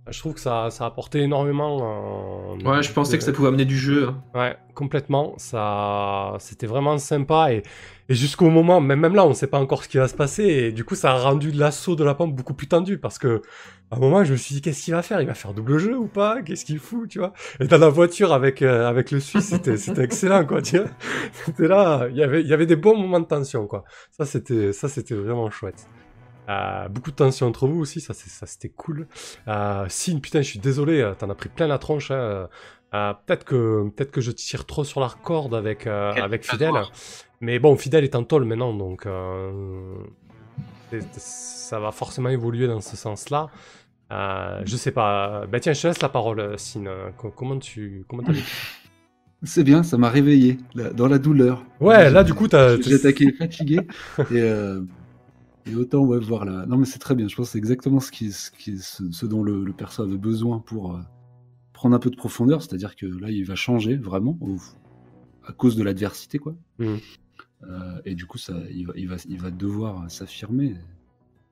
Je trouve que ça, ça a apporté énormément. euh, Ouais, je pensais que ça pouvait amener du jeu. hein. Ouais, complètement. Ça, c'était vraiment sympa et, et jusqu'au moment, même, même là, on ne sait pas encore ce qui va se passer et du coup, ça a rendu l'assaut de la pompe beaucoup plus tendu parce que à un moment, je me suis dit, qu'est-ce qu'il va faire? Il va faire double jeu ou pas? Qu'est-ce qu'il fout, tu vois? Et dans la voiture avec euh, avec le Suisse, c'était c'était excellent, quoi. Tu vois? C'était là, il y avait il y avait des bons moments de tension, quoi. Ça, c'était ça, c'était vraiment chouette. Euh, beaucoup de tension entre vous aussi, ça, c'était cool. Euh, Sin, putain, je suis désolé, euh, t'en as pris plein la tronche. Hein. Euh, peut-être que peut-être que je tire trop sur la corde avec euh, avec. Fidèle, mais bon, Fidèle est en tôle maintenant, donc euh, ça va forcément évoluer dans ce sens-là. Euh, je sais pas. Bah tiens, je te laisse la parole, Sin. Co- Comment tu comment t'as vécu? C'est bien, ça m'a réveillé là, dans la douleur. Ouais, là du coup t'as. Attaqué fatigué et, euh, et autant ouais, voir là. Non mais c'est très bien. Je pense que c'est exactement ce qui, ce, qui, ce, ce dont le, le perso avait besoin pour euh, prendre un peu de profondeur. C'est-à-dire que là, il va changer vraiment au- à cause de l'adversité, quoi. Mhm. Euh, et du coup, ça, il va, il va, il va devoir s'affirmer.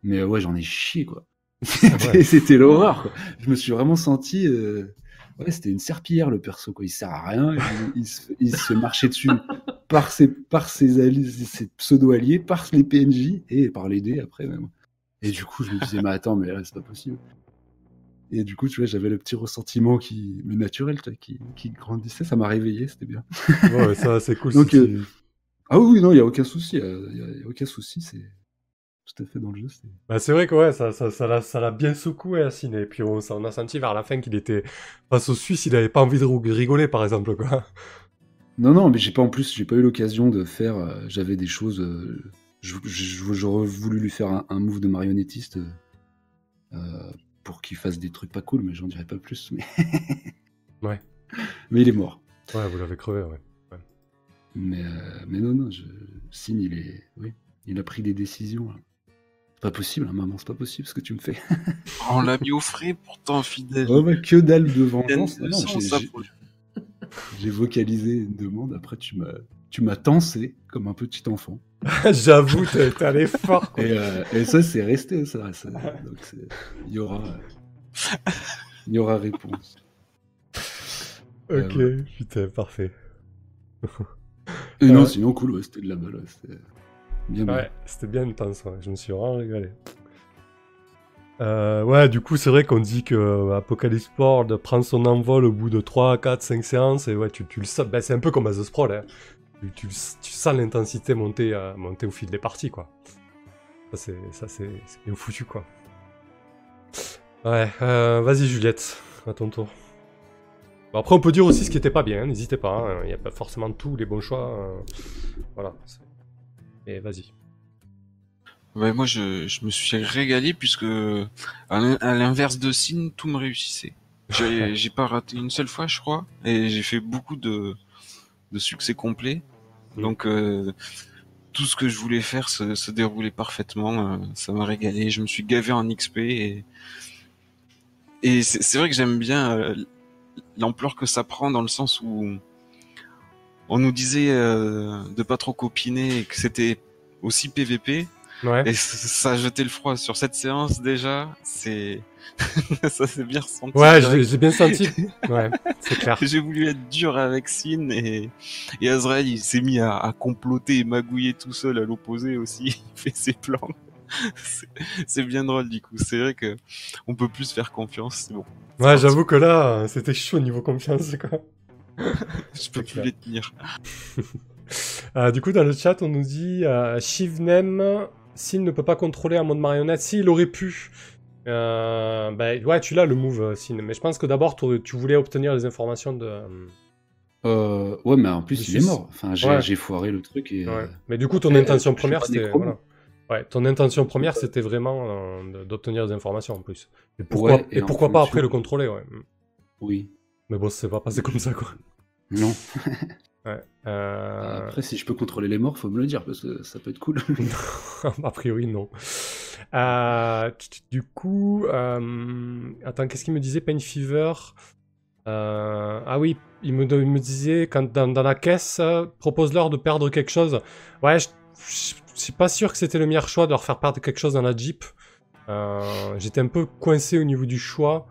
Mais ouais, j'en ai chié, quoi. C'était c'était l'horreur, quoi. Je me suis vraiment senti. euh, Ouais, c'était une serpillière le perso, quoi. Il sert à rien. Il, il se, il se fait marcher dessus par ses, par ses, alliés, ses pseudo-alliés, par les PNJ et par les dés après même. Et du coup, je me disais, mais attends, mais là, c'est pas possible. Et du coup, tu vois, j'avais le petit ressentiment qui, mais naturel, tu vois, qui, qui grandissait. Ça m'a réveillé, c'était bien. Ouais, ça c'est cool. Donc, si euh, tu- Ah oui, non, il y a aucun souci. euh, Il y a, aucun souci. C'est tout à fait dans le jeu. c'est- Bah, vrai que ouais, ça, ça, ça l'a, ça l'a bien secoué à Sin. Et puis on, ça- on a senti vers la fin qu'il était face au Suisse, il avait pas envie de rigoler par exemple quoi. Non, non, mais j'ai pas en plus, j'ai pas eu l'occasion de faire. euh, J'avais des choses. euh, J'aurais voulu lui faire un, un move de marionnettiste euh, pour qu'il fasse des trucs pas cool, mais j'en dirai pas plus. Mais... Ouais. Mais il est mort. Ouais, vous l'avez crevé, ouais. Mais, euh, mais non, non, je... Signe, il est. Oui, il a pris des décisions. là. C'est pas possible, hein, maman, c'est pas possible ce que tu me fais. On l'a mis au frais pourtant fidèle. oh, bah, que dalle de vengeance. Non, j'ai- vocalisé une demande, après tu m'as tu m'as tensé comme un petit enfant. J'avoue, t'es, t'es allé fort quoi. Et, euh, et ça, c'est resté, ça. ça. Donc, il y aura. euh, Il y aura réponse. Ok, Euh, putain, parfait. Et non, Ouais. sinon, cool, ouais, c'était de la balle. ouais, c'était bien, bien. Ouais, c'était bien intense, ouais. je me suis vraiment régalé. Euh, ouais, du coup, c'est vrai qu'on dit que euh, Apocalypse World prend son envol au bout de 3, 4, 5 séances, et ouais, tu, tu le sens, ben, c'est un peu comme à The Sprawl, hein. tu, sens l'intensité monter, euh, monter au fil des parties, quoi. Ça, c'est, ça, c'est, bien foutu, quoi. Ouais, euh, vas-y Juliette, à ton tour. Bon, après, on peut dire aussi ce qui était pas bien, hein, n'hésitez pas, hein, il n'y a pas forcément tous les bons choix. voilà. Et vas-y. Ouais, moi, je, je me suis régalé puisque, à l'in- à l'inverse de Sin, tout me réussissait. J'ai pas raté une seule fois, je crois, et j'ai fait beaucoup de, de succès complets. Mm. Donc, euh, tout ce que je voulais faire se, se déroulait parfaitement. euh, ça m'a régalé. Je me suis gavé en XP et, et c'est c'est vrai que j'aime bien euh, l'ampleur que ça prend dans le sens où on nous disait euh, de pas trop copiner et que c'était aussi PVP. Ouais. Et ça a jeté le froid sur cette séance déjà. C'est ça s'est bien ressenti. Ouais, j'ai bien senti. Ouais, c'est clair. J'ai voulu être dur avec Sin et, et Azrael il s'est mis à, à comploter et magouiller tout seul à l'opposé aussi. Il fait ses plans. C'est- bien drôle du coup. C'est vrai que on peut plus se faire confiance. C'est bon. Ouais, j'avoue que là, c'était chaud niveau confiance, quoi. Je peux plus les tenir. Euh, du coup, dans le chat, on nous dit euh, Shivnem, s'il ne peut pas contrôler un mode marionnette, s'il aurait pu. Euh, bah, ouais, tu l'as le move, euh, Sin. Mais je pense que d'abord, tu voulais obtenir les informations de. euh, ouais, mais en plus, il est mort. Enfin, j'ai Ouais. foiré le truc et. Ouais. euh, Mais du coup, ton intention première, c'était. nécro, voilà. Ouais, ton intention première, c'était vraiment d'obtenir des informations en plus. Et pourquoi, Ouais, et et en pourquoi pas après le contrôler, ouais. Oui. Mais bon, c'est pas passé comme ça, quoi. Non. Ouais. Euh... Après, si je peux contrôler les morts, faut me le dire parce que ça peut être cool. a priori, non. Euh, du coup, euh, attends, qu'est-ce qu'il me disait, Pain Fever? Ah oui, il me, il me disait, quand dans, dans la caisse, propose-leur de perdre quelque chose. Ouais, je, je- suis pas sûr que c'était le meilleur choix de leur faire perdre quelque chose dans la Jeep. J'étais un peu coincé au niveau du choix.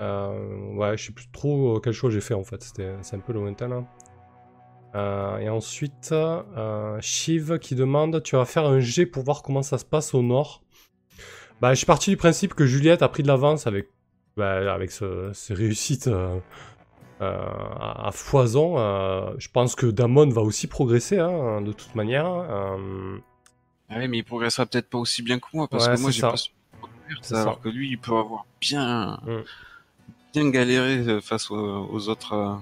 Ouais, je sais plus trop quel choix j'ai fait en fait. C'était- C'est un peu lointain là. Euh, et ensuite, euh, Shiv qui demande Tu vas faire un G pour voir comment ça se passe au nord. Bah, je suis parti du principe que Juliette a pris de l'avance avec, bah, avec ce- ses réussites euh, à, à foison. Je pense que Damon va aussi progresser hein, de toute manière. Ah Ouais, mais il progressera peut-être pas aussi bien que moi parce Ouais, que moi j'ai pas ça, alors ça. que lui il peut avoir bien Mm. bien galéré face aux, aux autres.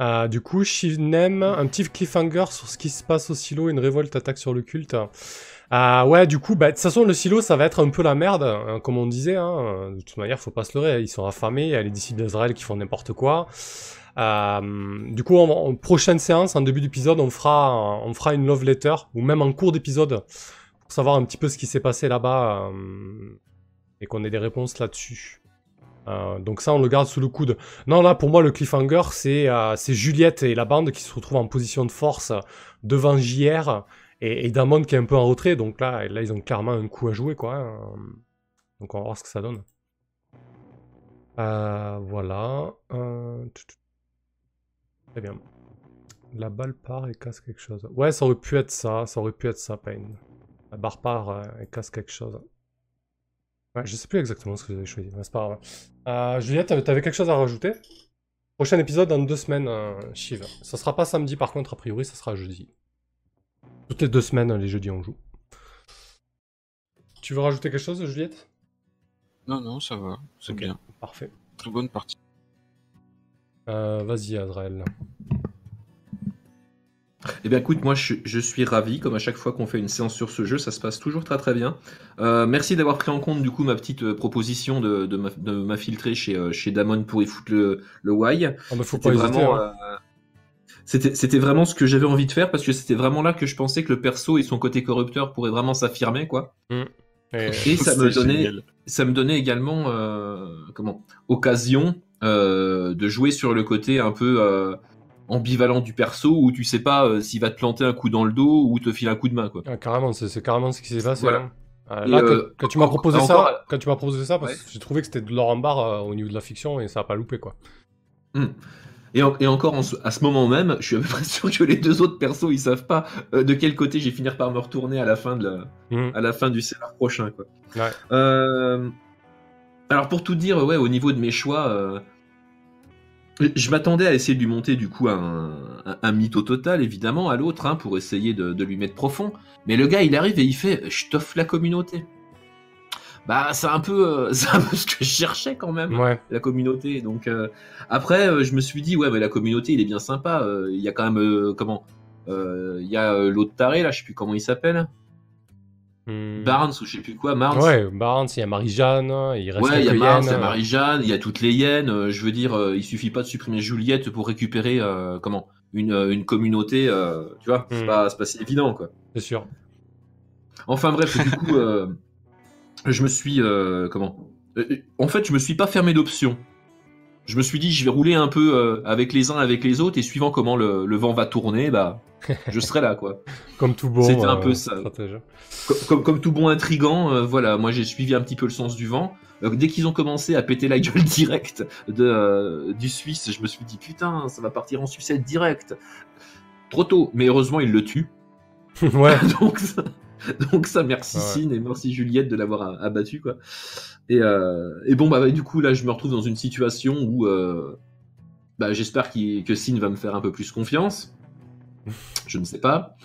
Euh, du coup, Shivnem, un petit cliffhanger sur ce qui se passe au silo, une révolte attaque sur le culte. Euh, ouais, du coup, bah, de toute façon, le silo, ça va être un peu la merde, hein, comme on disait. Hein. De toute manière, faut pas se leurrer, ils sont affamés, il y a les disciples d'Israël qui font n'importe quoi. Euh, du coup, en, en prochaine séance, en début d'épisode, on fera, on fera une love letter, ou même en cours d'épisode, pour savoir un petit peu ce qui s'est passé là-bas, euh, et qu'on ait des réponses là-dessus. Euh, donc ça, on le garde sous le coude. Non, là, pour moi, le cliffhanger, c'est euh, Juliette et la bande qui se retrouvent en position de force devant JR et, Damon qui est un peu en retrait. Donc là, là, ils ont clairement un coup à jouer, quoi. hein. Donc on va voir ce que ça donne. Euh, voilà. Euh. Très bien. La balle part et casse quelque chose. Ouais, ça aurait pu être ça. Ça aurait pu être ça, Pain. La barre part euh, et casse quelque chose. Ouais, je sais plus exactement ce que vous avez choisi, mais c'est pas grave. Euh, Juliette, t'avais quelque chose à rajouter? Prochain épisode dans deux semaines, euh, Shiv. Ça sera pas samedi par contre, a priori, ça sera jeudi. Toutes les deux semaines, les jeudis, on joue. Tu veux rajouter quelque chose, Juliette? Non, non, ça va, c'est bien. Parfait. Très bonne partie. Euh, Vas-y, Azrael. Eh bien, écoute, moi, je, je suis ravi. Comme à chaque fois qu'on fait une séance sur ce jeu, ça se passe toujours très très bien. Euh, merci d'avoir pris en compte du coup ma petite euh, proposition de, de, m'aff- de m'infiltrer chez, euh, chez Damon pour y foutre le, le why. Oh, mais faut C'était pas hésiter. vraiment, hein. euh, c'était, c'était vraiment ce que j'avais envie de faire parce que c'était vraiment là que je pensais que le perso et son côté corrupteur pourraient vraiment s'affirmer, quoi. Et- Et ça me C'est donnait, génial. ça me donnait également, euh, comment, occasion euh, de jouer sur le côté un peu euh, ambivalent du perso où tu sais pas euh, s'il va te planter un coup dans le dos ou te filer un coup de main, quoi. Ah, carrément, c'est carrément ce qui s'est passé. Voilà. hein. Euh, Et, là, quand- euh, quand, tu m'as proposé encore- ça, quand tu m'as proposé ça, parce Ouais. que j'ai trouvé que c'était de l'or en barre euh, au niveau de la fiction et ça a pas loupé quoi. Et, en- et encore en à ce moment même, je suis à peu près sûr que les deux autres persos ils savent pas euh, de quel côté j'ai finir par me retourner à la fin de la, Mhm. à la fin du scénar prochain quoi. Ouais. Euh, alors pour tout dire, ouais, au niveau de mes choix, euh, je m'attendais à essayer de lui monter du coup un, un, un mytho total évidemment à l'autre hein, pour essayer de, de lui mettre profond. Mais le gars il arrive et il fait, je t'offre la communauté. Bah c'est un peu, euh, c'est un peu ce que je cherchais quand même Ouais. la communauté. Donc euh, après, euh, je me suis dit ouais, mais la communauté, il est bien sympa. Il y a quand même comment Il y a l'autre taré là, je sais plus comment il s'appelle, Hmm. Barnes ou je sais plus quoi, Barnes. Ouais, Barnes, il y a Marie-Jeanne, il reste Ouais, il y a Barnes, il y a Marie-Jeanne, il y a toutes les hyènes. euh, je veux dire, euh, il suffit pas de supprimer Juliette pour récupérer euh, comment une, une communauté. euh, tu vois, c'est Hmm. pas, c'est pas si évident quoi. C'est sûr. Enfin bref, du coup, euh, je me suis comment En fait, je me suis pas fermé d'options. Je me suis dit, je vais rouler un peu euh, avec les uns, avec les autres, et suivant comment le, le vent va tourner, bah, je serai là, quoi. Comme tout bon C'était un euh, peu ça. Comme, comme, comme tout bon intrigant, euh, voilà, moi j'ai suivi un petit peu le sens du vent. Euh, dès qu'ils ont commencé à péter la gueule direct de, du Suisse, je me suis dit, putain, ça va partir en sucette direct. Trop tôt, mais heureusement, il le tue. ouais. donc, donc ça, merci Ouais. Cine et merci Juliette de l'avoir abattu quoi. Et, euh, et bon bah, bah, du coup là je me retrouve dans une situation où euh, bah, j'espère que Cine va me faire un peu plus confiance. Je ne sais pas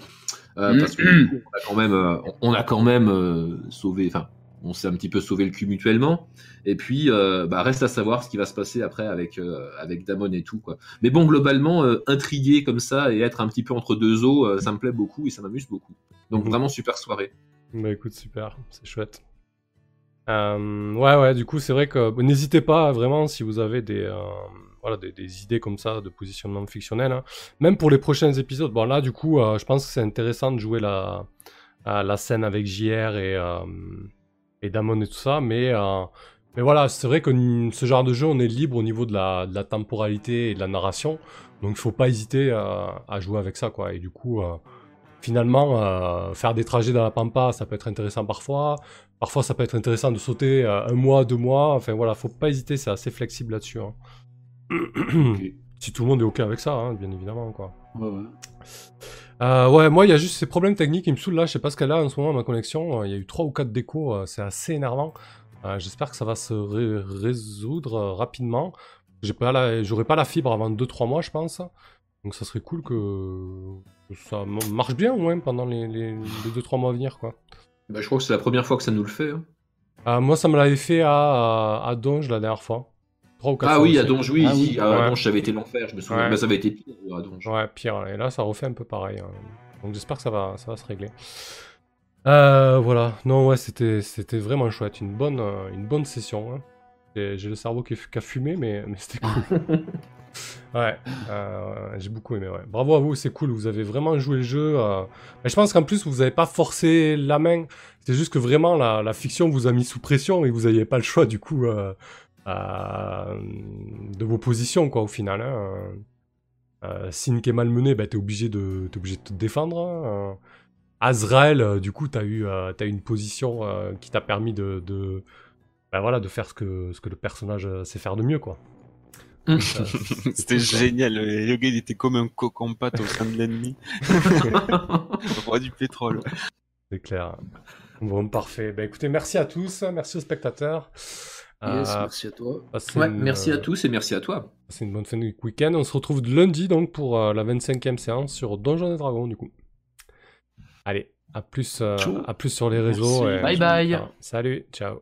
Euh, parce que du coup, on a quand même, on a quand même sauvé, enfin on s'est un petit peu sauvé le cul mutuellement. Et puis euh, bah, reste à savoir ce qui va se passer après avec euh, avec Damon et tout quoi. Mais bon globalement euh, intrigué comme ça et être un petit peu entre deux eaux, ça me plaît beaucoup et ça m'amuse beaucoup. Donc vraiment super soirée. Bah écoute, super, c'est chouette. Euh, ouais, ouais, du coup, c'est vrai que bon, n'hésitez pas vraiment si vous avez des, euh, voilà, des, idées comme ça de positionnement fictionnel, hein. même pour les prochains épisodes. Bon, là, du coup, euh, je pense que c'est intéressant de jouer la, euh, la scène avec JR et, euh, et Damon et tout ça, mais, euh, mais voilà, c'est vrai que ce genre de jeu, on est libre au niveau de la, temporalité et de la narration, donc il faut pas hésiter euh, à jouer avec ça, quoi. Et du coup. Finalement, euh, faire des trajets dans la pampa, ça peut être intéressant parfois. Parfois, ça peut être intéressant de sauter euh, un mois, deux mois. Enfin voilà, faut pas hésiter, c'est assez flexible là-dessus. hein. Si tout le monde est ok avec ça, hein, bien évidemment, quoi. Ouais, ouais. Euh, ouais, moi, il y a juste ces problèmes techniques qui me saoulent là. Je sais pas ce qu'elle a en ce moment, ma connexion. Il y a eu trois ou quatre décos, c'est assez énervant. J'espère que ça va se ré- résoudre rapidement. J'ai pas la- J'aurai pas la fibre avant 2-3 mois, je pense. Donc ça serait cool que, que ça marche bien au moins pendant les, les, 2-3 mois à venir, quoi. Bah, je crois que c'est la première fois que ça nous le fait. hein. Euh, moi, ça me l'avait fait à, à Donge la dernière fois. Ou Ah fois oui, à. Donge, oui, Ah à Ouais. Donge, ça avait été l'enfer, je me souviens. Ouais. Bah, ça avait été pire à Donge. Ouais, pire. Et là, ça refait un peu pareil. hein. Donc j'espère que ça va, ça va se régler. Euh, voilà. Non, ouais, c'était, c'était vraiment chouette. Une bonne, euh, une bonne session. hein. J'ai le cerveau qui, qui a fumé, mais, mais c'était cool. ouais, euh, j'ai beaucoup aimé. Ouais. Bravo à vous, c'est cool. Vous avez vraiment joué le jeu. euh. Je pense qu'en plus, vous n'avez pas forcé la main. C'est juste que vraiment, la, fiction vous a mis sous pression et vous n'aviez pas le choix, du coup, euh, de vos positions, quoi, au final. Hein. Qui est malmené, bah, t'es obligé de t'es obligé de te défendre. hein. Azrael, du coup, t'as eu t'as une position qui t'a permis de, bah, voilà de faire ce que ce que le personnage sait faire de mieux, quoi. Hum. C'était génial. Le gars, il était comme un coq en pâte au sein de l'ennemi. Le roi du pétrole. C'est clair. Bon, parfait. Bah, écoutez, merci à tous, merci aux spectateurs. Yes, Euh, merci à toi. passez Ouais, une, merci à euh, tous et merci à toi. passez une bonne fin de week-end. On se retrouve lundi donc pour euh, la 25e séance sur Donjons et Dragons, du coup. Allez, à plus, euh, à plus sur les réseaux. et- Bye bye. Salut, ciao.